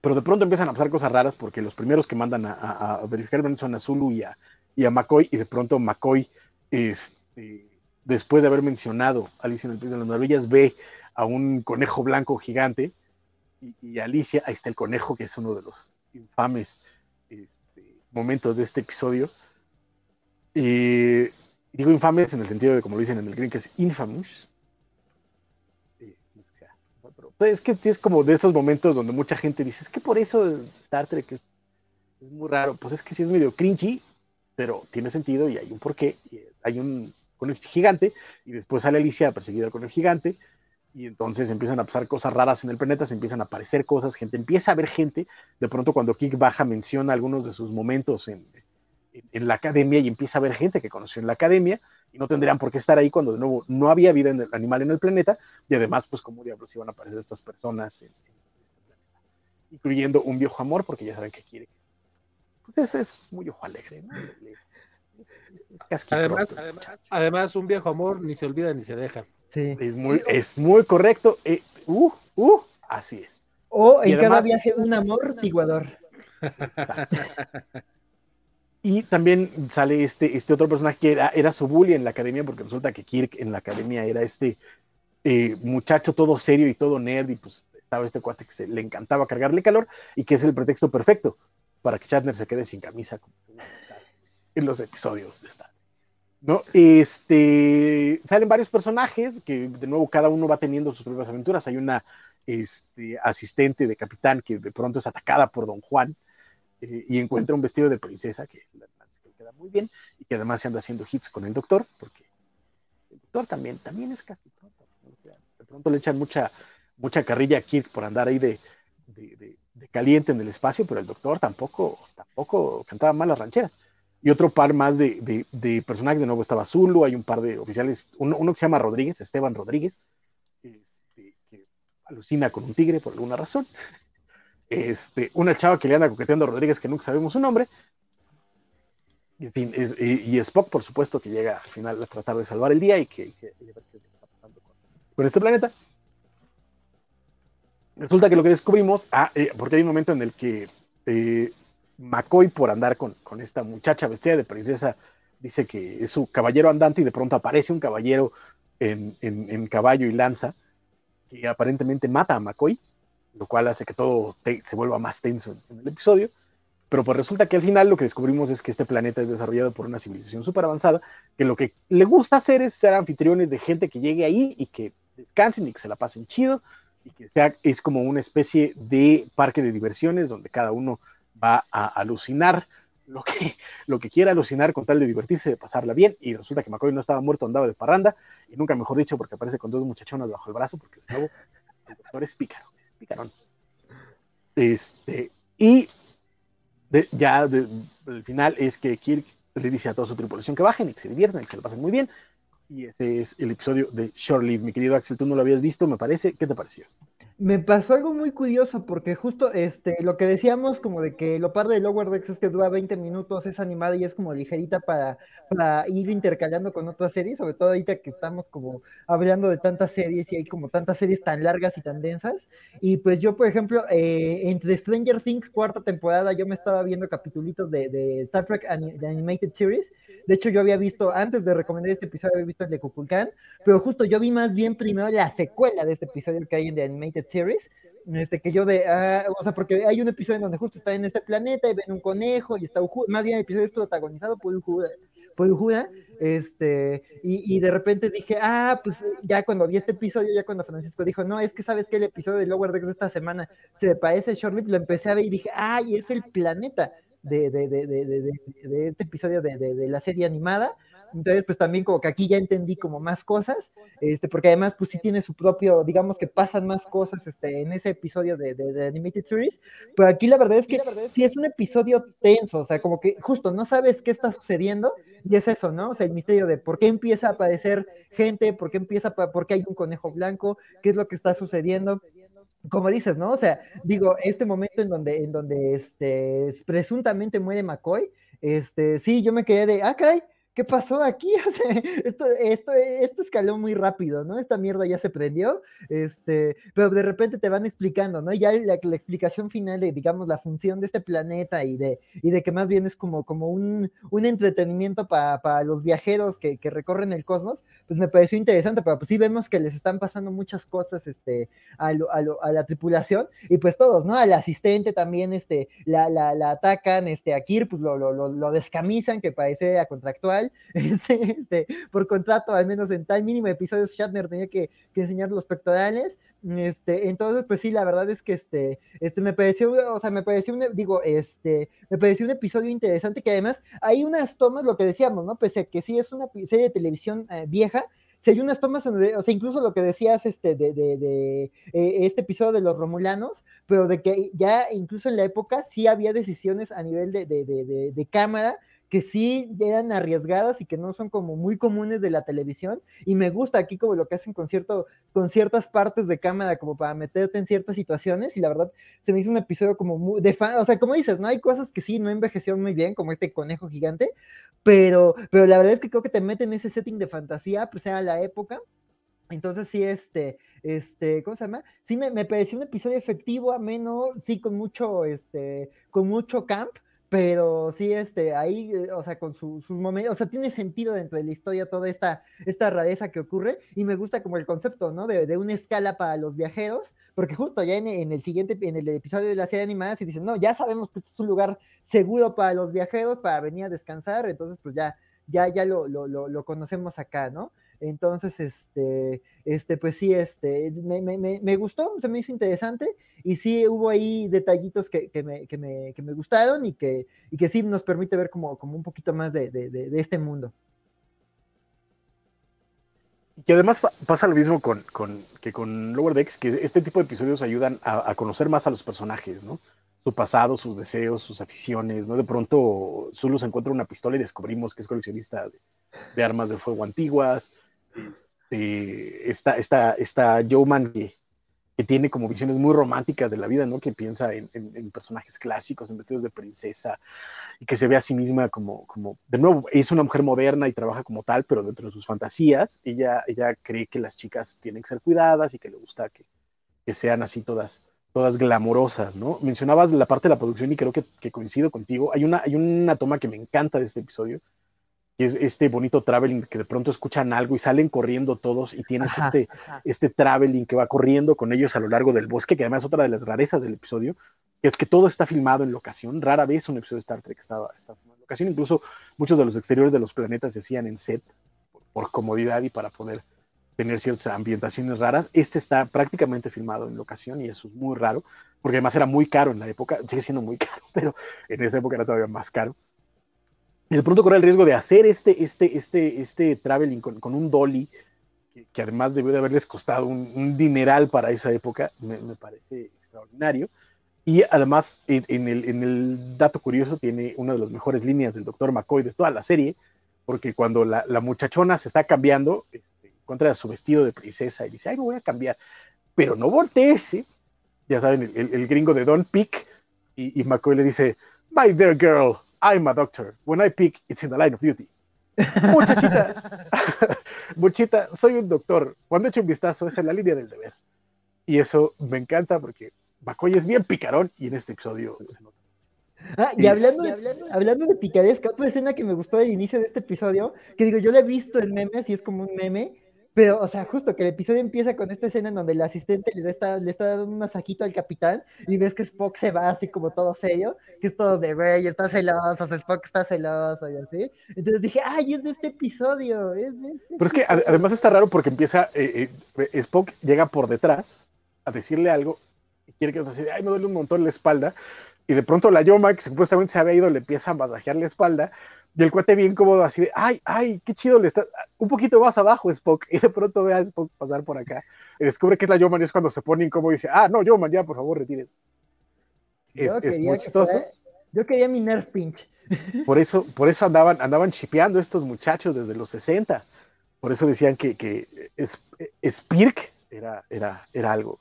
pero de pronto empiezan a pasar cosas raras porque los primeros que mandan a, a, a verificar son a Zulu y a, y a, McCoy, y de pronto McCoy, este, después de haber mencionado Alicia en el País de las Maravillas, ve a un conejo blanco gigante y, y, Alicia, ahí está el conejo, que es uno de los infames este, momentos de este episodio. Eh, digo infames en el sentido de, como lo dicen en el green, que es infamous, pues, es que es como de estos momentos donde mucha gente dice, es que por eso Star Trek es, muy raro. Pues es que sí es medio cringy, pero tiene sentido y hay un porqué. Y hay un conejo gigante y después sale Alicia a perseguir al conejo gigante y entonces empiezan a pasar cosas raras en el planeta, se empiezan a aparecer cosas, gente empieza a ver gente. De pronto cuando Kick baja menciona algunos de sus momentos en, en, la academia y empieza a ver gente que conoció en la academia y no tendrían por qué estar ahí cuando de nuevo no había vida en el animal en el planeta y además pues como diablos iban a aparecer estas personas incluyendo un viejo amor porque ya saben que quiere pues ese es muy ojo alegre ¿no? además, además, además, un viejo amor ni se olvida ni se deja sí. es muy es muy correcto eh, uh, uh, así es. O en además, cada viaje un amor tiguador Y también sale este, este otro personaje que era, era su bully en la academia, porque resulta que Kirk en la academia era este eh, muchacho todo serio y todo nerd, y pues estaba este cuate que se, le encantaba cargarle calor, y que es el pretexto perfecto para que Shatner se quede sin camisa como en los episodios de Star ¿no? Este, salen varios personajes que de nuevo cada uno va teniendo sus propias aventuras. Hay una este, asistente de capitán que de pronto es atacada por Don Juan, eh, y encuentra un vestido de princesa que le queda muy bien y que además se anda haciendo hits con el doctor, porque el doctor también, también es casi pronto. O sea, de pronto le echan mucha, mucha carrilla a Kirk por andar ahí de, de, caliente en el espacio, pero el doctor tampoco, tampoco cantaba mal las rancheras. Y otro par más de, personajes, de nuevo estaba Zulu, hay un par de oficiales, uno, que se llama Rodríguez, Esteban Rodríguez, este, que alucina con un tigre por alguna razón este, una chava que le anda coqueteando a Rodríguez que nunca sabemos su nombre. Y, en fin, y, y, Spock, por supuesto, que llega al final a tratar de salvar el día y que, que, que qué está pasando con, con, este planeta. Resulta que lo que descubrimos, ah, eh, porque hay un momento en el que eh, McCoy, por andar con, con, esta muchacha vestida de princesa, dice que es su caballero andante y de pronto aparece un caballero en, en, en caballo y lanza que aparentemente mata a McCoy lo cual hace que todo se vuelva más tenso en, en, el episodio. Pero pues resulta que al final lo que descubrimos es que este planeta es desarrollado por una civilización súper avanzada, que lo que le gusta hacer es ser anfitriones de gente que llegue ahí y que descansen y que se la pasen chido, y que sea, es como una especie de parque de diversiones donde cada uno va a alucinar lo que, lo que quiera alucinar con tal de divertirse, de pasarla bien, y resulta que McCoy no estaba muerto, andaba de parranda, y nunca mejor dicho porque aparece con dos muchachonas bajo el brazo, porque el doctor es pícaro picarón. Este, y ya el final es que Kirk le dice a toda su tripulación que bajen y que se diviertan y que se lo pasen muy bien. Y ese es el episodio de Shore Leave. Mi querido Axel, tú no lo habías visto, me parece. ¿Qué te pareció? Me pasó algo muy curioso porque justo este, lo que decíamos como de que lo padre de Lower Decks es que dura 20 minutos, es animada y es como ligerita para, para ir intercalando con otras series, sobre todo ahorita que estamos como hablando de tantas series y hay como tantas series tan largas y tan densas. Y pues yo, por ejemplo, eh, entre Stranger Things, cuarta temporada, yo me estaba viendo capitulitos de, de Star Trek de Animated Series. De hecho, yo había visto, antes de recomendar este episodio, había visto el de Kukulkan, pero justo yo vi más bien primero la secuela de este episodio que hay en The Animated Series, este, que yo de, uh, o sea, porque hay un episodio en donde justo está en este planeta y ven un conejo y está Uhura, más bien el episodio es protagonizado por Uhura, por Uhura, este, y, de repente dije, ah, pues ya cuando vi este episodio, ya cuando Francisco dijo, no, es que sabes que el episodio de Lower Decks de esta semana se parece a Short lo empecé a ver y dije, ay, es el planeta de, de, de, de este episodio de, la serie animada. Entonces, pues también como que aquí ya entendí como más cosas, este, porque además pues sí tiene su propio, digamos que pasan más cosas este, en ese episodio de, de, Animated Series, pero aquí la verdad es que sí es un episodio tenso, o sea, como que justo no sabes qué está sucediendo y es eso, ¿no? O sea, el misterio de por qué empieza a aparecer gente, por qué empieza, por qué hay un conejo blanco, qué es lo que está sucediendo como dices, ¿no? O sea, digo, este momento en donde, en donde este, presuntamente muere McCoy, este, sí, yo me quedé de, ah, caray, ¿qué pasó aquí? esto, esto, esto escaló muy rápido, ¿no? Esta mierda ya se prendió, este, pero de repente te van explicando, ¿no? Ya la, explicación final de, digamos, la función de este planeta y de, y de que más bien es como, como un, un entretenimiento para los viajeros que, que, recorren el cosmos, pues me pareció interesante, pero pues sí vemos que les están pasando muchas cosas, este, a, a, la tripulación, y pues todos, ¿no? Al asistente también, este, la, la, la atacan, este, a Kir, pues lo, lo, lo, lo descamisan, que parece a contractual, este, este, por contrato, al menos en tal mínimo episodio, Shatner tenía que, enseñar los pectorales. Este, entonces, pues sí, la verdad es que este, este me pareció, o sea, me pareció un, digo, este, me pareció un episodio interesante que además hay unas tomas, lo que decíamos, ¿no? Pese a que sí es una serie de televisión eh, vieja, si hay unas tomas, o sea, incluso lo que decías este, de, eh, este episodio de los Romulanos, pero de que ya incluso en la época sí había decisiones a nivel de, de cámara que sí eran arriesgadas y que no son como muy comunes de la televisión. Y me gusta aquí como lo que hacen con, cierto, con ciertas partes de cámara como para meterte en ciertas situaciones. Y la verdad, se me hizo un episodio como muy de fan. O sea, como dices, ¿no? Hay cosas que sí no envejecieron muy bien, como este conejo gigante, pero, pero la verdad es que creo que te meten en ese setting de fantasía, pues era la época. Entonces sí, este, este, ¿cómo se llama? Sí me, me pareció un episodio efectivo, ameno, sí con mucho, este, con mucho camp, pero sí, este, ahí, eh, o sea, con sus momentos, o sea, tiene sentido dentro de la historia toda esta, esta rareza que ocurre, y me gusta como el concepto, ¿no? De, de una escala para los viajeros, porque justo ya en, en, el siguiente, en el episodio de la serie animada, se dicen, no, ya sabemos que este es un lugar seguro para los viajeros, para venir a descansar, entonces, pues ya, ya, ya lo, lo, lo, lo conocemos acá, ¿no? Entonces, este, este, pues sí, este, me, me, me, gustó, se me hizo interesante y sí hubo ahí detallitos que, que, me, que, me, que me gustaron y que, y que sí nos permite ver como, como un poquito más de, de, de, este mundo. Y además pasa lo mismo con, con, que con Lower Decks, que este tipo de episodios ayudan a, conocer más a los personajes, ¿no? Su pasado, sus deseos, sus aficiones, ¿no? De pronto Zulu se encuentra una pistola y descubrimos que es coleccionista de armas de fuego antiguas, este, esta, esta, esta Joe que, tiene como visiones muy románticas de la vida, ¿no? Que piensa en, en, personajes clásicos, en vestidos de princesa, y que se ve a sí misma como, como, de nuevo, es una mujer moderna y trabaja como tal, pero dentro de sus fantasías, ella, ella cree que las chicas tienen que ser cuidadas y que le gusta que, que sean así todas, todas glamorosas, ¿no? Mencionabas la parte de la producción y creo que, que, coincido contigo. Hay una, hay una toma que me encanta de este episodio, que es este bonito traveling que de pronto escuchan algo y salen corriendo todos y tienes este, este traveling que va corriendo con ellos a lo largo del bosque, que además es otra de las rarezas del episodio, que es que todo está filmado en locación. Rara vez un episodio de Star Trek estaba, filmado en locación, incluso muchos de los exteriores de los planetas se hacían en set por, comodidad y para poder tener ciertas ambientaciones raras. Este está prácticamente filmado en locación y eso es muy raro, porque además era muy caro en la época, sigue siendo muy caro, pero en esa época era todavía más caro de pronto corre el riesgo de hacer este, este, este, este traveling con, un dolly, que, además debió de haberles costado un, dineral para esa época, me, parece extraordinario. Y además, en, el, en, el, dato curioso, tiene una de las mejores líneas del doctor McCoy de toda la serie, porque cuando la, muchachona se está cambiando, este, encuentra su vestido de princesa y dice, ay, me voy a cambiar, pero no voltees, ¿eh? ya saben, el, el, gringo de Don Pick, y, y McCoy le dice, my dear girl, I'm a doctor. When I pick, it's in the line of duty. Muchachita, muchita, soy un doctor. Cuando echo un vistazo, es en la línea del deber. Y eso me encanta porque McCoy es bien picarón y en este episodio se nota. Ah, y hablando, de, hablando, de otra escena que me gustó del inicio de este episodio, que digo, yo la he visto en memes y es como un meme, Pero, o sea, justo que el episodio empieza con esta escena en donde el asistente le está, le está dando un masajito al capitán y ves que Spock se va así como todo serio, que es todo de, güey, está celoso, Spock está celoso y así. Entonces dije, ay, es de este episodio, es de este Pero es que además está raro porque empieza, eh, eh, Spock llega por detrás a decirle algo y quiere que se así, ay, me duele un montón la espalda. Y de pronto la Yoma, que supuestamente se había ido, le empieza a masajear la espalda y el cuate bien cómodo, así de, ay, ay, qué chido le está. Un poquito más abajo, Spock. Y de pronto ve a Spock pasar por acá. Y descubre que es la Yoman y es cuando se pone incómodo y dice, ah, no, Yoman, ya, por favor, retire. Es, es muy chistoso. yo quería mi Nerf Pinch. Por eso, por eso andaban, andaban chipeando estos muchachos desde los 60. Por eso decían que, que Spirk era, era, era algo.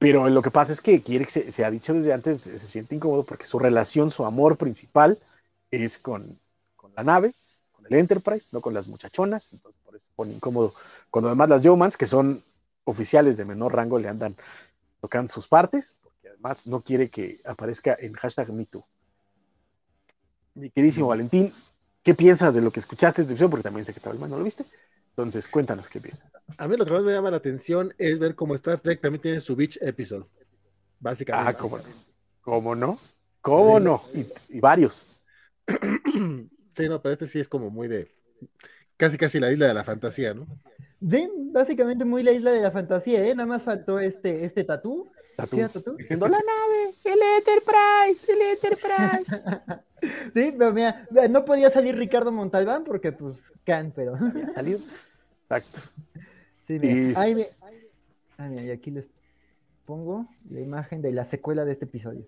Pero lo que pasa es que Kirk se, se ha dicho desde antes, se siente incómodo porque su relación, su amor principal, es con, la nave, con el Enterprise, no con las muchachonas, entonces por eso pone incómodo. Cuando además las Yeomans, que son oficiales de menor rango, le andan tocando sus partes, porque además no quiere que aparezca en hashtag MeToo. Mi queridísimo Valentín, ¿qué piensas de lo que escuchaste esta Porque también sé que tal vez no lo viste. Entonces, cuéntanos qué piensas. A mí lo que más me llama la atención es ver cómo Star Trek también tiene su Beach Episode. Básicamente. Ah, cómo no. ¿Cómo no? ¿Cómo no? y varios. Sí, no, pero este sí es como muy de casi casi la isla de la fantasía, ¿no? Sí, básicamente muy la isla de la fantasía, ¿eh? Nada más faltó este, este tatú. ¿Tatú? Diciendo la nave, el Enterprise, el Enterprise. sí, pero mira, no podía salir Ricardo Montalbán porque pues can, pero. Salió. Exacto. Sí, mira. Ahí me... Ah, mira, y aquí les pongo la imagen de la secuela de este episodio.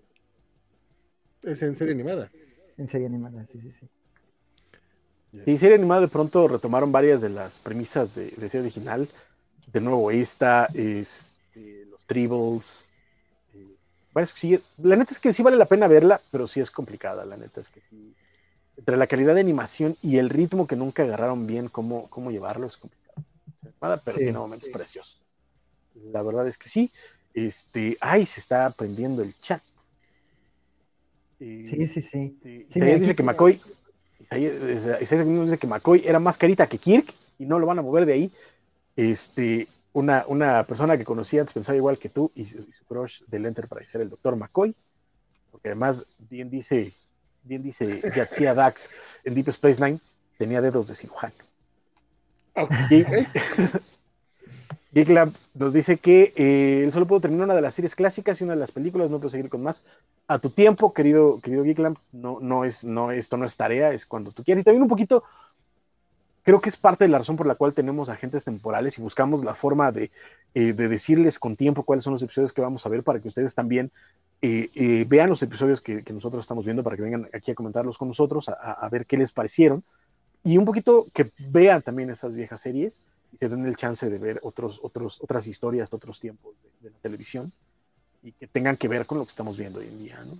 Es en serie animada. En serie animada, sí, sí, sí. Sí, serie animada de pronto retomaron varias de las premisas de, serie original. De nuevo, esta, es, este, los Tribbles. Eh, la neta es que sí vale la pena verla, pero sí es complicada. La neta es que sí. Entre la calidad de animación y el ritmo que nunca agarraron bien, cómo, cómo llevarlo, es complicado. pero tiene momentos preciosos. La verdad es que sí. Este, ay, se está aprendiendo el chat. Sí, sí, sí. dice que McCoy, dice que McCoy era más carita que Kirk y no lo van a mover de ahí. Este, una, una persona que conocía antes pensaba igual que tú y su, crush del Enterprise era el doctor McCoy, porque además bien dice, bien dice Yatsia Dax en Deep Space Nine, tenía dedos de cirujano. Okay. Geeklamp nos dice que eh, él solo pudo terminar una de las series clásicas y una de las películas, no puedo seguir con más. A tu tiempo, querido, querido Geeklamp, no, no es, no, esto no es tarea, es cuando tú quieres. Y también un poquito, creo que es parte de la razón por la cual tenemos agentes temporales y buscamos la forma de, eh, decirles con tiempo cuáles son los episodios que vamos a ver para que ustedes también eh, vean los episodios que, nosotros estamos viendo, para que vengan aquí a comentarlos con nosotros, a ver qué les parecieron. Y un poquito que vean también esas viejas series y se den el chance de ver otros, otros, otras historias de otros tiempos de, la televisión y que tengan que ver con lo que estamos viendo hoy en día, ¿no?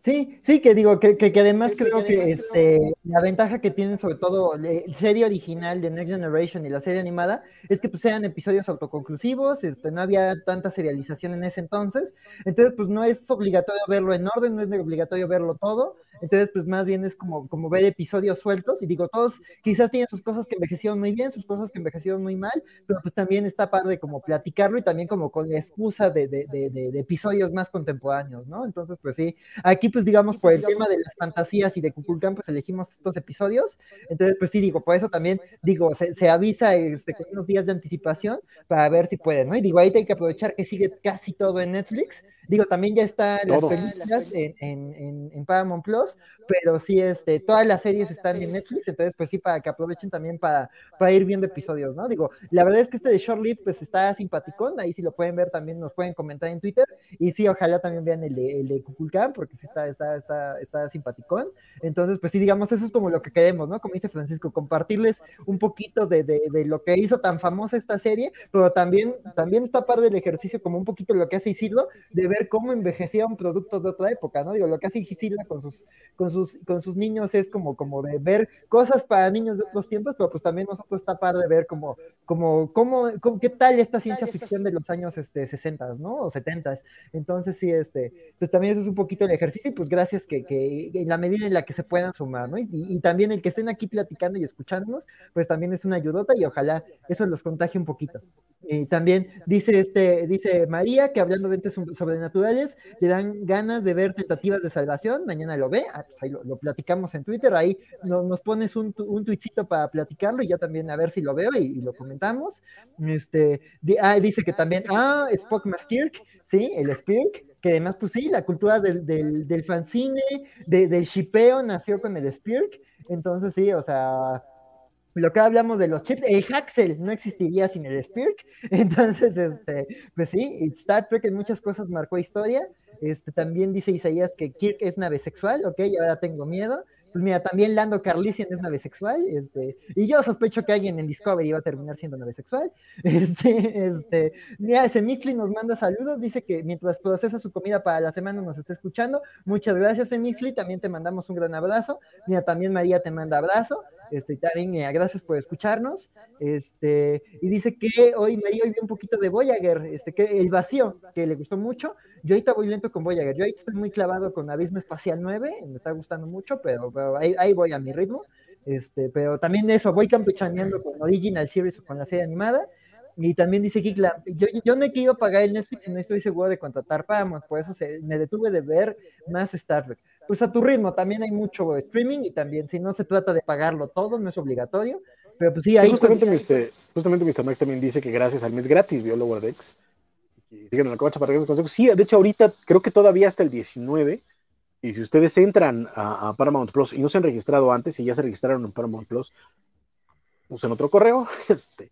Sí, sí, que digo, que, que, además creo que este, la ventaja que tienen sobre todo la serie original de Next Generation y la serie animada es que pues sean episodios autoconclusivos, este, no había tanta serialización en ese entonces, entonces pues no es obligatorio verlo en orden, no es obligatorio verlo todo, entonces, pues más bien es como, como ver episodios sueltos y digo, todos quizás tienen sus cosas que envejecieron muy bien, sus cosas que envejecieron muy mal, pero pues también está padre como platicarlo y también como con la excusa de, de, de, episodios más contemporáneos, ¿no? Entonces, pues sí, aquí pues digamos por el tema de las fantasías y de Kukulkan, pues elegimos estos episodios. Entonces, pues sí, digo, por eso también digo, se, se avisa este, con unos días de anticipación para ver si pueden, ¿no? Y digo, ahí hay que aprovechar que sigue casi todo en Netflix. Digo, también ya están las películas en, en, en Paramount Plus pero sí, este, todas las series están en Netflix, entonces pues sí, para que aprovechen también para, para ir viendo episodios, ¿no? Digo, la verdad es que este de Short Live pues está simpaticón, ahí si lo pueden ver también nos pueden comentar en Twitter, y sí, ojalá también vean el de, el de Kukulkan, porque sí está, está, está, está simpaticón, entonces pues sí, digamos, eso es como lo que queremos, ¿no? Como dice Francisco, compartirles un poquito de, de, de lo que hizo tan famosa esta serie, pero también, también está parte del ejercicio como un poquito lo que hace Isidro, de ver ver cómo envejecieron productos de otra época, ¿no? Digo, lo que hace Gisela con sus, con sus, con sus niños es como, como de ver cosas para niños de otros tiempos, pero pues también nosotros está padre de ver como, como, cómo, qué tal esta ciencia ficción de los años este, 60, ¿no? O 70. Entonces, sí, este, pues también eso es un poquito el ejercicio y pues gracias que, que en la medida en la que se puedan sumar, ¿no? Y, y también el que estén aquí platicando y escuchándonos, pues también es una ayudota y ojalá eso los contagie un poquito. Y también dice este, dice María que hablando de entes sobrenaturales, le dan ganas de ver tentativas de salvación. Mañana lo ve, ah, pues ahí lo, platicamos en Twitter. Ahí nos pones un, un tuitcito para platicarlo y ya también a ver si lo veo y, lo comentamos. Este, ah, dice que también, ah, Spock Mastirk, sí, el Spirk, que además, pues sí, la cultura del, del, del fanzine, del shipeo nació con el Spirk. Entonces, sí, o sea, lo que hablamos de los chips, el Haxel no existiría sin el Spirk. Entonces, este, pues sí, Star Trek en muchas cosas marcó historia. Este, también dice Isaías que Kirk es nave sexual, ok, ahora tengo miedo. Pues mira, también Lando Carlisian es nave sexual, este, y yo sospecho que alguien en Discovery va a terminar siendo nave sexual. Este, este, mira, ese Mixley nos manda saludos, dice que mientras procesa su comida para la semana nos está escuchando. Muchas gracias, Mixley, también te mandamos un gran abrazo. Mira, también María te manda abrazo. Este, también eh, gracias por escucharnos. Este, y dice que hoy me hoy vi un poquito de Voyager, este, que el vacío, que le gustó mucho. Yo ahorita voy lento con Voyager. Yo ahorita estoy muy clavado con Abismo Espacial 9, me está gustando mucho, pero, ahí, voy a mi ritmo. Este, pero también eso, voy campechaneando con Original Series o con la serie animada. Y también dice Kikla, yo, yo no he querido pagar el Netflix y no estoy seguro de contratar Paramount, por eso me detuve de ver más Star Trek pues a tu ritmo, también hay mucho streaming y también si no se trata de pagarlo todo, no es obligatorio, pero pues sí, hay... Justamente, Mr. justamente Mr. Max también dice que gracias al mes gratis vio Lower Decks. Y siguen en la covacha para que consejos. Sí, de hecho ahorita creo que todavía hasta el 19, y si ustedes entran a, Paramount Plus y no se han registrado antes y ya se registraron en Paramount Plus, usen otro correo, este,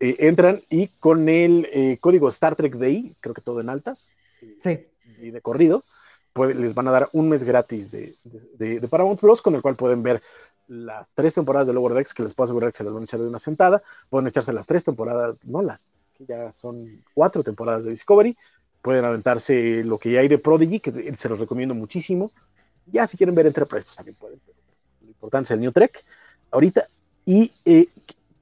eh, entran y con el eh, código Star Trek Day, creo que todo en altas, sí. y de corrido, les van a dar un mes gratis de, Paramount Plus, con el cual pueden ver las tres temporadas de Lower Decks, que les puedo asegurar que se las van a echar de una sentada. Pueden echarse las tres temporadas, no las, que ya son cuatro temporadas de Discovery. Pueden aventarse lo que ya hay de Prodigy, que se los recomiendo muchísimo. Ya si quieren ver Enterprise, pues también pueden. lo importante es el New Trek ahorita. Y eh,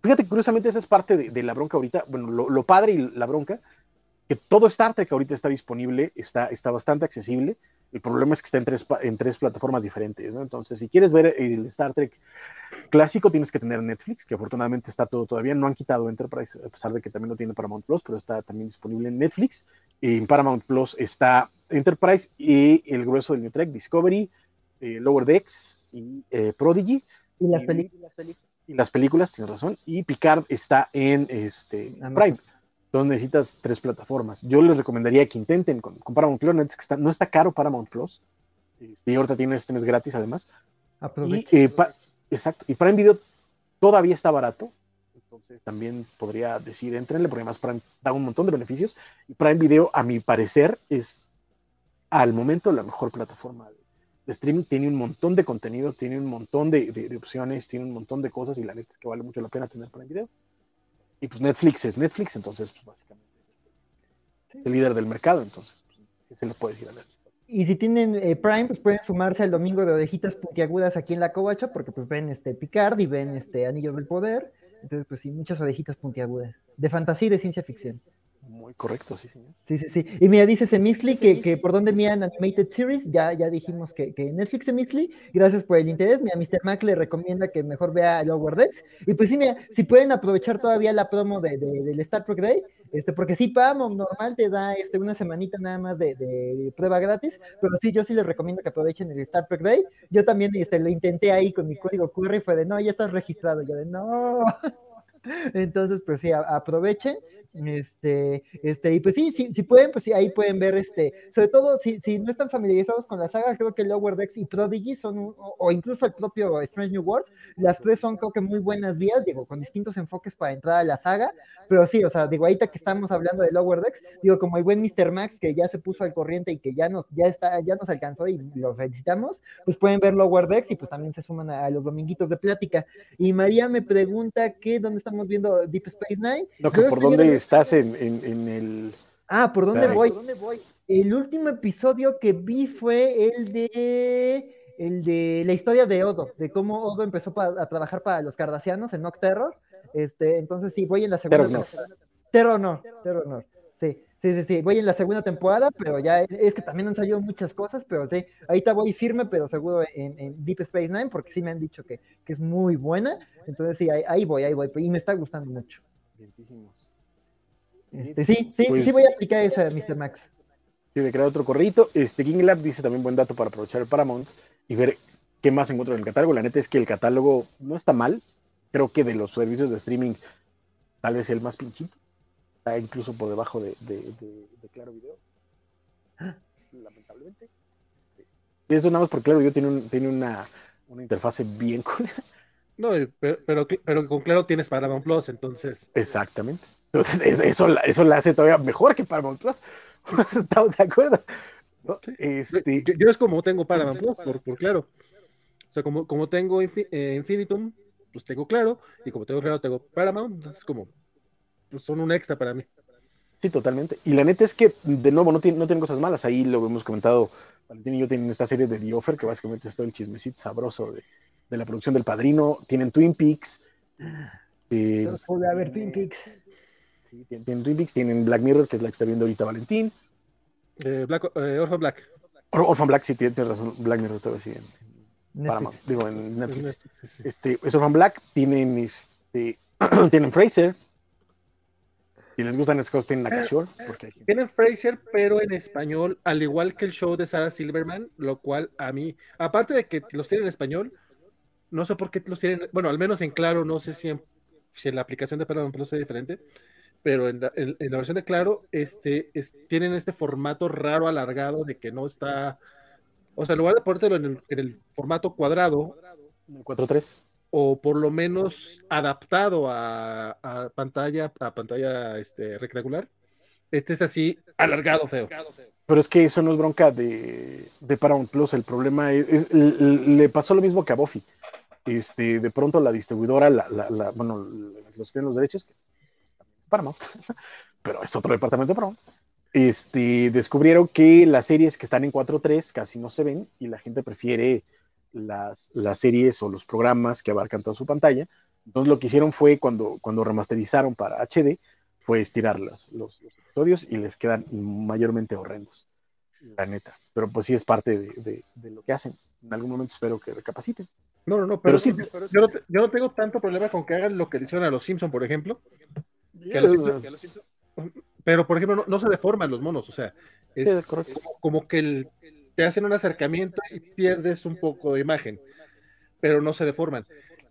fíjate, curiosamente, esa es parte de, la bronca ahorita. Bueno, lo, lo, padre y la bronca, que todo Star Trek ahorita está disponible, está, está bastante accesible. El problema es que está en tres, en tres plataformas diferentes, ¿no? Entonces, si quieres ver el Star Trek clásico, tienes que tener Netflix, que afortunadamente está todo todavía. No han quitado Enterprise, a pesar de que también lo tiene Paramount Plus, pero está también disponible en Netflix. En Paramount Plus está Enterprise y el grueso del New Trek, Discovery, eh, Lower Decks y eh, Prodigy. Y las películas. Y las películas, tienes razón. Y Picard está en este, Prime. Entonces necesitas tres plataformas. Yo les recomendaría que intenten con, Paramount Plus, que no está caro Paramount Plus. Este, y ahorita tiene este mes gratis además. Y, eh, exacto. Y Prime Video todavía está barato. Entonces también podría decir, entrenle, porque además Prime da un montón de beneficios. Y Prime Video, a mi parecer, es al momento la mejor plataforma de, streaming. Tiene un montón de contenido, tiene un montón de, de, opciones, tiene un montón de cosas y la neta es que vale mucho la pena tener Prime Video. Y pues Netflix es Netflix, entonces pues básicamente es el líder del mercado, entonces pues, se le puede decir a Netflix. Y si tienen eh, Prime, pues pueden sumarse al domingo de orejitas puntiagudas aquí en la covacha, porque pues ven este Picard y ven este Anillos del Poder. Entonces, pues sí, muchas orejitas puntiagudas. De fantasía y de ciencia ficción. Muy correcto, sí, señor. Sí, sí, sí. Y mira, dice Semixley que, que por dónde miran Animated Series, ya, ya dijimos que, que Netflix Semixley, gracias por el interés. Mira, Mr. Mac le recomienda que mejor vea Lower Decks. Y pues sí, mira, si pueden aprovechar todavía la promo de, del Star Trek Day, este, porque sí, Paramount normal te da este, una semanita nada más de, de, prueba gratis, pero sí, yo sí les recomiendo que aprovechen el Star Trek Day. Yo también este, lo intenté ahí con mi código QR y fue de, no, ya estás registrado. Yo de, no. Entonces, pues sí, aprovechen. Este, este, y pues sí, sí, si pueden, pues sí, ahí pueden ver, este, sobre todo si, si no están familiarizados con la saga, creo que Lower Decks y Prodigy son, o, incluso el propio Strange New World, las tres son creo que muy buenas vías, digo, con distintos enfoques para entrar a la saga, pero sí, o sea, digo, ahorita que estamos hablando de Lower Decks, digo, como el buen Mr. Max que ya se puso al corriente y que ya nos, ya está, ya nos alcanzó y lo felicitamos, pues pueden ver Lower Decks y pues también se suman a, los dominguitos de plática. Y María me pregunta que dónde estamos viendo Deep Space Nine. No, que por dónde estás en, en, el... Ah, ¿por dónde voy? ¿Por dónde voy? El último episodio que vi fue el de el de la historia de Odo, de cómo Odo empezó a trabajar para los cardasianos en Nocterror. Este, entonces sí, voy en la segunda. Terror no. Terror no. Sí, sí, sí, sí. Voy en la segunda temporada, pero ya es que también han salido muchas cosas, pero sí, ahorita voy firme, pero seguro en, Deep Space Nine, porque sí me han dicho que, que es muy buena. Entonces sí, ahí, voy, ahí voy. Y me está gustando mucho. Este, sí, sí, pues sí voy a aplicar esa, Mr. Max. Sí, de crear otro corrito. Este, King Lab dice también buen dato para aprovechar el Paramount y ver qué más encuentro en el catálogo. La neta es que el catálogo no está mal. Creo que de los servicios de streaming, tal vez el más pinchito. Está incluso por debajo de, Claro Video. Lamentablemente. Este, eso nada más porque Claro Video tiene, tiene una, una interfase bien cool. No, pero, pero, pero, con Claro tienes Paramount Plus, entonces. Exactamente. Entonces, eso, eso la hace todavía mejor que Paramount Plus. ¿Estamos de acuerdo? Este... Yo, es como tengo Paramount Plus, por, por, claro. O sea, como, como tengo eh, Infinitum, pues tengo claro, y como tengo claro, tengo Paramount, entonces como pues son un extra para mí. Sí, totalmente. Y la neta es que, de nuevo, no, tiene, no tienen cosas malas. Ahí lo hemos comentado, Valentín y yo tienen esta serie de The Offer, que básicamente es todo el chismecito sabroso de, de la producción del Padrino. Tienen Twin Peaks. Eh, puede haber Twin Peaks. Sí, tienen, Twin Peaks, tienen Black Mirror, que es la que está viendo ahorita Valentín. Eh, Black, eh, Orphan Black. Orphan Black, sí, tiene razón. Black Mirror todavía sí. En, digo, en Netflix. Este, es Orphan Black. Tienen, este, tienen Fraser. Si les gustan esas cosas, tienen Akashore. Porque Tienen Fraser, pero en español, al igual que el show de Sarah Silverman, lo cual a mí, aparte de que los tienen en español, no sé por qué los tienen, bueno, al menos en claro, no sé si en, si en la aplicación de Perdón Plus es diferente, pero en la, versión de Claro, este, tienen este formato raro alargado de que no está, o sea, en lugar de ponértelo en el, formato cuadrado, 4.3, o por lo menos adaptado a, pantalla, a pantalla este, rectangular, este es así alargado, feo. Pero es que eso no es bronca de, de Paramount Plus, el problema es, le pasó lo mismo que a Buffy. Este, de pronto la distribuidora, la, la, bueno, los tienen los derechos, Paramount, pero es otro departamento de Paramount, este, descubrieron que las series que están en 4.3 casi no se ven y la gente prefiere las, las series o los programas que abarcan toda su pantalla. Entonces lo que hicieron fue cuando, cuando remasterizaron para HD, fue estirar los, los, episodios y les quedan mayormente horrendos, la neta. Pero pues sí es parte de, de, lo que hacen. En algún momento espero que recapaciten. No, no, no, pero, sí, yo, no, yo, no, tengo tanto problema con que hagan lo que le hicieron a los Simpsons, por ejemplo, pero, por ejemplo, no, se deforman los monos, o sea, es como, que te hacen un acercamiento y pierdes un poco de imagen, pero no se deforman.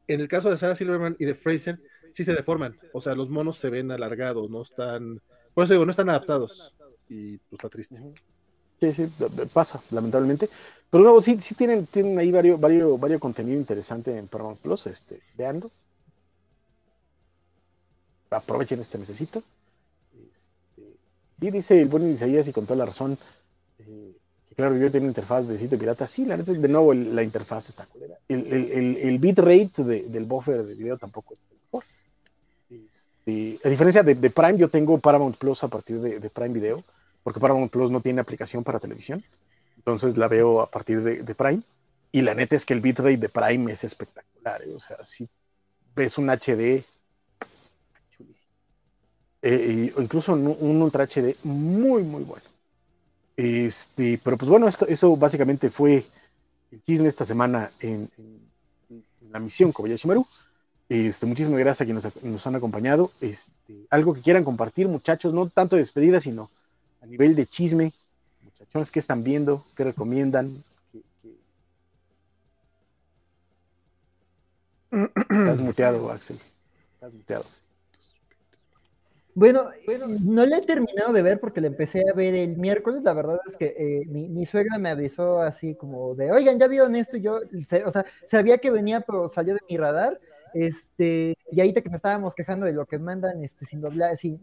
En el caso de Sarah Silverman y de Fraser, sí se deforman, o sea, los monos se ven alargados, no están, por eso digo, no están adaptados, y pues está triste. Sí, sí, pasa, lamentablemente. Pero luego sí, sí tienen, tienen ahí varios, varios, varios contenido interesante en Paramount Plus, este, veanlo aprovechen este necesito. Este, sí, dice el buen Isaías y con toda la razón, eh, que claro, yo tengo interfaz de sitio pirata. Sí, la neta, de nuevo, la interfaz está culera. El, el, el, bitrate del buffer de video tampoco es el mejor. Este, a diferencia de, Prime, yo tengo Paramount Plus a partir de, Prime Video, porque Paramount Plus no tiene aplicación para televisión. Entonces la veo a partir de, Prime. Y la neta es que el bitrate de Prime es espectacular. ¿eh? O sea, si ves un HD eh, incluso un, Ultra HD muy, muy bueno. Este, pero pues bueno, esto, eso básicamente fue el chisme esta semana en, la misión Kobayashi Maru. Este, muchísimas gracias a quienes nos, han acompañado. Este, algo que quieran compartir, muchachos, no tanto de despedida, sino a nivel de chisme. Muchachos, ¿qué están viendo? ¿Qué recomiendan? Estás muteado, Axel. Estás muteado. Bueno, no la he terminado de ver porque la empecé a ver el miércoles. La verdad es que eh, mi, suegra me avisó así como de, oigan, ya vieron esto. Y yo, o sea, sabía que venía, pero salió de mi radar. Este, y ahí te que me estábamos quejando de lo que mandan este, sin,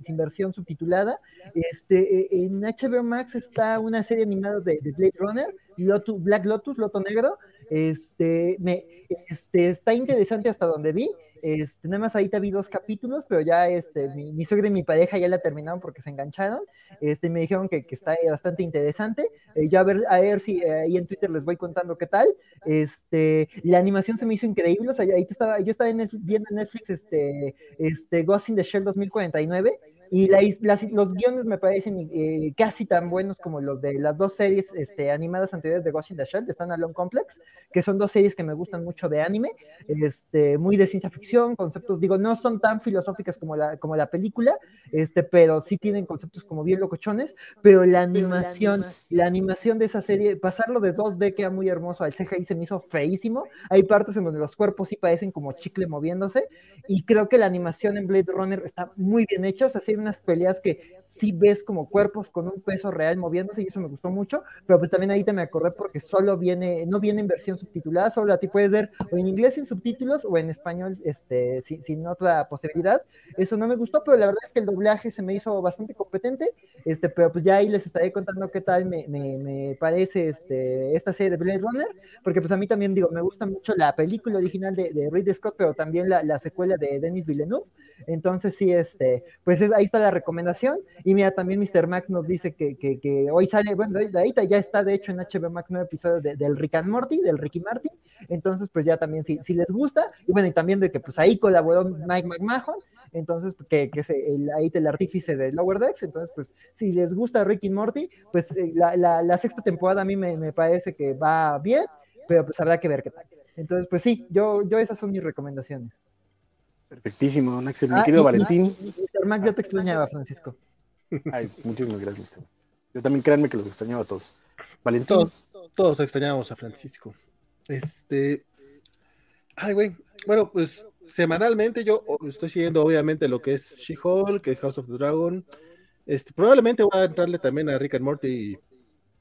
sin, versión subtitulada. Este, e, en HBO Max está una serie animada de, Blade Runner, Black Lotus, Loto Negro, Este, me, este, está interesante hasta donde vi. Este, nada más ahí te vi dos capítulos, pero ya este, mi, mi suegra y mi pareja ya la terminaron porque se engancharon. Este, me dijeron que, que está bastante interesante. Eh, yo a ver, a ver si eh, ahí en Twitter les voy contando qué tal. Este, la animación se me hizo increíble. O sea, ahí te estaba, yo estaba en Netflix, viendo en Netflix este, este, Ghost in the Shell 2049 y la, las, los guiones me parecen eh, casi tan buenos como los de las dos series este, animadas anteriores de Ghost in the Shell, de Standalone Complex, que son dos series que me gustan mucho de anime, este, muy de ciencia ficción, conceptos, digo, no son tan filosóficas como la, como la película, este, pero sí tienen conceptos como bien locochones, pero la animación, la animación de esa serie, pasarlo de 2D que era muy hermoso al CGI se me hizo feísimo, hay partes en donde los cuerpos sí parecen como chicle moviéndose, y creo que la animación en Blade Runner está muy bien hecha, o sea, sí unas peleas que sí ves como cuerpos con un peso real moviéndose y eso me gustó mucho, pero pues también ahí te me acordé porque solo viene, no viene en versión subtitulada, solo a ti puedes ver o en inglés sin subtítulos o en español este, sin, sin otra posibilidad. Eso no me gustó, pero la verdad es que el doblaje se me hizo bastante competente, este, pero pues ya ahí les estaré contando qué tal me, me, me parece este, esta serie de Blade Runner, porque pues a mí también digo, me gusta mucho la película original de, de Ridley Scott, pero también la, la secuela de Denis Villeneuve, entonces sí, este, pues es, ahí está la recomendación. Y mira, también Mr. Max nos dice que, que, que hoy sale, bueno, de ahí ya está de hecho en HBO Max nueve episodios de, del Rick and Morty, del Ricky Martin. Entonces, pues ya también si, si les gusta, y bueno, y también de que pues ahí colaboró Mike McMahon, entonces, que, que es el, ahí el artífice de Lower Decks, entonces, pues, si les gusta Ricky Morty, pues eh, la, la, la, sexta temporada a mí me, me, parece que va bien, pero pues habrá que ver qué tal. Entonces, pues sí, yo, yo esas son mis recomendaciones. Perfectísimo, don Axel. Mi ah, querido y, Valentín. Mr. Max, ya te extrañaba, Francisco. Ay, muchísimas gracias. Yo también créanme que los extrañaba a todos. Valentín. Todos, todos extrañamos a Francisco. Este. Ay, güey. Bueno, pues semanalmente yo estoy siguiendo obviamente lo que es She-Hulk, que House of the Dragon. Este, probablemente voy a entrarle también a Rick and Morty y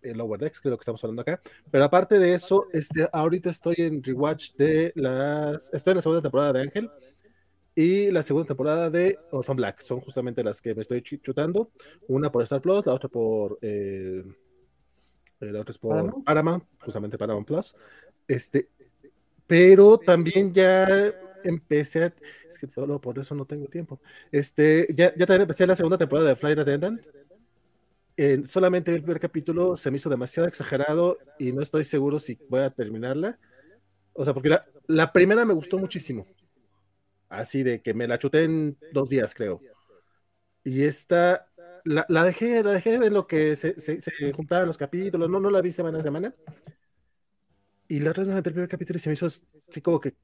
el Lower Decks, que es lo que estamos hablando acá. Pero aparte de eso, este, ahorita estoy en rewatch de las. Estoy en la segunda temporada de Ángel y la segunda temporada de Orphan Black. Son justamente las que me estoy chutando. Una por Star Plus, la otra por. Eh, la otra es por Paramount, Paramount justamente Paramount Plus. Este, pero también ya empecé, a, es que solo por eso no tengo tiempo. Este, ya, ya también empecé la segunda temporada de Flight Attendant. Eh, solamente el primer capítulo se me hizo demasiado exagerado y no estoy seguro si voy a terminarla. O sea, porque la, la primera me gustó muchísimo. Así de que me la chuté en dos días, creo. Y esta, la, la dejé, la dejé en lo que se, se, se, juntaban los capítulos, no, no la vi semana a semana. Y la otra vez me el primer capítulo y se me hizo así como que,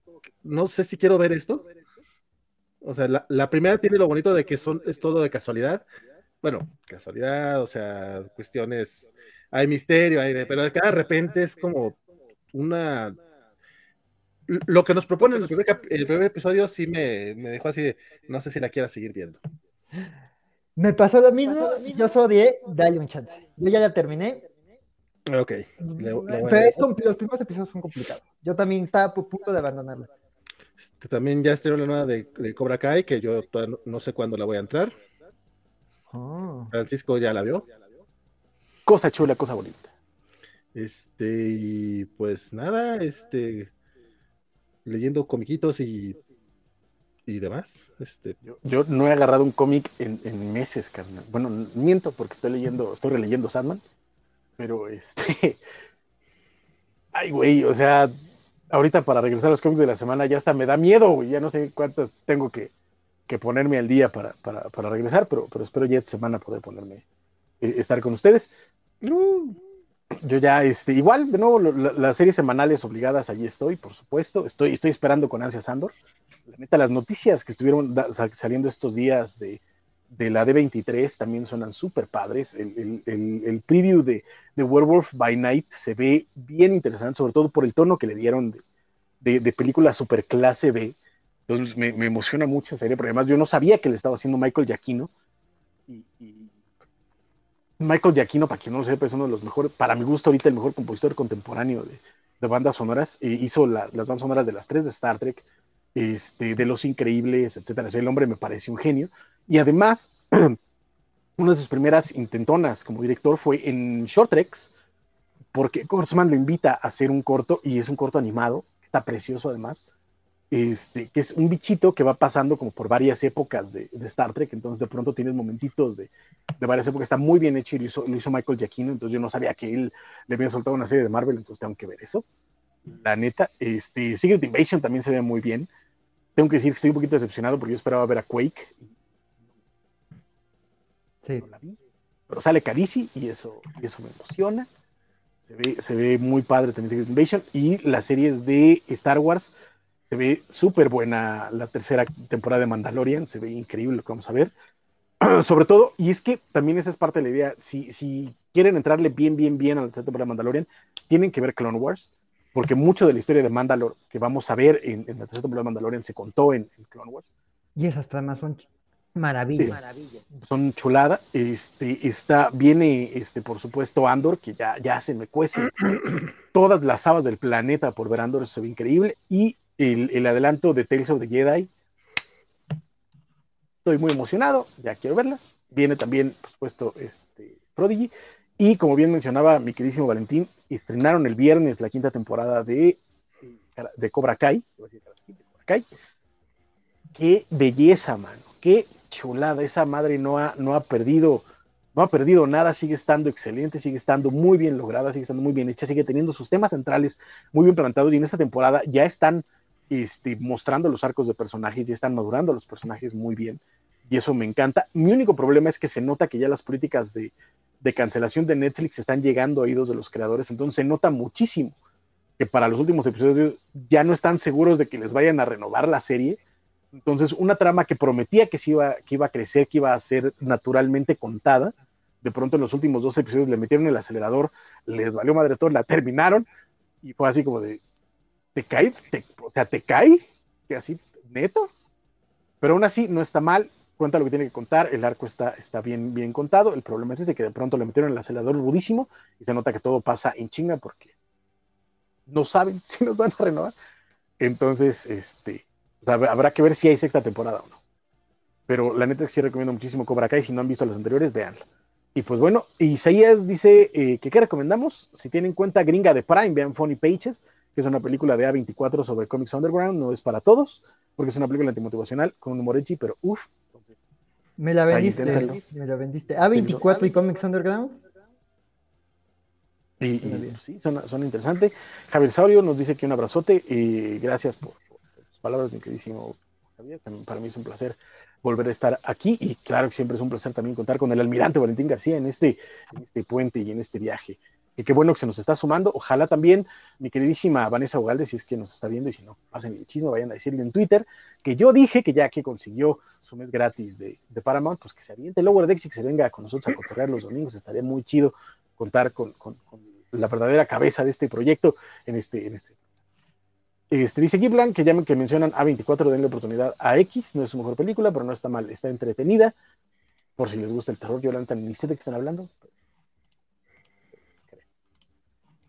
no sé si quiero ver esto. O sea, la, la primera tiene lo bonito de que son, es todo de casualidad. Bueno, casualidad, o sea, cuestiones, hay misterio, hay de, pero de cada repente es como una lo que nos proponen en el primer, el primer episodio sí me, me, dejó así de, no sé si la quiera seguir viendo. Me pasó lo mismo, yo soy dale un chance. Yo ya la terminé. Ok. Le, le Pero es, los primeros episodios son complicados. Yo también estaba a punto de abandonarla. Este, también ya estrenó la nueva de, de, Cobra Kai, que yo no, no, sé cuándo la voy a entrar. Oh. Francisco ya la vio. Cosa chula, cosa bonita. Este, y pues nada, este, leyendo comiquitos y, y demás. Este... Yo, yo no he agarrado un cómic en, en, meses, carnal. Bueno, miento porque estoy leyendo, estoy releyendo Sandman, pero este... Ay, güey, o sea, ahorita para regresar a los cómics de la semana ya hasta me da miedo, güey. Ya no sé cuántas tengo que, que ponerme al día para, para, para, regresar, pero, pero espero ya esta semana poder ponerme, eh, estar con ustedes. Uh yo ya, este, igual, de nuevo, la, las series semanales obligadas, allí estoy, por supuesto. Estoy, estoy esperando con ansias Andor. La neta, las noticias que estuvieron saliendo estos días de, de la D23 también suenan súper padres. El, el, el, el, preview de, de Werewolf by Night se ve bien interesante, sobre todo por el tono que le dieron de, de, de película super clase B. Entonces me, me, emociona mucho esa serie, pero además yo no sabía que le estaba haciendo Michael Giacchino. Y, y, Michael Giacchino, para quien no lo sepa, es uno de los mejores, para mi gusto ahorita el mejor compositor contemporáneo de, bandas sonoras. Eh, hizo la, las bandas sonoras de las tres de Star Trek, este, de Los Increíbles, etcétera. el hombre me parece un genio. Y además, una de sus primeras intentonas como director fue en Short Treks, porque Kurtzman lo invita a hacer un corto y es un corto animado, está precioso además, este, que es un bichito que va pasando como por varias épocas de, Star Trek, entonces de pronto tienes momentitos de, de, varias épocas, está muy bien hecho y lo hizo, lo hizo Michael Giacchino, entonces yo no sabía que él le había soltado una serie de Marvel, entonces tengo que ver eso. La neta, este, Secret Invasion también se ve muy bien. Tengo que decir que estoy un poquito decepcionado porque yo esperaba ver a Quake. Sí. Pero sale Carisi y eso, y eso me emociona. Se ve, se ve muy padre también Secret Invasion. Y las series de Star Wars se ve súper buena la tercera temporada de Mandalorian, se ve increíble lo que vamos a ver. Sobre todo, y es que también esa es parte de la idea, si, si quieren entrarle bien, bien, bien a la tercera temporada de Mandalorian, tienen que ver Clone Wars, porque mucho de la historia de Mandalore que vamos a ver en, la tercera temporada de Mandalorian se contó en, Clone Wars. Y esas además son maravillas. Son chulada. Este, está, viene, este, por supuesto, Andor, que ya, ya se me cuece todas las habas del planeta por ver Andor, se ve increíble. Y el, adelanto de Tales of the Jedi. Estoy muy emocionado, ya quiero verlas. Viene también, por supuesto, este Prodigy. Y como bien mencionaba mi queridísimo Valentín, estrenaron el viernes la quinta temporada de, de Cobra Kai. Qué belleza, mano. Qué chulada. Esa madre no ha, no ha perdido no ha perdido nada, sigue estando excelente, sigue estando muy bien lograda, sigue estando muy bien hecha, sigue teniendo sus temas centrales muy bien plantados y en esta temporada ya están este, mostrando los arcos de personajes, ya están madurando los personajes muy bien y eso me encanta. Mi único problema es que se nota que ya las políticas de, cancelación de Netflix están llegando a oídos de los creadores, entonces se nota muchísimo que para los últimos episodios ya no están seguros de que les vayan a renovar la serie. Entonces, una trama que prometía que, se iba, que iba a crecer, que iba a ser naturalmente contada, de pronto en los últimos dos episodios le metieron el acelerador, les valió madre todo, la terminaron y fue así como de, te cae, o sea, te cae, que así, neto. Pero aún así no está mal, cuenta lo que tiene que contar, el arco está, está bien, bien contado. El problema es ese que de pronto le metieron el acelerador rudísimo y se nota que todo pasa en chinga porque no saben si nos van a renovar. Entonces, este, habrá que ver si hay sexta temporada o no. Pero la neta sí recomiendo muchísimo Cobra Kai. Si no han visto las anteriores, véanla. Y pues bueno, Isaías dice eh, que qué recomendamos. Si tienen cuenta gringa de Prime, vean Funny Pages que es una película de A24 sobre Comics Underground, no es para todos, porque es una película antimotivacional con un humor edgy, pero uff. Me la vendiste, me la vendiste. A24 y Comics Underground. Y, sí, son, interesantes. Javier Saurio nos dice que un abrazote y gracias por, sus palabras, mi queridísimo Javier. para mí es un placer volver a estar aquí y claro que siempre es un placer también contar con el almirante Valentín García en este, en este puente y en este viaje y qué bueno que se nos está sumando. Ojalá también mi queridísima Vanessa Ugalde, si es que nos está viendo y si no, pasen el chisme, vayan a decirle en Twitter que yo dije que ya que consiguió su mes gratis de, Paramount, pues que se aviente el Lower Decks y que se venga con nosotros a cotorrear los domingos. Estaría muy chido contar con, la verdadera cabeza de este proyecto en este. En este. Este, dice Giblan que llamen que mencionan A24, denle oportunidad a X, no es su mejor película, pero no está mal, está entretenida. Por si les gusta el terror, yo ni sé de qué están hablando,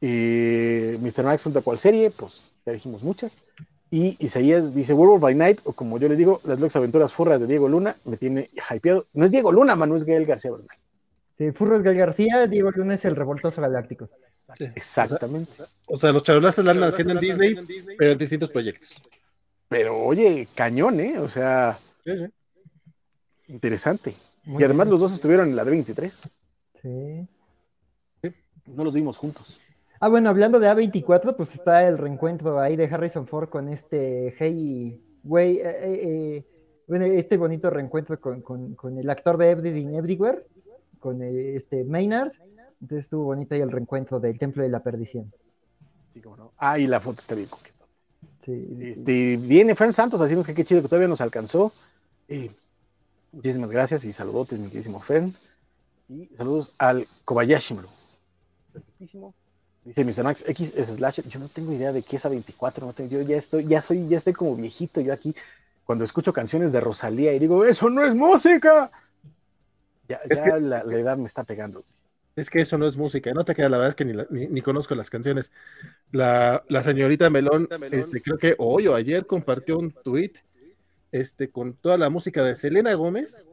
y Mr. Max pregunta cuál serie, pues ya dijimos muchas. Y Isaías dice World by Night, o como yo le digo, las locas aventuras furras de Diego Luna, me tiene hypeado. No es Diego Luna, mano, es Gael García Bernal. Sí, Furros Gael García, Diego Luna es el revoltoso galáctico. Exactamente. O sea, los charolastas la andan haciendo en Disney, pero en distintos proyectos. Pero oye, cañón, ¿eh? O sea, interesante. y además los dos estuvieron en la D23. Sí. No los vimos juntos. Ah, bueno, hablando de A24, pues está el reencuentro ahí de Harrison Ford con este Hey, güey, eh, eh, eh, bueno, este bonito reencuentro con, el actor de Everything Everywhere, con este Maynard. Entonces estuvo bonito ahí el reencuentro del Templo de la Perdición. Sí, cómo no. Ah, y la foto está bien coqueta. Sí, este, Viene Fran Santos, así que qué chido que todavía nos alcanzó. muchísimas gracias y saludotes, mi queridísimo Fern. Y saludos al Kobayashi. Perfectísimo. Dice Mr. Max, X es Slash. Yo no tengo idea de qué es A24. No tengo, yo ya estoy, ya soy, ya estoy como viejito. Yo aquí, cuando escucho canciones de Rosalía y digo, eso no es música. Ya, la, edad me está pegando. Es que eso no es música, no te queda, la verdad es que ni, conozco las canciones. La, señorita Melón, este, creo que hoy o ayer compartió un tweet este, con toda la música de Selena Gómez.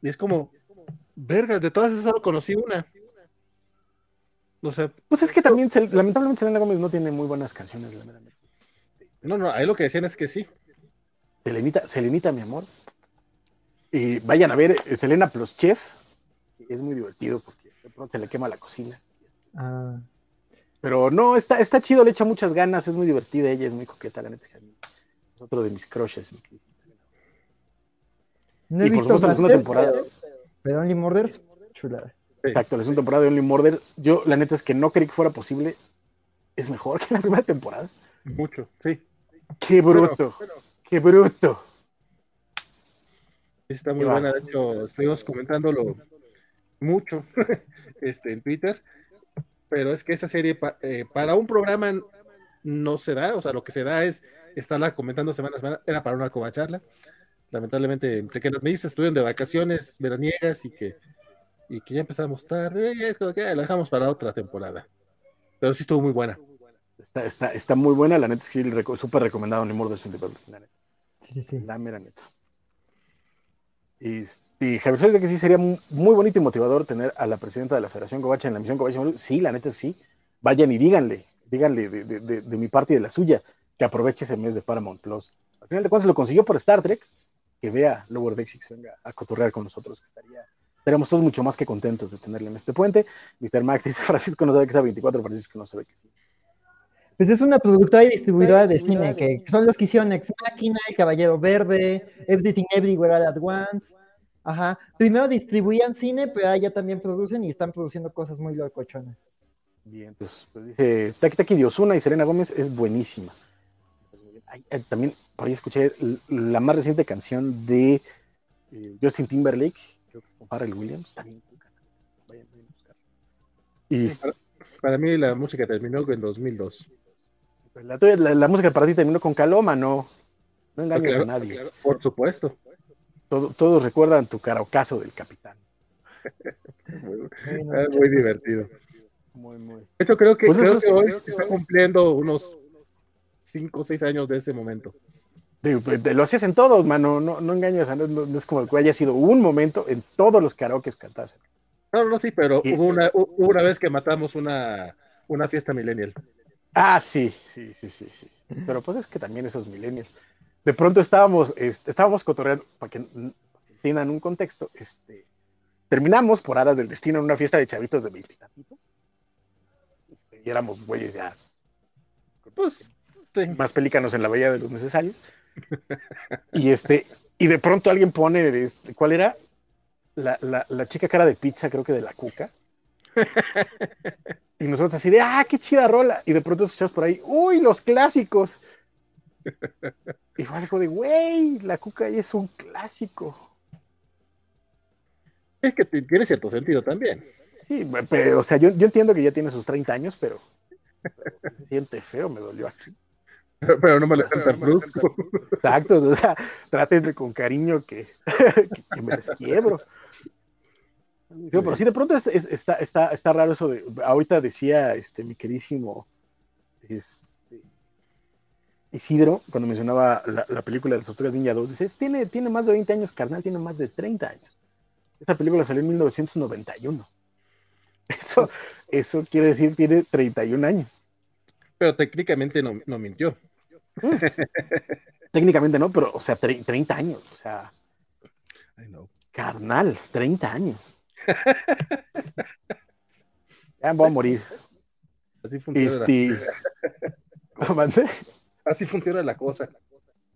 Y es como, vergas, de todas esas solo conocí una. No sé. Pues es que también, se- lamentablemente, Selena Gómez no tiene muy buenas canciones. No, no, ahí lo que decían es que sí. Selenita, Selenita, mi amor. Y vayan a ver eh, Selena plus Chef. Es muy divertido porque de pronto se le quema la cocina. Ah, Pero no, está, está chido, le echa muchas ganas, es muy divertida ella, es muy coqueta, la neta. es otro de mis crushes. no he Y por visto supuesto, la segunda Master, temporada. pero- pero Only Murders, chulada. Exacto, la segunda temporada de Only Murder. Yo, la neta es que no creí que fuera posible. Es mejor que la primera temporada. Mucho, sí. Qué bruto, qué bruto. Está muy Qué buena, va. de hecho, estuvimos comentándolo mucho este, en Twitter, pero es que esa serie pa- eh, para un programa no se da, o sea, lo que se da es estarla comentando semana a semana, era para una covacharla. Lamentablemente, entre que las mellizas estuvieron de vacaciones veraniegas y que, y que ya empezamos tarde, es como que ah, la dejamos para otra temporada. Pero sí estuvo muy buena. Está, está, está muy buena, la neta es que sí, reco- súper recomendado Only Murder in the Building, la neta. Sí, sí, sí. La mera neta. Y, y Javier Suárez, de que sí sería mu- muy bonito y motivador tener a la presidenta de la Federación Covacha en la misión Covacha. Sí, la neta sí. Vayan y díganle, díganle de, de- de- de mi parte y de la suya, que aproveche ese mes de Paramount Plus. Al final de cuentas lo consiguió por Star Trek, que vea Lower Decks y que se venga a cotorrear con nosotros, que estaría, estaríamos todos mucho más que contentos de tenerle en este puente. Mr. Max dice, Francisco no sabe que sea 24, Francisco no sabe que sí. Pues es una productora y distribuidora de cine, que son los que hicieron Ex Machina, El Caballero Verde, Everything Everywhere All at Once. Ajá. Primero distribuían cine, pero ahora ya también producen y están produciendo cosas muy locochonas. Bien, pues, pues dice Taki Taki de Ozuna y Selena Gómez es buenísima. Ay, ay, también por ahí escuché la más reciente canción de eh, Justin Timberlake, creo que es con Pharrell Williams, también. Vayan, vayan a buscar. Y Para, para mí la música terminó en 2002. pues, la, tuya- la- la música para ti terminó con Caloma, no, no engañes Claro, a nadie. claro, por supuesto. Todo- todos recuerdan tu carocazo del capitán. Muy, ah, muy divertido. Muy, muy. De hecho, creo que, Pues creo que hoy creo que está hoy- cumpliendo unos 5 o 6 años de ese momento. Pues, lo hacías en todos, mano, no, no engañes, a- no, no es como que haya sido un momento en todos los karaokes cantasen. No, no, sí, pero hubo una, hubo una vez que matamos una, una fiesta millennial. Ah, sí, sí, sí, sí, sí. Pero pues es que también esos millennials. De pronto estábamos, este, estábamos cotorreando, para que entiendan un contexto, este, terminamos por aras del destino en una fiesta de chavitos de veintitantitos. Este, y éramos güeyes ya Pues, sí. más pelícanos en la bahía de los necesarios. Y este, y de pronto alguien pone, este, ¿cuál era? La, la, la chica cara de pizza, creo que de la cuca. Y nosotros así de, ah, qué chida rola. Y de pronto escuchamos por ahí, uy, los clásicos. Y fue algo de, güey, la cuca es un clásico. Es que tiene cierto sentido también. Sí, pero, o sea, yo, yo entiendo que ya tiene sus 30 años, pero, pero se siente feo, me dolió aquí. Pero, pero no me lo tan brusco. Exacto, o sea, trátenme con cariño que, que, que me desquiebro. Digo, pero sí, de pronto es- es- está, está, está raro eso de. Ahorita decía este, mi queridísimo este, Isidro, cuando mencionaba la, la película de las Tortugas Ninja 2, dice: tiene, tiene más de 20 años, carnal, tiene más de 30 años. Esa película salió en 1991. Eso, eso quiere decir tiene 31 años. Pero técnicamente no, no mintió. Técnicamente no, pero, o sea, tre- 30 años, o sea, I know. carnal, 30 años. Ya voy a morir. Así funciona, Este, la, así funciona la cosa.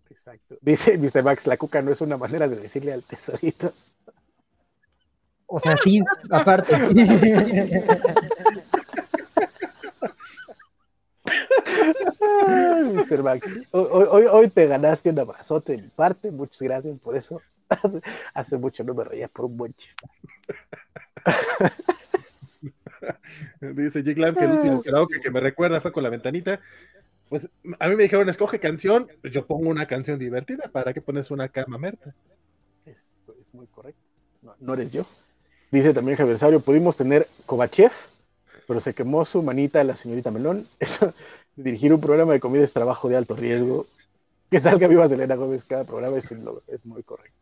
Exacto. Dice Mr. Max, la cuca no es una manera de decirle al tesorito. O sea, sí, aparte. Ay, Mr. Max, hoy, hoy, hoy te ganaste un abrazote de mi parte, muchas gracias por eso. Hace, hace mucho no me reía por un buen chiste. Dice Jig Lam que el último karaoke que me recuerda fue con la ventanita. Pues a mí me dijeron, escoge canción, pues yo pongo una canción divertida. ¿Para qué pones una cama merta? Esto es muy correcto. No, no eres yo. Dice también Javier Sabio, pudimos tener Kovachev, pero se quemó su manita la señorita Melón. Eso, dirigir un programa de comida es trabajo de alto riesgo. Que salga viva Selena Gómez cada programa es, un es muy correcto.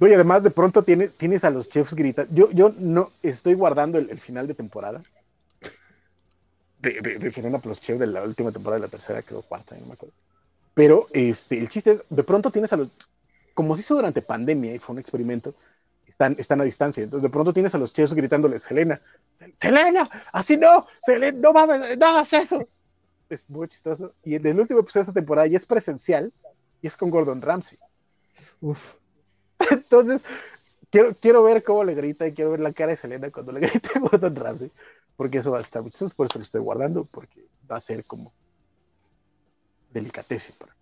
Y además de pronto tienes, tienes a los chefs gritando. Yo, yo no estoy guardando el, final de temporada. De, de, de Serena Plus Chef de la última temporada, de la tercera, creo, cuarta, no me acuerdo. Pero este, el chiste es, de pronto tienes a los, como se hizo durante pandemia y fue un experimento, están, están a distancia. Entonces de pronto tienes a los chefs gritándoles, Selena, Selena, así no, Selena, no mames, no hagas eso. Es muy chistoso. Y en el último episodio de esta temporada ya es presencial y es con Gordon Ramsay. Uf. Entonces, quiero, quiero ver cómo le grita y quiero ver la cara de Selena cuando le grita a Gordon Ramsay, porque eso va a estar muy chistoso, por eso lo estoy guardando, porque va a ser como delicatese para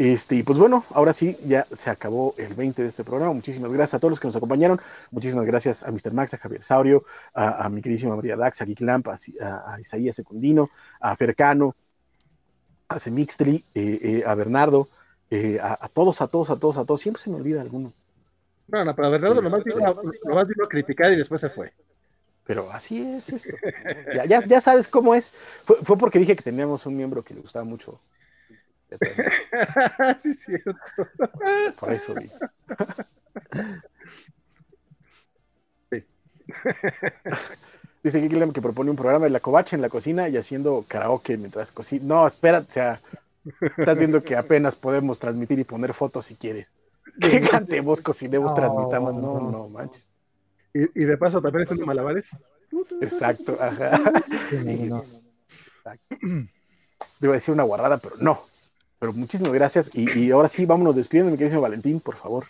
este, y pues bueno, ahora sí, ya se acabó el 20 de este programa. Muchísimas gracias a todos los que nos acompañaron. Muchísimas gracias a Mr. Max, a Javier Saurio, a, a mi queridísima María Dax, a Geek Lamp, a, a, a Isaías Secundino, a Fercano, a Semixtri, eh, eh, a Bernardo, eh, a, todos, a todos, a todos, a todos. Siempre se me olvida alguno. No, no, pero Bernardo nomás vino, nomás vino a criticar y después se fue. Pero así es esto. ya, ya, ya sabes cómo es. Fue, fue porque dije que teníamos un miembro que le gustaba mucho sí, es cierto. Por eso vi. Sí. Dice Gilliam que propone un programa de la covacha en la cocina y haciendo karaoke mientras cocina. No, espera, o sea, estás viendo que apenas podemos transmitir y poner fotos si quieres. Que cantemos, cocinemos, No. transmitamos. No, no, manches. Y, y de paso también haciendo malabares. Exacto, ajá. Sí, no, no. Exacto. A decir una guarrada, pero no. Pero muchísimas gracias. Y, y ahora sí, vámonos despidiendo, mi querido Valentín, por favor.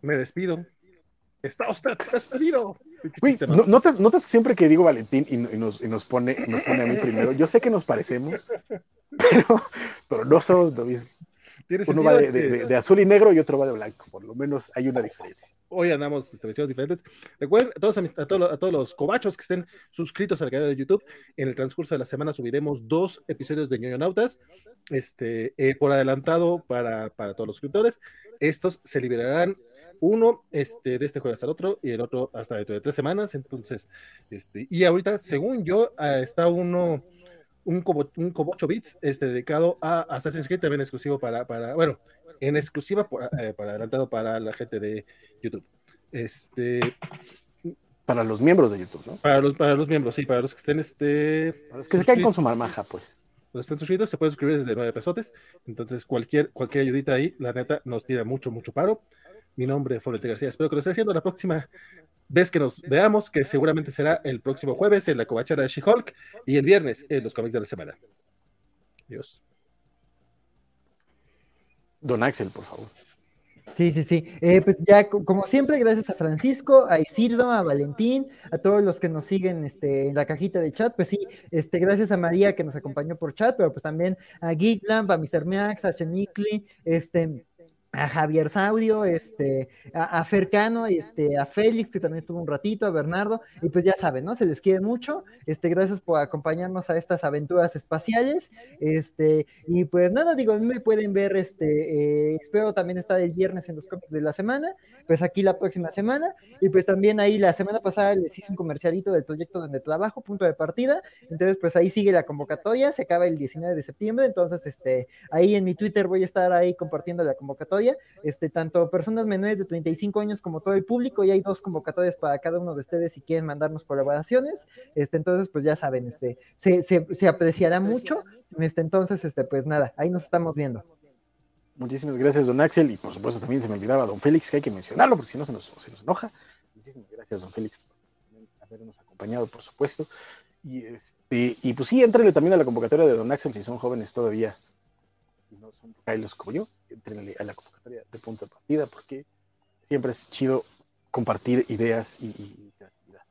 Me despido. Está usted despedido. ¿no- ¿notas, notas siempre que digo Valentín y, y nos, y nos pone, nos pone a mí primero? Yo sé que nos parecemos, pero, pero no somos lo mismo. Uno va de, que de- de- de azul y negro y otro va de blanco. Por lo menos hay una diferencia. Hoy andamos este, vestidos diferentes. Recuerden a todos, a, todos, a todos los cobachos que estén suscritos al canal de YouTube. En el transcurso de la semana subiremos dos episodios de ñoño Nautas. Este, eh, por adelantado para, para todos los suscriptores. Estos se liberarán uno este, de este jueves al otro y el otro hasta dentro de tres semanas. Entonces, este, y ahorita, según yo, ah, está uno, un, cobo, un Cobocho Bits este, dedicado a Assassin's Creed, también exclusivo para, para bueno, en exclusiva por, eh, para adelantado para la gente de YouTube. Este, Para los miembros de YouTube, ¿no? para los, para los miembros, sí, para los que estén este, Para los que se caen con su marmaja, pues. los que estén suscritos, se pueden suscribir desde 9 pesotes. Entonces, cualquier, cualquier ayudita ahí, la neta, nos tira mucho, mucho paro. Mi nombre es Florete García. Espero que lo esté haciendo la próxima vez que nos veamos, que seguramente será el próximo jueves en la covachara de She-Hulk y el viernes en los cómics de la semana. Adiós. Don Axel, por favor. Sí, sí, sí. Eh, pues ya, co- como siempre, gracias a Francisco, a Isildo, a Valentín, a todos los que nos siguen este, en la cajita de chat. Pues sí, este, gracias a María que nos acompañó por chat, pero pues también a Geeklamp, a Mr. Max, a Shemikli, este, a Javier Saudio, este, a, a Fercano, este, a Félix, que también estuvo un ratito, a Bernardo, y pues ya saben, ¿no? Se les quiere mucho. Este, gracias por acompañarnos a estas aventuras espaciales. Este, y pues nada, digo, a mí me pueden ver, este, eh, espero también estar el viernes en los cómics de la semana, pues aquí la próxima semana, y pues también ahí la semana pasada les hice un comercialito del proyecto donde trabajo, punto de partida, entonces pues ahí sigue la convocatoria, se acaba el 19 de septiembre, entonces este, ahí en mi Twitter voy a estar ahí compartiendo la convocatoria, este, tanto personas menores de 35 años como todo el público, y hay dos convocatorias para cada uno de ustedes si quieren mandarnos colaboraciones, este, entonces pues ya saben, este, se, apreciará mucho, este, entonces, este, pues nada, ahí nos estamos viendo. Muchísimas gracias, don Axel. Y por supuesto también se me olvidaba don Félix, que hay que mencionarlo, porque si no se nos, se nos enoja. Muchísimas gracias, don Félix, por habernos acompañado, por supuesto. Y, este, y pues sí, entrenle también a la convocatoria de don Axel si son jóvenes todavía y no son Kailos como yo. Entrenle a la convocatoria de punto de partida, porque siempre es chido compartir ideas y, y creatividad.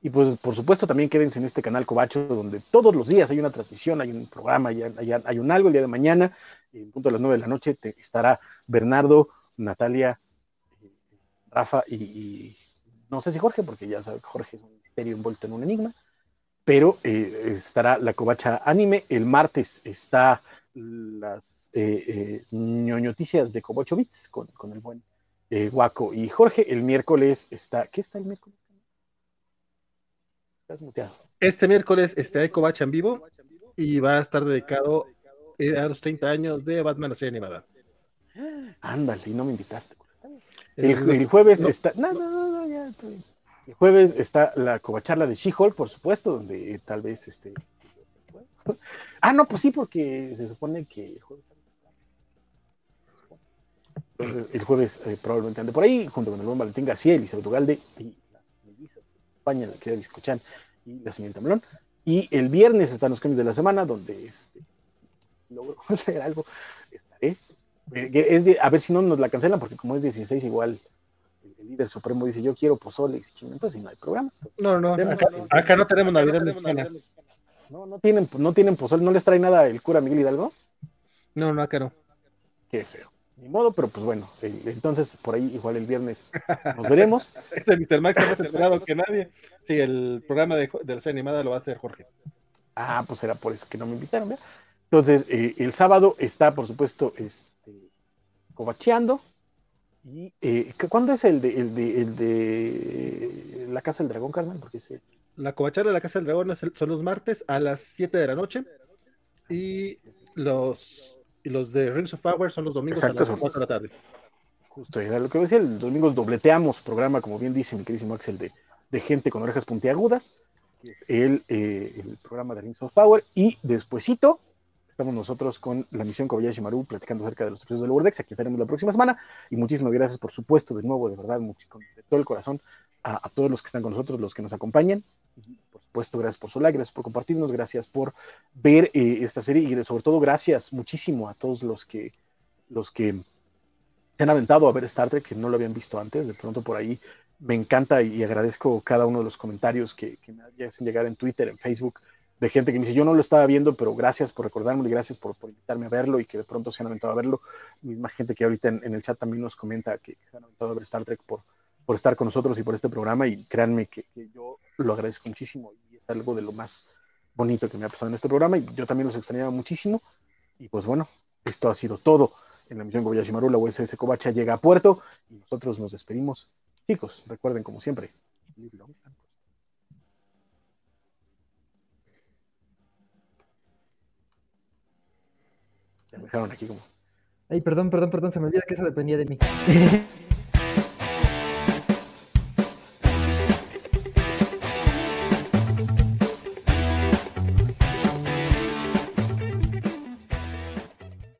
Y pues por supuesto también quédense en este canal Cobacho, donde todos los días hay una transmisión, hay un programa, hay, hay, hay un algo el día de mañana en punto a las 9 de la noche estará Bernardo, Natalia, eh, Rafa y, no sé si Jorge, porque ya sabe que Jorge es un misterio envuelto en un enigma, pero eh, estará la covacha anime. El martes está las eh, eh, ñoñoticias de Bits con, con el buen eh, Guaco y Jorge. El miércoles está, ¿qué está el miércoles? Estás muteado. Este miércoles hay Covacha en vivo y va a estar dedicado eh, a los 30 años de Batman, la serie animada. Ándale, y no me invitaste. El, el jueves no. está. No, no, no, no, ya estoy bien. El jueves está la covacharla de She-Hulk, por supuesto, donde eh, tal vez este. Ah, no, pues sí, porque se supone que el jueves. Entonces, el jueves eh, probablemente ande por ahí, junto con el buen Valentín García, Elizabeth Ugalde y las melvisas de España, la querida Biscochan y la señorita Melón. Y el viernes están los cambios de la semana, donde este, logro leer algo, estaré. Eh, que es de- a ver si no nos la cancelan, porque como es 16, igual el, líder supremo dice: Yo quiero pozole, y dice, "Chinga, entonces no hay programa. No, no, acá, acá no tenemos Navidad mexicana. No, no tienen, no tienen pozole, no les trae nada el cura Miguel Hidalgo. No, no, acá no. Qué feo. Ni modo, pero pues bueno, entonces por ahí igual el viernes nos veremos. Ese Mr. Max está más enterado que nadie. Sí, el programa de, de la serie animada lo va a hacer Jorge. Ah, pues era por eso que no me invitaron, ¿verdad? Entonces, eh, el sábado está, por supuesto, este, covacheando. ¿Y eh, ¿cu- cuándo es el de, el, de, el de la Casa del Dragón, carnal? Porque ese- La covacharla de la Casa del Dragón es son los martes a las 7 de la noche. Y los, y los de Rings of Power son los domingos Exacto, a las son- 4 de la tarde. justo era lo que decía, el domingo dobleteamos programa, como bien dice mi queridísimo Axel, de, de gente con orejas puntiagudas, el, eh, el programa de Rings of Power, y despuesito estamos nosotros con la misión Kobayashi Maru platicando acerca de los episodios de Vortex, aquí estaremos la próxima semana, y muchísimas gracias, por supuesto, de nuevo, de verdad, con de todo el corazón, a, a todos los que están con nosotros, los que nos acompañan, por supuesto, gracias por su like, gracias por compartirnos, gracias por ver eh, esta serie, y sobre todo, gracias muchísimo a todos los que, los que se han aventado a ver Star Trek, que no lo habían visto antes, de pronto por ahí me encanta y agradezco cada uno de los comentarios que, que me hacen llegar en Twitter, en Facebook, de gente que me dice, yo no lo estaba viendo, pero gracias por recordármelo y gracias por, invitarme a verlo y que de pronto se han aventado a verlo. Misma gente que ahorita en, el chat también nos comenta que se han aventado a ver Star Trek por, por estar con nosotros y por este programa y créanme que, que yo lo agradezco muchísimo y es algo de lo más bonito que me ha pasado en este programa y yo también los extrañaba muchísimo y pues bueno, esto ha sido todo en la misión Kobayashi Maru, la USS Kobacha llega a puerto y nosotros nos despedimos. Chicos, recuerden como siempre, me dejaron aquí como Ay, perdón, perdón, perdón, se me olvida que eso dependía de mí.